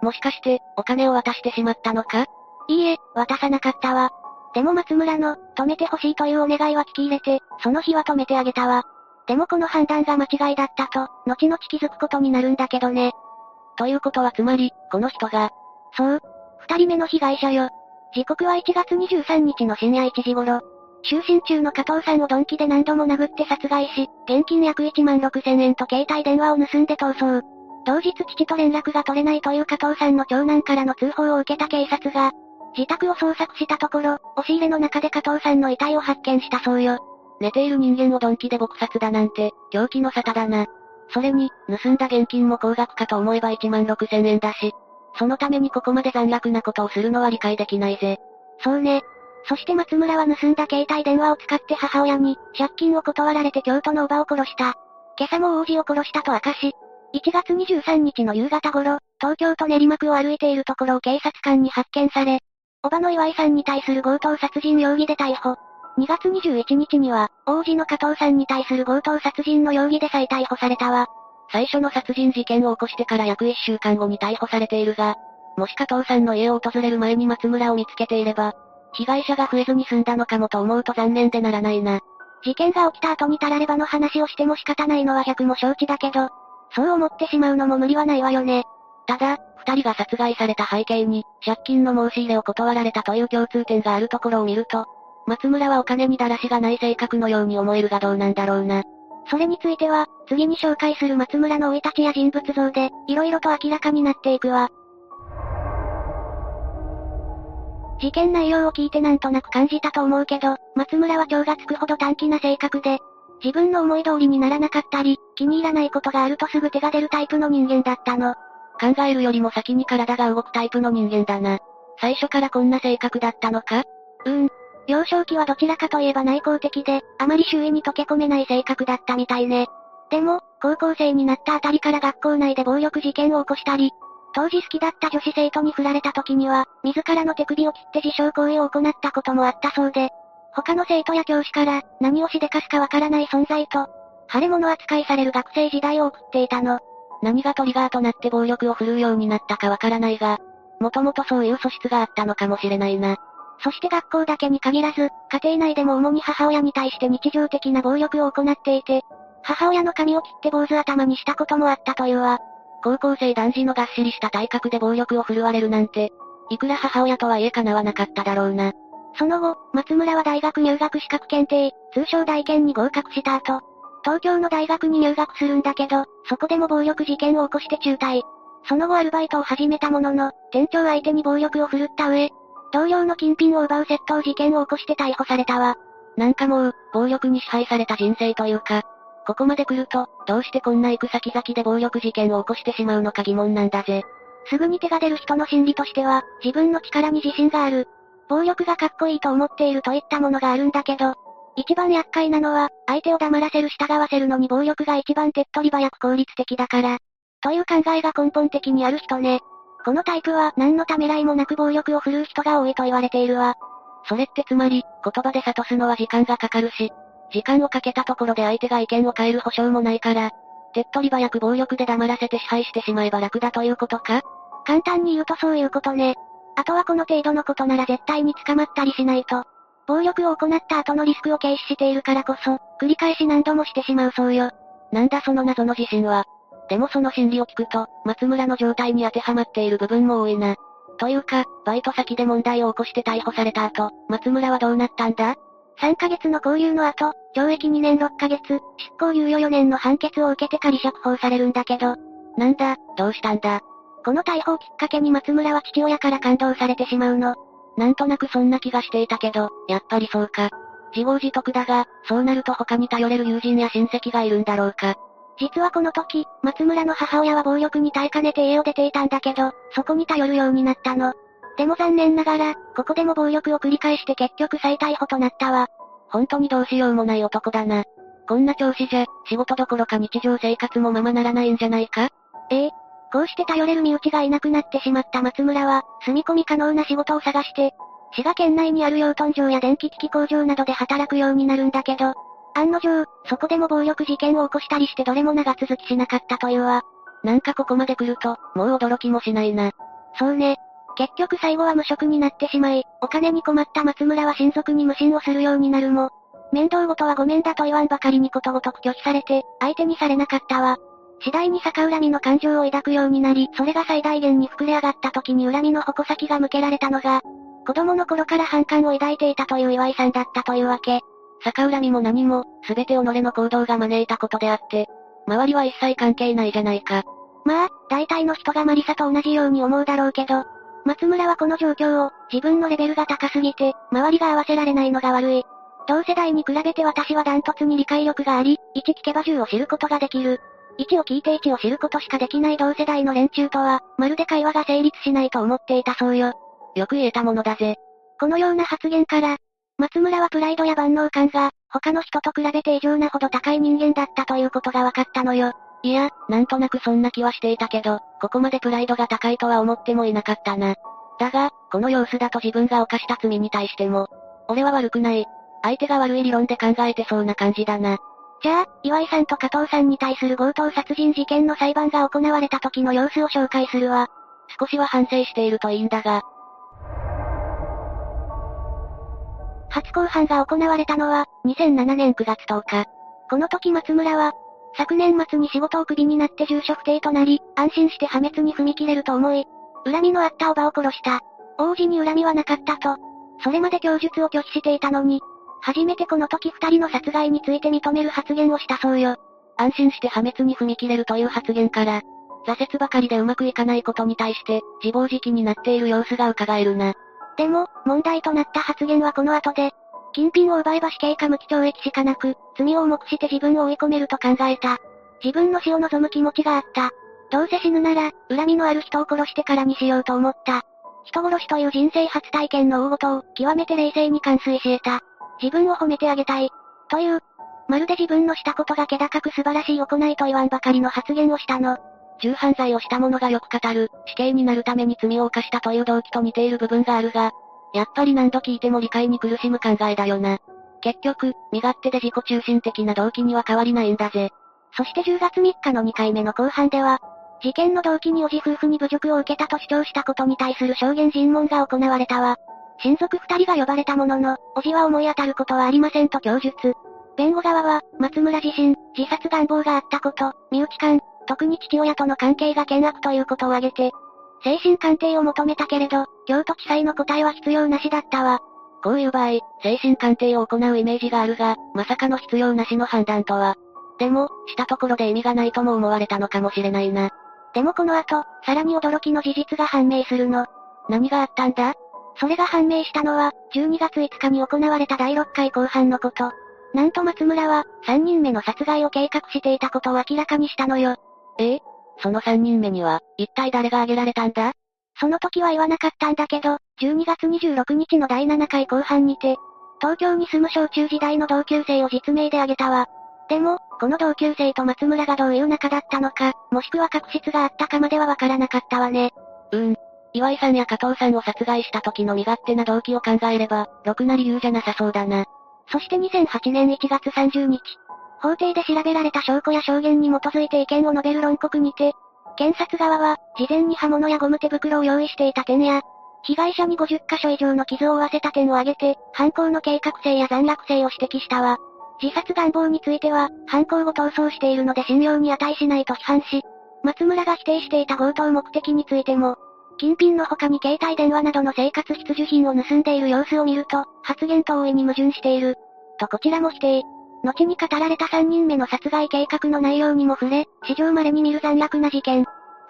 もしかして、お金を渡してしまったのか？いいえ、渡さなかったわ。でも松村の、止めてほしいというお願いは聞き入れて、その日は止めてあげたわ。でもこの判断が間違いだったと、後々気づくことになるんだけどね。ということはつまり、この人が。そう。二人目の被害者よ。時刻は1月23日の深夜1時頃。就寝中の加藤さんを鈍器で何度も殴って殺害し、現金約1万6千円と携帯電話を盗んで逃走。同日父と連絡が取れないという加藤さんの長男からの通報を受けた警察が、自宅を捜索したところ、押し入れの中で加藤さんの遺体を発見したそうよ。寝ている人間を鈍器で撲殺だなんて、狂気の沙汰だな。それに、盗んだ現金も高額かと思えば1万6千円だし、そのためにここまで残虐なことをするのは理解できないぜ。そうね。そして松村は盗んだ携帯電話を使って母親に、借金を断られて京都の叔母を殺した。今朝も王子を殺したと明かし、1月23日の夕方頃、東京都練馬区を歩いているところを警察官に発見され、叔母の岩井さんに対する強盗殺人容疑で逮捕。2月21日には、王子の加藤さんに対する強盗殺人の容疑で再逮捕されたわ。最初の殺人事件を起こしてから約1週間後に逮捕されているが、もし加藤さんの家を訪れる前に松村を見つけていれば、被害者が増えずに済んだのかもと思うと残念でならないな。事件が起きた後にたらればの話をしても仕方ないのは100も承知だけど、そう思ってしまうのも無理はないわよね。ただ、二人が殺害された背景に、借金の申し入れを断られたという共通点があるところを見ると、松村はお金にだらしがない性格のように思えるがどうなんだろうな。それについては、次に紹介する松村の生い立ちや人物像で、色々と明らかになっていくわ。事件内容を聞いてなんとなく感じたと思うけど、松村は蝶がつくほど短気な性格で、自分の思い通りにならなかったり、気に入らないことがあるとすぐ手が出るタイプの人間だったの。考えるよりも先に体が動くタイプの人間だな。最初からこんな性格だったのか？うーん。幼少期はどちらかといえば内向的で、あまり周囲に溶け込めない性格だったみたいね。でも、高校生になったあたりから学校内で暴力事件を起こしたり、当時好きだった女子生徒に振られた時には、自らの手首を切って自傷行為を行ったこともあったそうで、他の生徒や教師から、何をしでかすかわからない存在と、腫れ物扱いされる学生時代を送っていたの。何がトリガーとなって暴力を振るうようになったかわからないが、もともとそういう素質があったのかもしれないな。そして学校だけに限らず、家庭内でも主に母親に対して日常的な暴力を行っていて、母親の髪を切って坊主頭にしたこともあったというわ。高校生男児のがっしりした体格で暴力を振るわれるなんて、いくら母親とはいえ叶わなかっただろうな。その後、松村は大学入学資格検定、通称大検に合格した後、東京の大学に入学するんだけど、そこでも暴力事件を起こして中退。その後アルバイトを始めたものの、店長相手に暴力を振るった上、同僚の金品を奪う窃盗事件を起こして逮捕されたわ。なんかもう、暴力に支配された人生というか、ここまで来ると、どうしてこんな行く先々で暴力事件を起こしてしまうのか疑問なんだぜ。すぐに手が出る人の心理としては、自分の力に自信がある。暴力がかっこいいと思っているといったものがあるんだけど、一番厄介なのは、相手を黙らせる従わせるのに暴力が一番手っ取り早く効率的だから。という考えが根本的にある人ね。このタイプは何のためらいもなく暴力を振るう人が多いと言われているわ。それってつまり、言葉で諭すのは時間がかかるし、時間をかけたところで相手が意見を変える保証もないから、手っ取り早く暴力で黙らせて支配してしまえば楽だということか？簡単に言うとそういうことね。あとはこの程度のことなら絶対に捕まったりしないと。暴力を行った後のリスクを軽視しているからこそ、繰り返し何度もしてしまうそうよ。なんだその謎の自信は。でもその心理を聞くと、松村の状態に当てはまっている部分も多いな。というか、バイト先で問題を起こして逮捕された後、松村はどうなったんだ ?3 ヶ月の交留の後、懲役2年6ヶ月、執行猶予4年の判決を受けて仮釈放されるんだけど。なんだ、どうしたんだ？この逮捕をきっかけに松村は父親から感動されてしまうの。なんとなくそんな気がしていたけど、やっぱりそうか。自業自得だが、そうなると他に頼れる友人や親戚がいるんだろうか。実はこの時、松村の母親は暴力に耐えかねて家を出ていたんだけど、そこに頼るようになったの。でも残念ながら、ここでも暴力を繰り返して結局再逮捕となったわ。本当にどうしようもない男だな。こんな調子じゃ、仕事どころか日常生活もままならないんじゃないか？ええ。こうして頼れる身内がいなくなってしまった松村は、住み込み可能な仕事を探して、滋賀県内にある養豚場や電気機器工場などで働くようになるんだけど、案の定、そこでも暴力事件を起こしたりしてどれも長続きしなかったというわ。なんかここまで来ると、もう驚きもしないな。そうね。結局最後は無職になってしまい、お金に困った松村は親族に無心をするようになるも、面倒ごとはごめんだと言わんばかりにことごとく拒否されて、相手にされなかったわ。次第に逆恨みの感情を抱くようになり、それが最大限に膨れ上がった時に恨みの矛先が向けられたのが、子供の頃から反感を抱いていたという岩井さんだったというわけ。逆恨みも何も、すべて己の行動が招いたことであって、周りは一切関係ないじゃないか。まあ、大体の人がマリサと同じように思うだろうけど、松村はこの状況を、自分のレベルが高すぎて、周りが合わせられないのが悪い。同世代に比べて私はダントツに理解力があり、1聞けば10を知ることができる。1を聞いて1を知ることしかできない同世代の連中とは、まるで会話が成立しないと思っていたそうよ。よく言えたものだぜ。このような発言から、松村はプライドや万能感が、他の人と比べて異常なほど高い人間だったということが分かったのよ。いや、なんとなくそんな気はしていたけど、ここまでプライドが高いとは思ってもいなかったな。だが、この様子だと自分が犯した罪に対しても、俺は悪くない。相手が悪い理論で考えてそうな感じだな。じゃあ、岩井さんと加藤さんに対する強盗殺人事件の裁判が行われた時の様子を紹介するわ。少しは反省しているといいんだが。初公判が行われたのは、2007年9月10日。この時松村は、昨年末に仕事をクビになって住所不定となり、安心して破滅に踏み切れると思い、恨みのあったおばを殺した。王子に恨みはなかったと。それまで供述を拒否していたのに、初めてこの時二人の殺害について認める発言をしたそうよ。安心して破滅に踏み切れるという発言から、挫折ばかりでうまくいかないことに対して、自暴自棄になっている様子が伺えるな。でも、問題となった発言はこの後で、金品を奪えば死刑か無期懲役しかなく、罪を重くして自分を追い込めると考えた。自分の死を望む気持ちがあった。どうせ死ぬなら、恨みのある人を殺してからにしようと思った。人殺しという人生初体験の大事を、極めて冷静に完遂し得た。自分を褒めてあげたい。という、まるで自分のしたことが気高く素晴らしい行いと言わんばかりの発言をしたの。重犯罪をした者がよく語る、死刑になるために罪を犯したという動機と似ている部分があるが、やっぱり何度聞いても理解に苦しむ考えだよな。結局、身勝手で自己中心的な動機には変わりないんだぜ。そして10月3日の2回目の後半では、事件の動機におじ夫婦に侮辱を受けたと主張したことに対する証言尋問が行われたわ。親族二人が呼ばれたものの、おじは思い当たることはありませんと供述。弁護側は、松村自身、自殺願望があったこと、身内間、特に父親との関係が険悪ということを挙げて、精神鑑定を求めたけれど、京都地裁の答えは必要なしだったわ。こういう場合、精神鑑定を行うイメージがあるが、まさかの必要なしの判断とは。でも、したところで意味がないとも思われたのかもしれないな。でもこの後、さらに驚きの事実が判明するの。何があったんだ？それが判明したのは、12月5日に行われた第6回後半のこと。なんと松村は、3人目の殺害を計画していたことを明らかにしたのよ。え？えその3人目には、一体誰が挙げられたんだ？その時は言わなかったんだけど、12月26日の第7回後半にて、東京に住む小中時代の同級生を実名で挙げたわ。でも、この同級生と松村がどういう仲だったのか、もしくは確執があったかまではわからなかったわね。うーん。岩井さんや加藤さんを殺害した時の身勝手な動機を考えれば、ろくな理由じゃなさそうだな。そして2008年1月30日、法廷で調べられた証拠や証言に基づいて意見を述べる論告にて、検察側は、事前に刃物やゴム手袋を用意していた点や、被害者に50箇所以上の傷を負わせた点を挙げて、犯行の計画性や残虐性を指摘したわ。自殺願望については、犯行後逃走しているので信用に値しないと批判し、松村が否定していた強盗目的についても、金品の他に携帯電話などの生活必需品を盗んでいる様子を見ると、発言と大いに矛盾している。とこちらも否定。後に語られた3人目の殺害計画の内容にも触れ、史上稀に見る残虐な事件。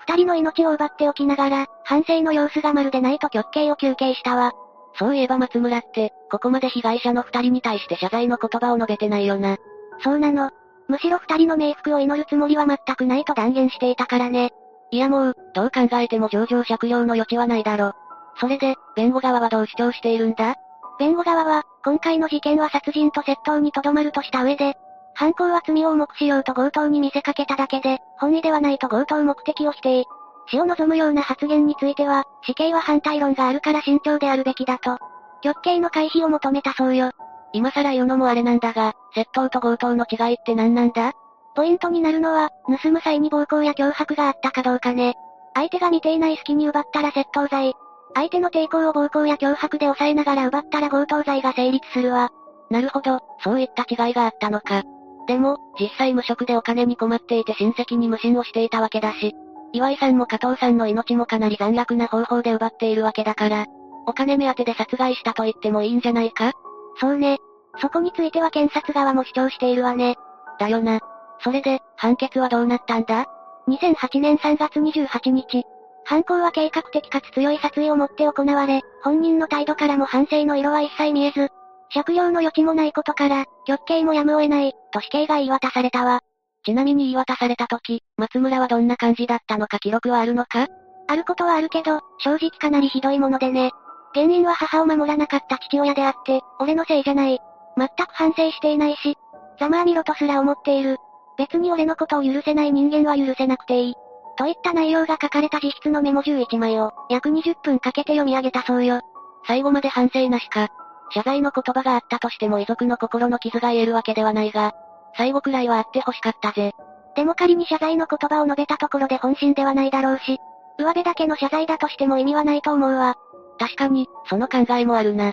二人の命を奪っておきながら、反省の様子がまるでないと極刑を求刑したわ。そういえば松村って、ここまで被害者の二人に対して謝罪の言葉を述べてないよな。そうなの。むしろ二人の冥福を祈るつもりは全くないと断言していたからね。いやもう、どう考えても上場借用の余地はないだろ。それで、弁護側はどう主張しているんだ？弁護側は、今回の事件は殺人と窃盗にとどまるとした上で、犯行は罪を重くしようと強盗に見せかけただけで、本意ではないと強盗目的を否定。死を望むような発言については、死刑は反対論があるから慎重であるべきだと。極刑の回避を求めたそうよ。今更言うのもあれなんだが、窃盗と強盗の違いって何なんだ？ポイントになるのは、盗む際に暴行や脅迫があったかどうかね。相手が見ていない隙に奪ったら窃盗罪。相手の抵抗を暴行や脅迫で抑えながら奪ったら強盗罪が成立するわ。なるほど、そういった違いがあったのか。でも、実際無職でお金に困っていて親戚に無心をしていたわけだし、岩井さんも加藤さんの命もかなり残虐な方法で奪っているわけだから、お金目当てで殺害したと言ってもいいんじゃないか？そうね。そこについては検察側も主張しているわね。だよな。それで、判決はどうなったんだ ?2008 年3月28日。犯行は計画的かつ強い殺意を持って行われ、本人の態度からも反省の色は一切見えず、借用の余地もないことから、極刑もやむを得ない、と死刑が言い渡されたわ。ちなみに言い渡された時、松村はどんな感じだったのか記録はあるのか？あることはあるけど、正直かなりひどいものでね。原因は母を守らなかった父親であって、俺のせいじゃない。全く反省していないし、ざまあみろとすら思っている。別に俺のことを許せない人間は許せなくていい。といった内容が書かれた自筆のメモ11枚を、約20分かけて読み上げたそうよ。最後まで反省なしか。謝罪の言葉があったとしても遺族の心の傷が癒えるわけではないが、最後くらいはあって欲しかったぜ。でも仮に謝罪の言葉を述べたところで本心ではないだろうし、上辺だけの謝罪だとしても意味はないと思うわ。確かに、その考えもあるな。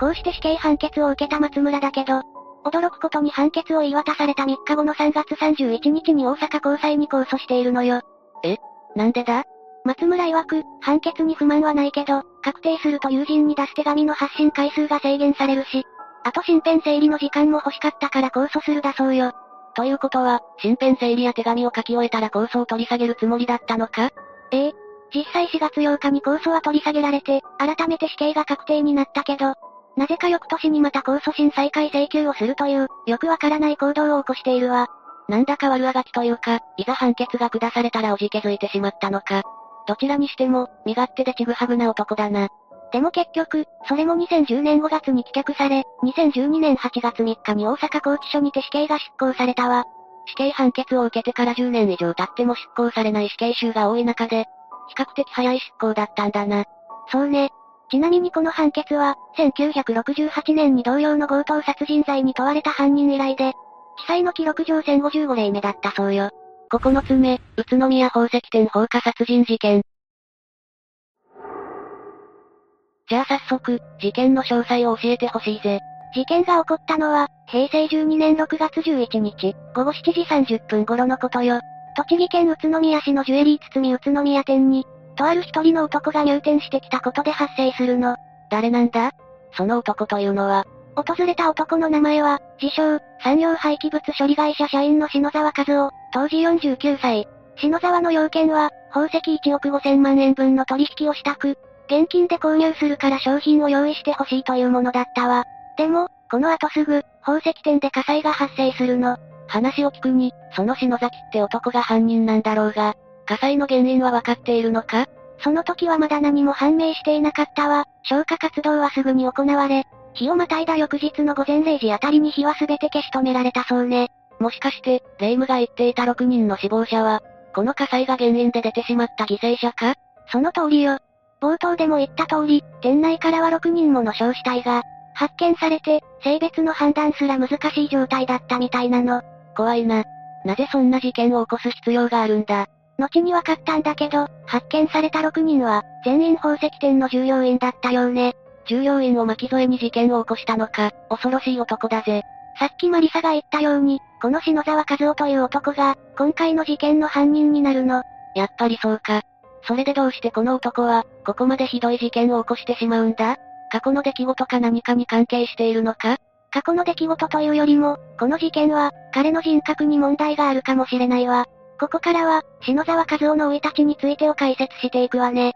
こうして死刑判決を受けた松村だけど、驚くことに判決を言い渡された3日後の3月31日に大阪高裁に控訴しているのよ。え？なんでだ？松村曰く、判決に不満はないけど、確定すると友人に出す手紙の発信回数が制限されるし、あと身辺整理の時間も欲しかったから控訴するだそうよ。ということは、身辺整理や手紙を書き終えたら控訴を取り下げるつもりだったのか？ええ。実際4月8日に控訴は取り下げられて、改めて死刑が確定になったけど、なぜか翌年にまた控訴審再開請求をするという、よくわからない行動を起こしているわ。なんだか悪あがきというか、いざ判決が下されたらおじけづいてしまったのか。どちらにしても、身勝手でちぐはぐな男だな。でも結局、それも2010年5月に棄却され、2012年8月3日に大阪拘置所にて死刑が執行されたわ。死刑判決を受けてから10年以上経っても執行されない死刑囚が多い中で、比較的早い執行だったんだな。そうね。ちなみにこの判決は、1968年に同様の強盗殺人罪に問われた犯人以来で、地裁の記録上1055例目だったそうよ。9つ目、宇都宮宝石店放火殺人事件。じゃあ早速、事件の詳細を教えてほしいぜ。事件が起こったのは、平成12年6月11日、午後7時30分頃のことよ。栃木県宇都宮市のジュエリー包み宇都宮店に、とある一人の男が入店してきたことで発生するの。誰なんだ？その男というのは、訪れた男の名前は、自称、産業廃棄物処理会社社員の篠沢和夫、当時49歳。篠沢の要件は、宝石1億5000万円分の取引をしたく、現金で購入するから商品を用意してほしいというものだったわ。でも、この後すぐ、宝石店で火災が発生するの。話を聞くに、その篠崎って男が犯人なんだろうが、火災の原因はわかっているのか？その時はまだ何も判明していなかったわ。消火活動はすぐに行われ、日をまたいだ翌日の午前0時あたりに火は全て消し止められたそうね。もしかして、霊夢が言っていた6人の死亡者は、この火災が原因で出てしまった犠牲者か？その通りよ。冒頭でも言った通り、店内からは6人もの焼死体が、発見されて、性別の判断すら難しい状態だったみたいなの。怖いな。なぜそんな事件を起こす必要があるんだ？後に分かったんだけど、発見された6人は、全員宝石店の従業員だったようね。従業員を巻き添えに事件を起こしたのか、恐ろしい男だぜ。さっきマリサが言ったように、この篠沢和夫という男が、今回の事件の犯人になるの。やっぱりそうか。それでどうしてこの男は、ここまでひどい事件を起こしてしまうんだ？過去の出来事か何かに関係しているのか？過去の出来事というよりも、この事件は、彼の人格に問題があるかもしれないわ。ここからは、篠沢和夫の生い立ちについてを解説していくわね。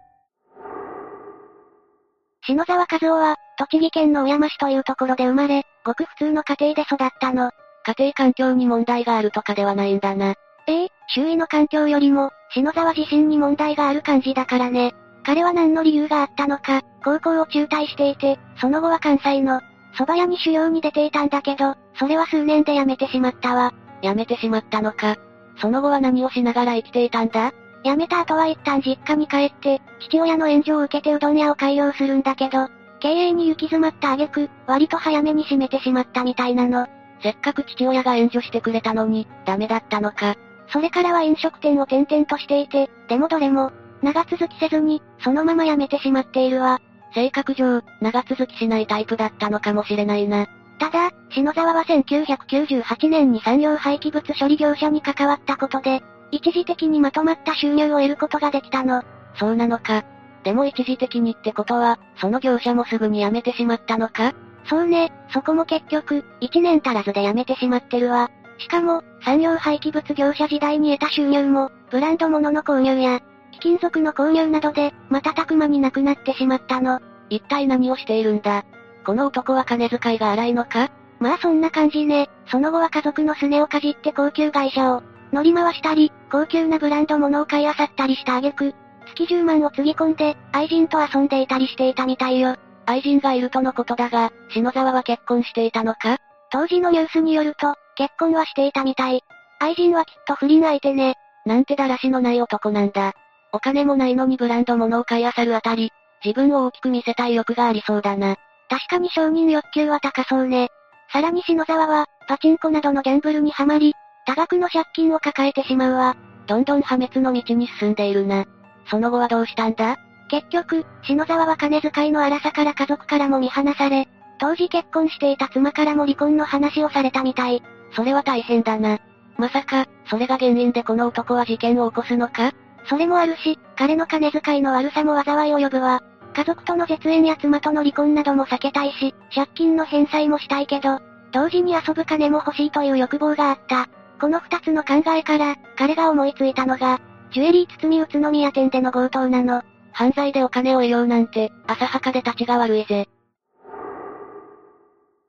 篠沢和夫は、栃木県の小山市というところで生まれ、ごく普通の家庭で育ったの。家庭環境に問題があるとかではないんだな。ええ周囲の環境よりも、篠沢自身に問題がある感じだからね。彼は何の理由があったのか、高校を中退していて、その後は関西の、蕎麦屋に修行に出ていたんだけど、それは数年で辞めてしまったわ。辞めてしまったのか。その後は何をしながら生きていたんだ？辞めた後は一旦実家に帰って、父親の援助を受けてうどん屋を開業するんだけど、経営に行き詰まった挙句、割と早めに閉めてしまったみたいなの。せっかく父親が援助してくれたのに、ダメだったのか。それからは飲食店を転々としていて、でもどれも、長続きせずに、そのまま辞めてしまっているわ。性格上、長続きしないタイプだったのかもしれないな。ただ、篠沢は1998年に産業廃棄物処理業者に関わったことで、一時的にまとまった収入を得ることができたの。そうなのか。でも一時的にってことは、その業者もすぐに辞めてしまったのか？そうね、そこも結局、一年足らずで辞めてしまってるわ。しかも、産業廃棄物業者時代に得た収入も、ブランド物の購入や、貴金属の購入などで、瞬く間になくなってしまったの。一体何をしているんだ？この男は金遣いが荒いのか？まあそんな感じね。その後は家族のすねをかじって高級会社を乗り回したり、高級なブランド物を買い漁ったりした挙句、月10万をつぎ込んで、愛人と遊んでいたりしていたみたいよ。愛人がいるとのことだが、篠沢は結婚していたのか？当時のニュースによると、結婚はしていたみたい。愛人はきっと不倫相手ね。なんてだらしのない男なんだ。お金もないのにブランド物を買い漁るあたり、自分を大きく見せたい欲がありそうだな。確かに承認欲求は高そうね。さらに篠沢は、パチンコなどのギャンブルにはまり、多額の借金を抱えてしまうわ。どんどん破滅の道に進んでいるな。その後はどうしたんだ？結局、篠沢は金遣いの荒さから家族からも見放され、当時結婚していた妻からも離婚の話をされたみたい。それは大変だな。まさか、それが原因でこの男は事件を起こすのか？それもあるし、彼の金遣いの悪さも災いを呼ぶわ。家族との絶縁や妻との離婚なども避けたいし、借金の返済もしたいけど、同時に遊ぶ金も欲しいという欲望があった。この二つの考えから、彼が思いついたのが、ジュエリー包み宇都宮店での強盗なの。犯罪でお金を得ようなんて、浅はかで立ちが悪いぜ。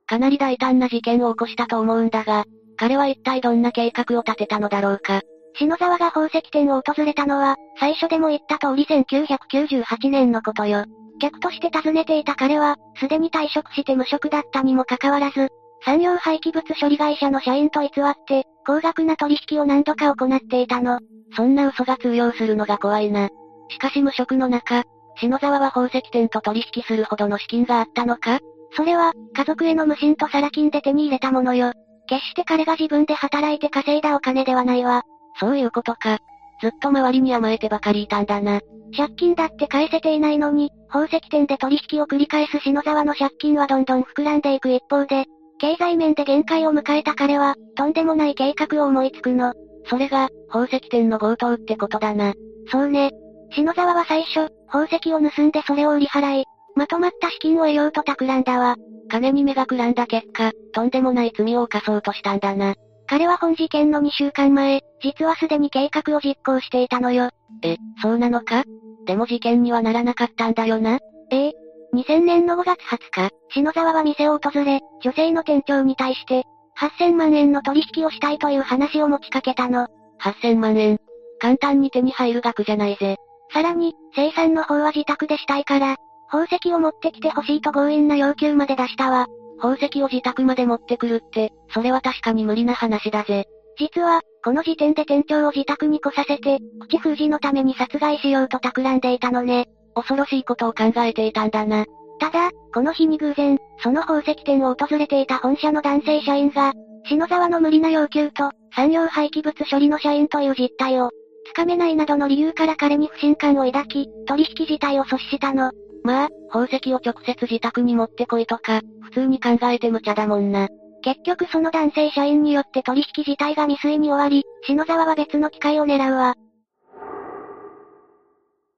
かなり大胆な事件を起こしたと思うんだが、彼は一体どんな計画を立てたのだろうか。篠沢が宝石店を訪れたのは、最初でも言った通り1998年のことよ。客として訪ねていた彼は、すでに退職して無職だったにもかかわらず、産業廃棄物処理会社の社員と偽って、高額な取引を何度か行っていたの。そんな嘘が通用するのが怖いな。しかし無職の中、篠沢は宝石店と取引するほどの資金があったのかそれは、家族への無心とサラ金で手に入れたものよ。決して彼が自分で働いて稼いだお金ではないわ。そういうことか。ずっと周りに甘えてばかりいたんだな。借金だって返せていないのに、宝石店で取引を繰り返す篠沢の借金はどんどん膨らんでいく一方で、経済面で限界を迎えた彼は、とんでもない計画を思いつくの。それが、宝石店の強盗ってことだな。そうね。篠沢は最初、宝石を盗んでそれを売り払い、まとまった資金を得ようと企んだわ。金に目がくらんだ結果、とんでもない罪を犯そうとしたんだな。彼は本事件の2週間前、実はすでに計画を実行していたのよ。え、そうなのか？でも事件にはならなかったんだよな？ええ。2000年の5月20日、篠沢は店を訪れ、女性の店長に対して、8000万円の取引をしたいという話を持ちかけたの。8000万円？簡単に手に入る額じゃないぜ。さらに、生産の方は自宅でしたいから、宝石を持ってきてほしいと強引な要求まで出したわ。宝石を自宅まで持ってくるって、それは確かに無理な話だぜ。実は、この時点で店長を自宅に来させて、口封じのために殺害しようと企んでいたのね。恐ろしいことを考えていたんだな。ただ、この日に偶然、その宝石店を訪れていた本社の男性社員が、篠沢の無理な要求と、産業廃棄物処理の社員という実態を、つかめないなどの理由から彼に不信感を抱き、取引自体を阻止したの。まあ、宝石を直接自宅に持ってこいとか、普通に考えて無茶だもんな。結局その男性社員によって取引自体が未遂に終わり、篠沢は別の機会を狙うわ。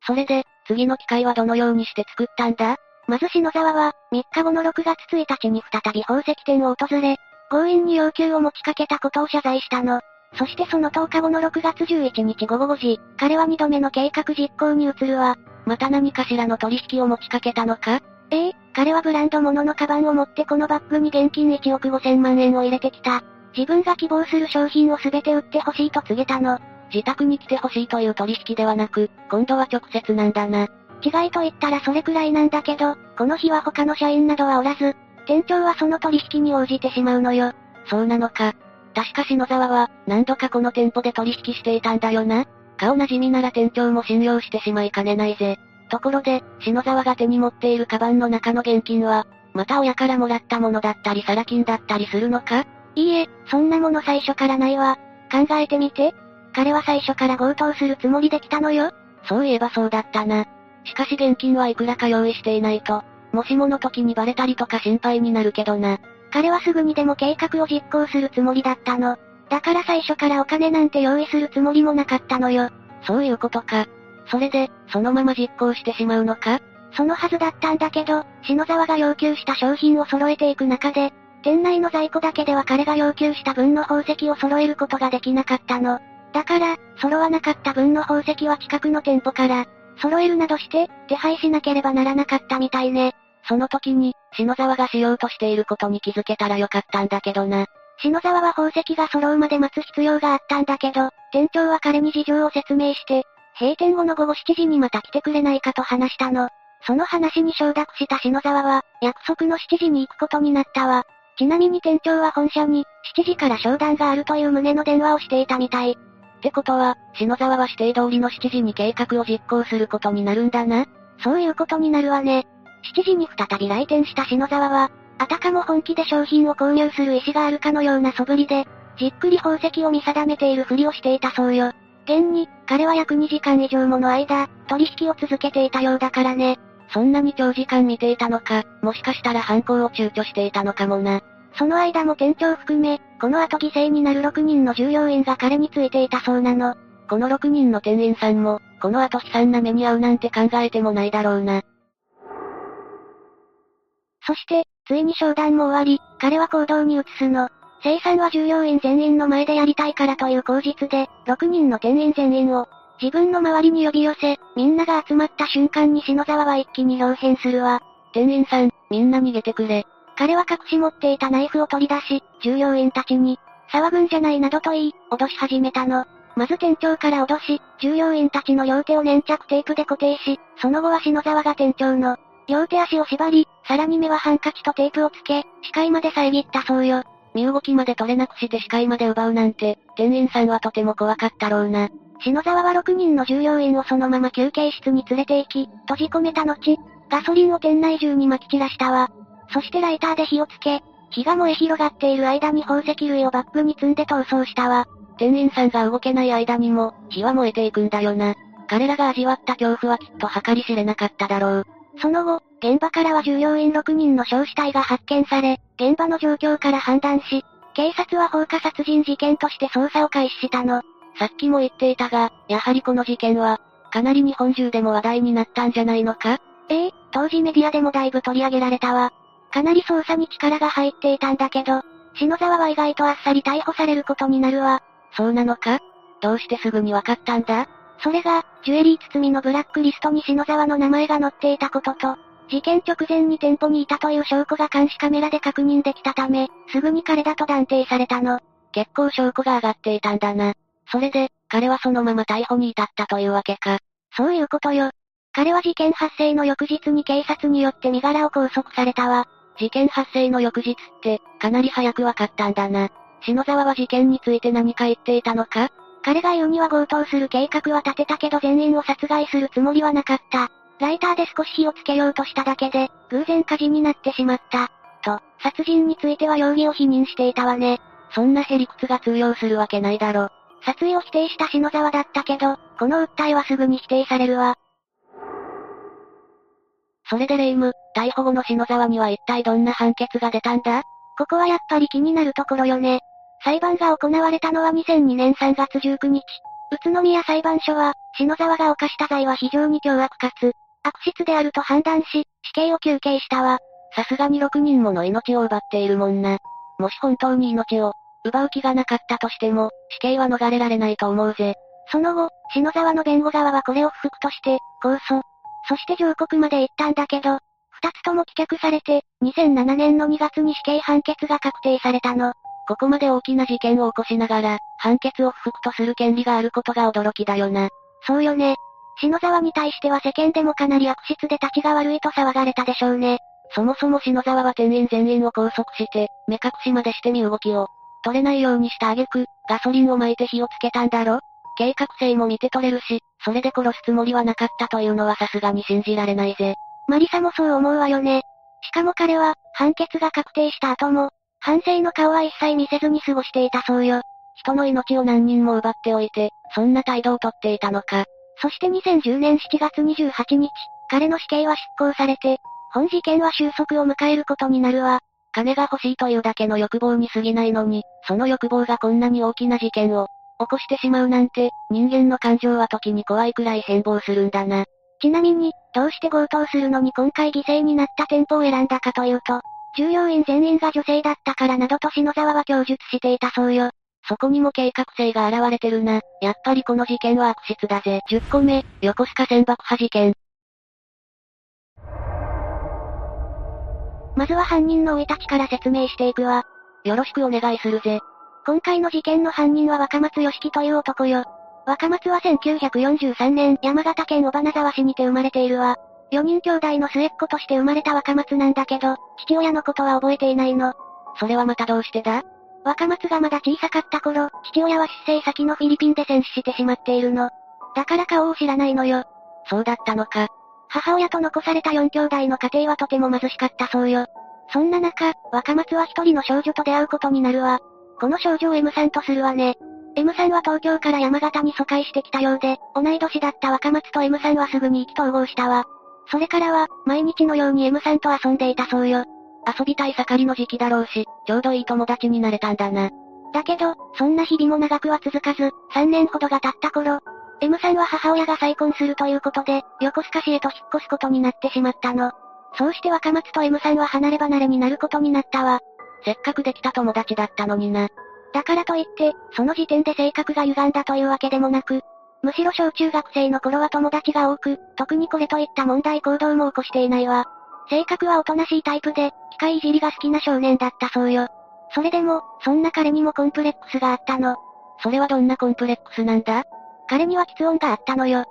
それで、次の機会はどのようにして作ったんだ？まず篠沢は、3日後の6月1日に再び宝石店を訪れ、強引に要求を持ちかけたことを謝罪したの。そしてその10日後の6月11日午後5時、彼は2度目の計画実行に移るわ。また何かしらの取引を持ちかけたのか？ええ、彼はブランド物のカバンを持ってこのバッグに現金1億5千万円を入れてきた。自分が希望する商品を全て売ってほしいと告げたの。自宅に来てほしいという取引ではなく、今度は直接なんだな。違いと言ったらそれくらいなんだけど、この日は他の社員などはおらず、店長はその取引に応じてしまうのよ。そうなのか。確か篠沢は、何度かこの店舗で取引していたんだよな。顔なじみなら店長も信用してしまいかねないぜ。ところで、篠沢が手に持っているカバンの中の現金は、また親からもらったものだったりサラ金だったりするのか？いいえ、そんなもの最初からないわ。考えてみて。彼は最初から強盗するつもりで来たのよ。そういえばそうだったな。しかし現金はいくらか用意していないと、もしもの時にバレたりとか心配になるけどな。彼はすぐにでも計画を実行するつもりだったの。だから最初からお金なんて用意するつもりもなかったのよ。そういうことか。それで、そのまま実行してしまうのか？そのはずだったんだけど、篠沢が要求した商品を揃えていく中で、店内の在庫だけでは彼が要求した分の宝石を揃えることができなかったの。だから、揃わなかった分の宝石は近くの店舗から、揃えるなどして、手配しなければならなかったみたいね。その時に、篠沢がしようとしていることに気づけたらよかったんだけどな。篠沢は宝石が揃うまで待つ必要があったんだけど、店長は彼に事情を説明して、閉店後の午後7時にまた来てくれないかと話したの。その話に承諾した篠沢は、約束の7時に行くことになったわ。ちなみに店長は本社に、7時から商談があるという旨の電話をしていたみたい。ってことは、篠沢は指定通りの7時に計画を実行することになるんだな。そういうことになるわね。7時に再び来店した篠沢は、あたかも本気で商品を購入する意思があるかのような素振りで、じっくり宝石を見定めているふりをしていたそうよ。現に、彼は約2時間以上もの間、取引を続けていたようだからね。そんなに長時間見ていたのか、もしかしたら犯行を躊躇していたのかもな。その間も店長含め、この後犠牲になる6人の従業員が彼についていたそうなの。この6人の店員さんも、この後悲惨な目に遭うなんて考えてもないだろうな。そして、ついに商談も終わり、彼は行動に移すの。生産は従業員全員の前でやりたいからという口実で、6人の店員全員を、自分の周りに呼び寄せ、みんなが集まった瞬間に篠沢は一気に表変するわ。店員さん、みんな逃げてくれ。彼は隠し持っていたナイフを取り出し、従業員たちに、騒ぐんじゃないなどと言い、脅し始めたの。まず店長から脅し、従業員たちの両手を粘着テープで固定し、その後は篠沢が店長の、両手足を縛り、さらに目はハンカチとテープをつけ、視界まで遮ったそうよ。身動きまで取れなくして視界まで奪うなんて、店員さんはとても怖かったろうな。篠沢は6人の従業員をそのまま休憩室に連れて行き、閉じ込めた後、ガソリンを店内中に撒き散らしたわ。そしてライターで火をつけ、火が燃え広がっている間に宝石類をバッグに積んで逃走したわ。店員さんが動けない間にも、火は燃えていくんだよな。彼らが味わった恐怖はきっと計り知れなかっただろう。その後、現場からは従業員6人の焼死体が発見され、現場の状況から判断し、警察は放火殺人事件として捜査を開始したの。さっきも言っていたが、やはりこの事件は、かなり日本中でも話題になったんじゃないのか？ええ当時メディアでもだいぶ取り上げられたわ。かなり捜査に力が入っていたんだけど、篠沢は意外とあっさり逮捕されることになるわ。そうなのか？どうしてすぐにわかったんだ？それが、ジュエリー包みのブラックリストに篠沢の名前が載っていたことと、事件直前に店舗にいたという証拠が監視カメラで確認できたため、すぐに彼だと断定されたの。結構証拠が上がっていたんだな。それで、彼はそのまま逮捕に至ったというわけか。そういうことよ。彼は事件発生の翌日に警察によって身柄を拘束されたわ。事件発生の翌日って、かなり早くわかったんだな。篠沢は事件について何か言っていたのか？彼が言うには強盗する計画は立てたけど全員を殺害するつもりはなかった。ライターで少し火をつけようとしただけで、偶然火事になってしまった。と、殺人については容疑を否認していたわね。そんなへりくつが通用するわけないだろ。殺意を否定した篠沢だったけど、この訴えはすぐに否定されるわ。それでレイム、逮捕後の篠沢には一体どんな判決が出たんだ？ここはやっぱり気になるところよね。裁判が行われたのは2002年3月19日。宇都宮裁判所は、篠沢が犯した罪は非常に凶悪かつ、悪質であると判断し、死刑を求刑したわ。さすがに6人もの命を奪っているもんな。もし本当に命を、奪う気がなかったとしても、死刑は逃れられないと思うぜ。その後、篠沢の弁護側はこれを不服として、控訴。そして上告まで行ったんだけど、二つとも棄却されて、2007年の2月に死刑判決が確定されたの。ここまで大きな事件を起こしながら、判決を不服とする権利があることが驚きだよな。そうよね。篠沢に対しては世間でもかなり悪質で立ちが悪いと騒がれたでしょうね。そもそも篠沢は店員全員を拘束して、目隠しまでして身動きを取れないようにした挙句、ガソリンを撒いて火をつけたんだろ？計画性も見て取れるし、それで殺すつもりはなかったというのはさすがに信じられないぜ。マリサもそう思うわよね。しかも彼は、判決が確定した後も、反省の顔は一切見せずに過ごしていたそうよ。人の命を何人も奪っておいて、そんな態度をとっていたのか。そして2010年7月28日、彼の死刑は執行されて、本事件は収束を迎えることになるわ。金が欲しいというだけの欲望に過ぎないのに、その欲望がこんなに大きな事件を起こしてしまうなんて、人間の感情は時に怖いくらい変貌するんだな。ちなみに、どうして強盗するのに今回犠牲になった店舗を選んだかというと、従業員全員が女性だったからなどと篠沢は供述していたそうよ。そこにも計画性が現れてるな。やっぱりこの事件は悪質だぜ。10個目、横須賀船爆破事件。まずは犯人の生い立ちから説明していくわ。よろしくお願いするぜ。今回の事件の犯人は若松良樹という男よ。若松は1943年山形県尾花沢市にて生まれているわ。4人兄弟の末っ子として生まれた若松なんだけど、父親のことは覚えていないの。それはまたどうしてだ？若松がまだ小さかった頃、父親は出生先のフィリピンで戦死してしまっているの。だから顔を知らないのよ。そうだったのか。母親と残された4兄弟の家庭はとても貧しかったそうよ。そんな中、若松は一人の少女と出会うことになるわ。この少女を M さんとするわね。M さんは東京から山形に疎開してきたようで、同い年だった若松と M さんはすぐに意気投合したわ。それからは、毎日のように M さんと遊んでいたそうよ。遊びたい盛りの時期だろうし、ちょうどいい友達になれたんだな。だけど、そんな日々も長くは続かず、3年ほどが経った頃、M さんは母親が再婚するということで、横須賀市へと引っ越すことになってしまったの。そうして若松と M さんは離れ離れになることになったわ。せっかくできた友達だったのにな。だからといって、その時点で性格が歪んだというわけでもなく、むしろ小中学生の頃は友達が多く、特にこれといった問題行動も起こしていないわ。性格はおとなしいタイプで、機械いじりが好きな少年だったそうよ。それでも、そんな彼にもコンプレックスがあったの。それはどんなコンプレックスなんだ？彼には喫音があったのよ。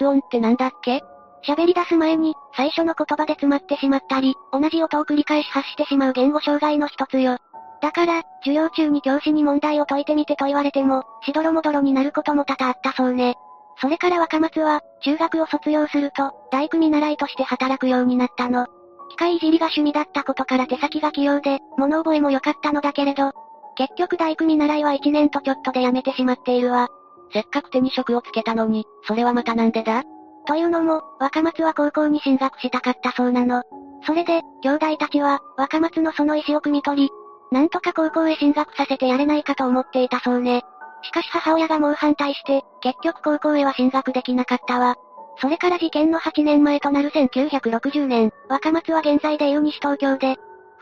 喫音ってなんだっけ？喋り出す前に、最初の言葉で詰まってしまったり、同じ音を繰り返し発してしまう言語障害の一つよ。だから、授業中に教師に問題を解いてみてと言われても、しどろもどろになることも多々あったそうね。それから若松は、中学を卒業すると、大工見習いとして働くようになったの。機械いじりが趣味だったことから手先が器用で、物覚えも良かったのだけれど、結局大工見習いは1年とちょっとで辞めてしまっているわ。せっかく手に職をつけたのに、それはまたなんでだ？というのも、若松は高校に進学したかったそうなの。それで、兄弟たちは、若松のその意思を汲み取り、なんとか高校へ進学させてやれないかと思っていたそうね。しかし母親が猛反対して、結局高校へは進学できなかったわ。それから事件の8年前となる1960年、若松は現在でいう西東京で、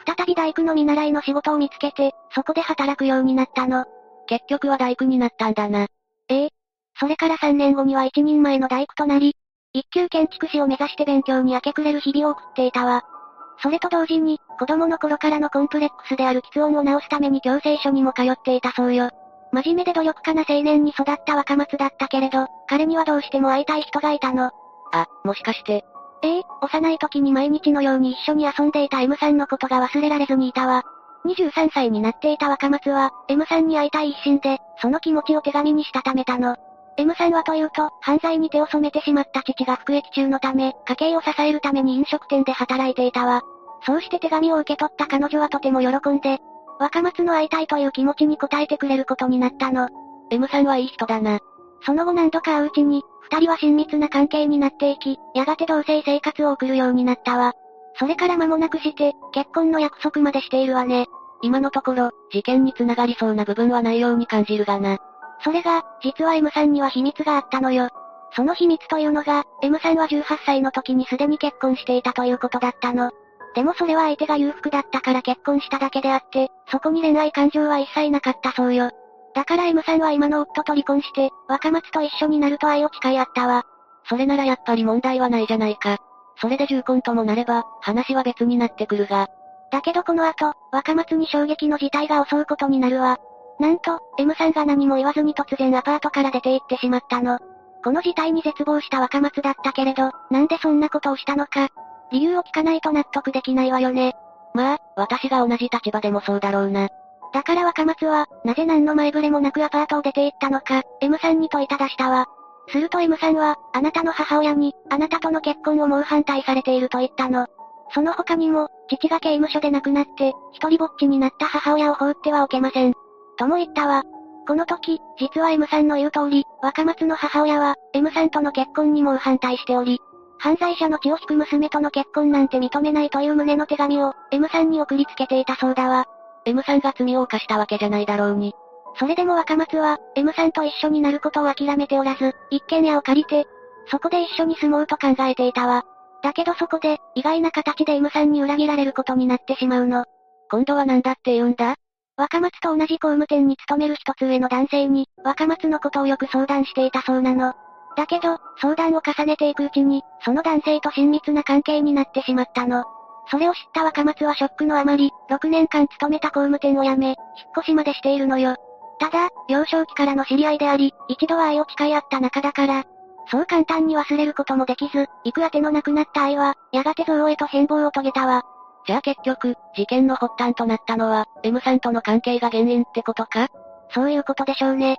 再び大工の見習いの仕事を見つけて、そこで働くようになったの。結局は大工になったんだな。え？え。それから3年後には一人前の大工となり、一級建築士を目指して勉強に明け暮れる日々を送っていたわ。それと同時に、子供の頃からのコンプレックスである喫音を直すために矯正所にも通っていたそうよ。真面目で努力家な青年に育った若松だったけれど、彼にはどうしても会いたい人がいたの。あ、もしかして。ええ幼い時に毎日のように一緒に遊んでいた M さんのことが忘れられずにいたわ。23歳になっていた若松は、M さんに会いたい一心で、その気持ちを手紙にしたためたの。M さんはというと、犯罪に手を染めてしまった父が服役中のため、家計を支えるために飲食店で働いていたわ。そうして手紙を受け取った彼女はとても喜んで、若松の会いたいという気持ちに応えてくれることになったの。M さんはいい人だな。その後何度か会ううちに、二人は親密な関係になっていき、やがて同棲生活を送るようになったわ。それから間もなくして、結婚の約束までしているわね。今のところ、事件に繋がりそうな部分はないように感じるがな。それが、実は M さんには秘密があったのよ。その秘密というのが、M さんは18歳の時にすでに結婚していたということだったの。でもそれは相手が裕福だったから結婚しただけであって、そこに恋愛感情は一切なかったそうよ。だから M さんは今の夫と離婚して、若松と一緒になると愛を誓い合ったわ。それならやっぱり問題はないじゃないか。それで重婚ともなれば、話は別になってくるが。だけどこの後、若松に衝撃の事態が襲うことになるわ。なんと、M さんが何も言わずに突然アパートから出て行ってしまったの。この事態に絶望した若松だったけれど、なんでそんなことをしたのか、理由を聞かないと納得できないわよね。まあ、私が同じ立場でもそうだろうな。だから若松は、なぜ何の前触れもなくアパートを出て行ったのか、M さんに問いただしたわ。すると M さんは、あなたの母親に、あなたとの結婚を猛反対されていると言ったの。その他にも、父が刑務所で亡くなって、一人ぼっちになった母親を放ってはおけません。とも言ったわ。この時、実は M さんの言う通り、若松の母親は、M さんとの結婚にも反対しており、犯罪者の血を引く娘との結婚なんて認めないという旨の手紙を、M さんに送りつけていたそうだわ。M さんが罪を犯したわけじゃないだろうに。それでも若松は、M さんと一緒になることを諦めておらず、一軒家を借りて、そこで一緒に住もうと考えていたわ。だけどそこで、意外な形で M さんに裏切られることになってしまうの。今度は何だって言うんだ？若松と同じ工務店に勤める一つ上の男性に、若松のことをよく相談していたそうなの。だけど、相談を重ねていくうちに、その男性と親密な関係になってしまったの。それを知った若松はショックのあまり、6年間勤めた工務店を辞め、引っ越しまでしているのよ。ただ、幼少期からの知り合いであり、一度は愛を誓い合った仲だから、そう簡単に忘れることもできず、行く当てのなくなった愛は、やがて憎悪へと変貌を遂げたわ。じゃあ結局、事件の発端となったのは、M さんとの関係が原因ってことか？そういうことでしょうね。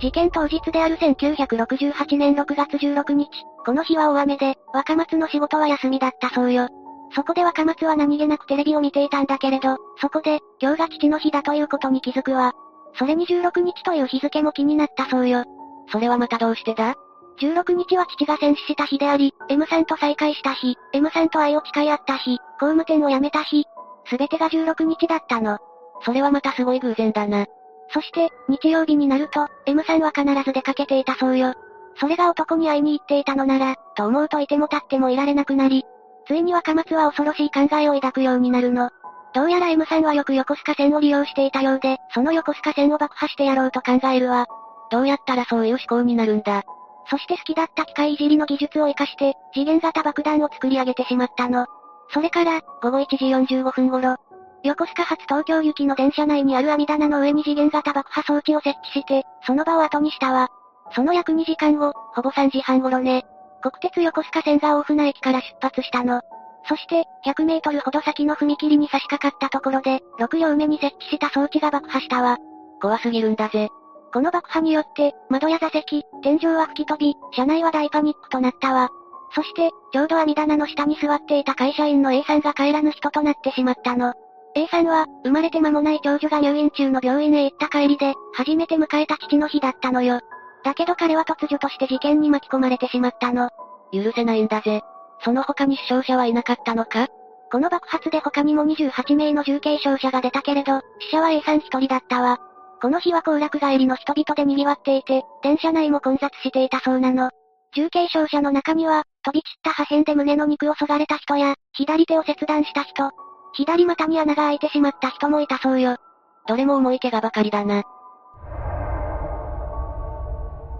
事件当日である1968年6月16日、この日は大雨で、若松の仕事は休みだったそうよ。そこで若松は何気なくテレビを見ていたんだけれど、そこで、今日が父の日だということに気づくわ。それに16日という日付も気になったそうよ。それはまたどうしてだ？?16 日は父が戦死した日であり、M さんと再会した日、M さんと愛を誓い合った日、工務店を辞めた日、すべてが16日だったの。それはまたすごい偶然だな。そして、日曜日になると、M さんは必ず出かけていたそうよ。それが男に会いに行っていたのなら、と思うといても立ってもいられなくなり、ついに若松は恐ろしい考えを抱くようになるの。どうやら M さんはよく横須賀線を利用していたようで、その横須賀線を爆破してやろうと考えるわ。どうやったらそういう思考になるんだ。そして好きだった機械いじりの技術を活かして、次元型爆弾を作り上げてしまったの。それから、午後1時45分頃、横須賀発東京行きの電車内にある網棚の上に次元型爆破装置を設置して、その場を後にしたわ。その約2時間後、ほぼ3時半頃ね。国鉄横須賀線が大船駅から出発したの。そして、100メートルほど先の踏切に差し掛かったところで、6両目に設置した装置が爆破したわ。怖すぎるんだぜ。この爆破によって、窓や座席、天井は吹き飛び、車内は大パニックとなったわ。そして、ちょうど網棚の下に座っていた会社員の A さんが帰らぬ人となってしまったの。A さんは、生まれて間もない長女が入院中の病院へ行った帰りで、初めて迎えた父の日だったのよ。だけど彼は突如として事件に巻き込まれてしまったの。許せないんだぜ。その他に死傷者はいなかったのか？この爆発で他にも28名の重軽傷者が出たけれど、死者は A さん一人だったわ。この日は行楽帰りの人々で賑わっていて、電車内も混雑していたそうなの。重軽傷者の中には、飛び散った破片で胸の肉を削がれた人や、左手を切断した人、左股に穴が開いてしまった人もいたそうよ。どれも重い怪我ばかりだな。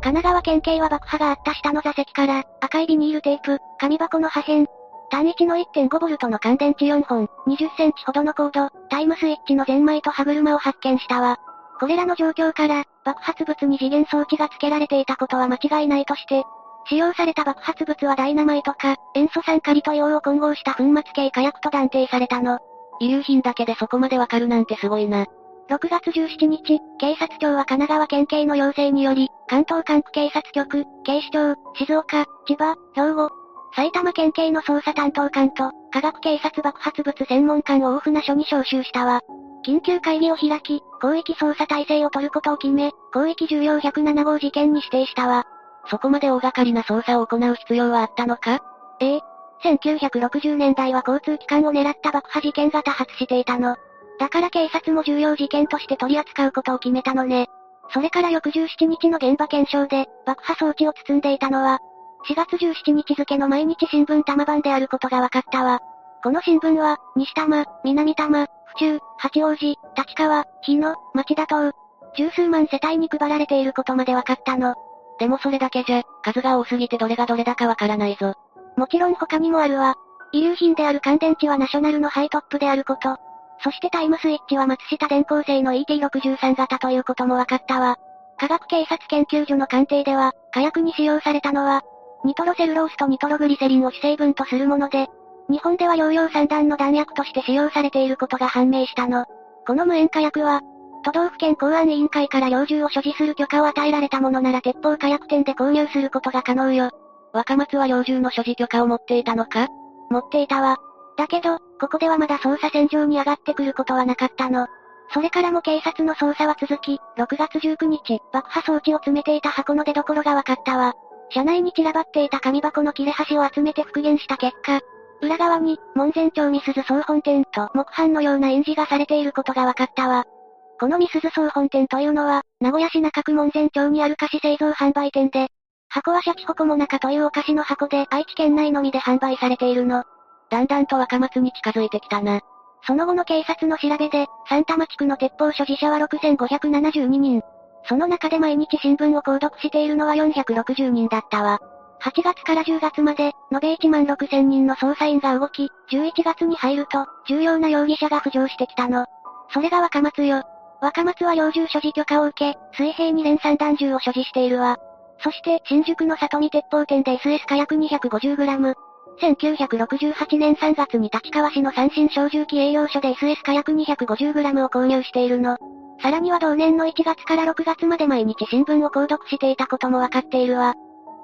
神奈川県警は爆破があった下の座席から、赤いビニールテープ、紙箱の破片、単一の 1.5V の乾電池4本、20センチほどのコード、タイムスイッチのゼンマイと歯車を発見したわ。これらの状況から、爆発物に次元装置が付けられていたことは間違いないとして、使用された爆発物はダイナマイトか、塩素酸カリと硫黄を混合した粉末系火薬と断定されたの。遺留品だけでそこまでわかるなんてすごいな。6月17日、警察庁は神奈川県警の要請により、関東管区警察局、警視庁、静岡、千葉、兵庫、埼玉県警の捜査担当官と、科学警察爆発物専門官を大船署に招集したわ。緊急会議を開き、広域捜査体制を取ることを決め、広域重要107号事件に指定したわ。そこまで大掛かりな捜査を行う必要はあったのか？ええ。1960年代は交通機関を狙った爆破事件が多発していたの。だから警察も重要事件として取り扱うことを決めたのね。それから翌17日の現場検証で、爆破装置を包んでいたのは、4月17日付の毎日新聞玉版であることが分かったわ。この新聞は、西多摩、南多摩、府中、八王子、立川、日野、町田等、十数万世帯に配られていることまで分かったの。でもそれだけじゃ、数が多すぎてどれがどれだかわからないぞ。もちろん他にもあるわ。遺留品である乾電池はナショナルのハイトップであること。そしてタイムスイッチは松下電工製の ET63 型ということも分かったわ。科学警察研究所の鑑定では、火薬に使用されたのは、ニトロセルロースとニトログリセリンを主成分とするもので、日本では療養散弾の弾薬として使用されていることが判明したの。この無塩火薬は、都道府県公安委員会から猟銃を所持する許可を与えられたものなら鉄砲火薬店で購入することが可能よ。若松は猟銃の所持許可を持っていたのか？持っていたわ。だけど、ここではまだ捜査線上に上がってくることはなかったの。それからも警察の捜査は続き、6月19日、爆破装置を詰めていた箱の出所が分かったわ。車内に散らばっていた紙箱の切れ端を集めて復元した結果、裏側に、門前町ミスズ総本店と木版のような印字がされていることが分かったわ。このミスズ総本店というのは、名古屋市中区門前町にある菓子製造販売店で、箱はシャチホコモナカというお菓子の箱で愛知県内のみで販売されているの。だんだんと若松に近づいてきたな。その後の警察の調べで、三玉地区の鉄砲所持者は6572人。その中で毎日新聞を購読しているのは460人だったわ。8月から10月まで、延べ1万6000人の捜査員が動き、11月に入ると、重要な容疑者が浮上してきたの。それが若松よ。若松は猟銃所持許可を受け、水平に連散弾銃を所持しているわ。そして、新宿の里見鉄砲店で SS 火薬 250g。1968年3月に立川市の三新小銃器営業所で SS 火薬 250g を購入しているの。さらには同年の1月から6月まで毎日新聞を購読していたこともわかっているわ。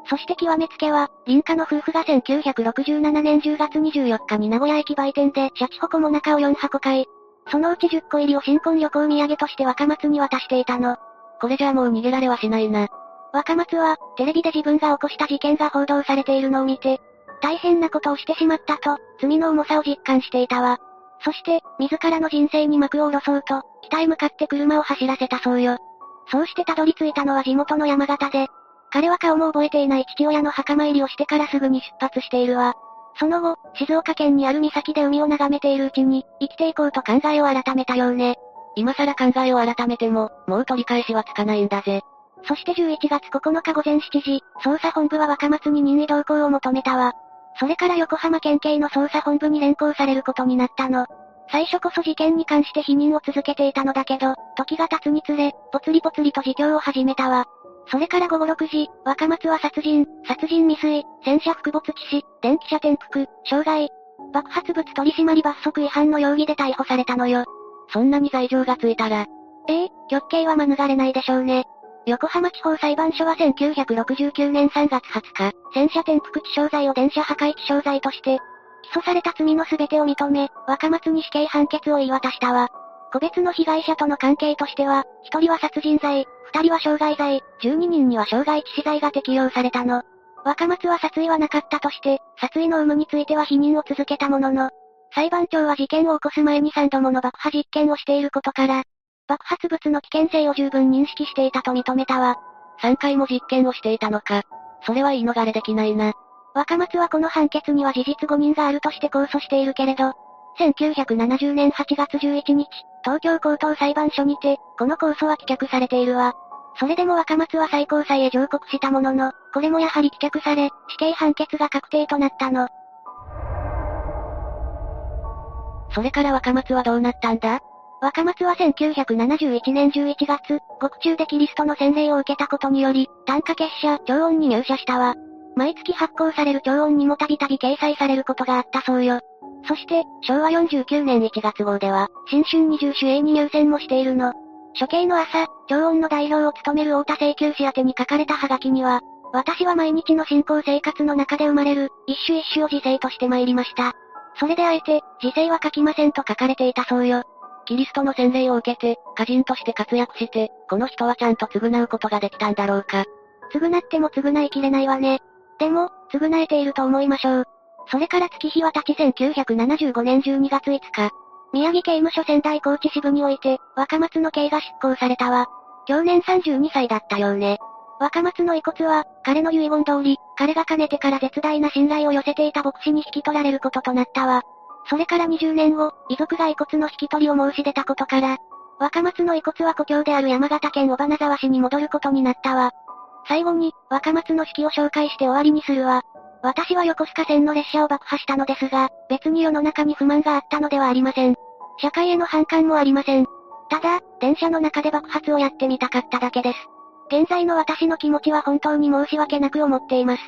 そして極めつけは、林家の夫婦が1967年10月24日に名古屋駅売店でシャチホコモナカを4箱買い、そのうち10個入りを新婚旅行土産として若松に渡していたの。これじゃあもう逃げられはしないな。若松は、テレビで自分が起こした事件が報道されているのを見て、大変なことをしてしまったと、罪の重さを実感していたわ。そして、自らの人生に幕を下ろそうと、北へ向かって車を走らせたそうよ。そうしてたどり着いたのは地元の山形で、彼は顔も覚えていない父親の墓参りをしてからすぐに出発しているわ。その後、静岡県にある岬で海を眺めているうちに、生きていこうと考えを改めたようね。今更考えを改めても、もう取り返しはつかないんだぜ。そして11月9日午前7時、捜査本部は若松に任意同行を求めたわ。それから横浜県警の捜査本部に連行されることになったの。最初こそ事件に関して否認を続けていたのだけど、時が経つにつれ、ぽつりぽつりと自供を始めたわ。それから午後6時、若松は殺人、殺人未遂、戦車複没致死、電気車転覆、傷害、爆発物取締罰則違反の容疑で逮捕されたのよ。そんなに罪状がついたら。ええ極刑は免れないでしょうね。横浜地方裁判所は1969年3月20日、戦車転覆致傷罪を電車破壊致傷罪として、起訴された罪の全てを認め、若松に死刑判決を言い渡したわ。個別の被害者との関係としては、1人は殺人罪、2人は傷害罪、12人には傷害致死罪が適用されたの。若松は殺意はなかったとして、殺意の有無については否認を続けたものの、裁判長は事件を起こす前に3度もの爆破実験をしていることから、爆発物の危険性を十分認識していたと認めたわ。3回も実験をしていたのか。それは言い逃れできないな。若松はこの判決には事実誤認があるとして控訴しているけれど、1970年8月11日、東京高等裁判所にて、この控訴は棄却されているわ。それでも若松は最高裁へ上告したものの、これもやはり棄却され、死刑判決が確定となったの。それから若松はどうなったんだ？若松は1971年11月、獄中でキリストの洗礼を受けたことにより、単価結社、超音に入社したわ。毎月発行される超音にもたびたび掲載されることがあったそうよ。そして、昭和49年1月号では、新春二重主演に入選もしているの。処刑の朝、超音の代表を務める太田請求士宛に書かれたハガキには、私は毎日の信仰生活の中で生まれる、一種一種を自生として参りました。それであえて、自生は書きませんと書かれていたそうよ。キリストの洗礼を受けて、歌人として活躍して、この人はちゃんと償うことができたんだろうか。償っても償いきれないわね。でも、償えていると思いましょう。それから月日は経ち1975年12月5日、宮城刑務所仙台高知支部において、若松の刑が執行されたわ。去年32歳だったようね。若松の遺骨は、彼の遺言通り、彼がかねてから絶大な信頼を寄せていた牧師に引き取られることとなったわ。それから20年後、遺族が遺骨の引き取りを申し出たことから、若松の遺骨は故郷である山形県尾花沢市に戻ることになったわ。最後に、若松の式を紹介して終わりにするわ。私は横須賀線の列車を爆破したのですが、別に世の中に不満があったのではありません。社会への反感もありません。ただ、電車の中で爆発をやってみたかっただけです。現在の私の気持ちは本当に申し訳なく思っています。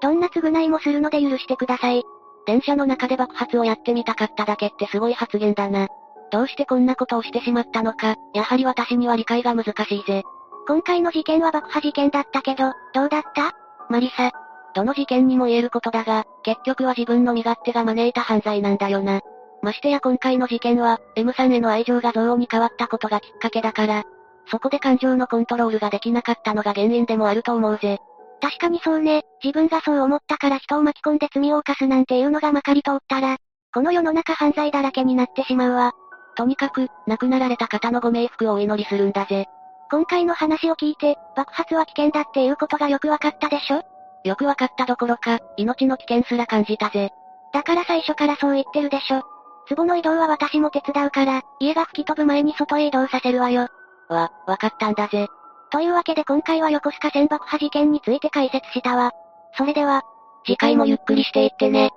どんな償いもするので許してください。電車の中で爆発をやってみたかっただけってすごい発言だな。どうしてこんなことをしてしまったのか、やはり私には理解が難しいぜ。今回の事件は爆破事件だったけど、どうだった？マリサ。どの事件にも言えることだが、結局は自分の身勝手が招いた犯罪なんだよな。ましてや今回の事件は、M さんへの愛情が憎悪に変わったことがきっかけだから、そこで感情のコントロールができなかったのが原因でもあると思うぜ。確かにそうね。自分がそう思ったから人を巻き込んで罪を犯すなんていうのがまかり通ったら、この世の中犯罪だらけになってしまうわ。とにかく、亡くなられた方のご冥福をお祈りするんだぜ。今回の話を聞いて、爆発は危険だっていうことがよくわかったでしょ？よくわかったどころか、命の危険すら感じたぜ。だから最初からそう言ってるでしょ。壺の移動は私も手伝うから、家が吹き飛ぶ前に外へ移動させるわよ。わ、わかったんだぜ。というわけで今回は横須賀船爆破事件について解説したわ。それでは、次回もゆっくりしていってね。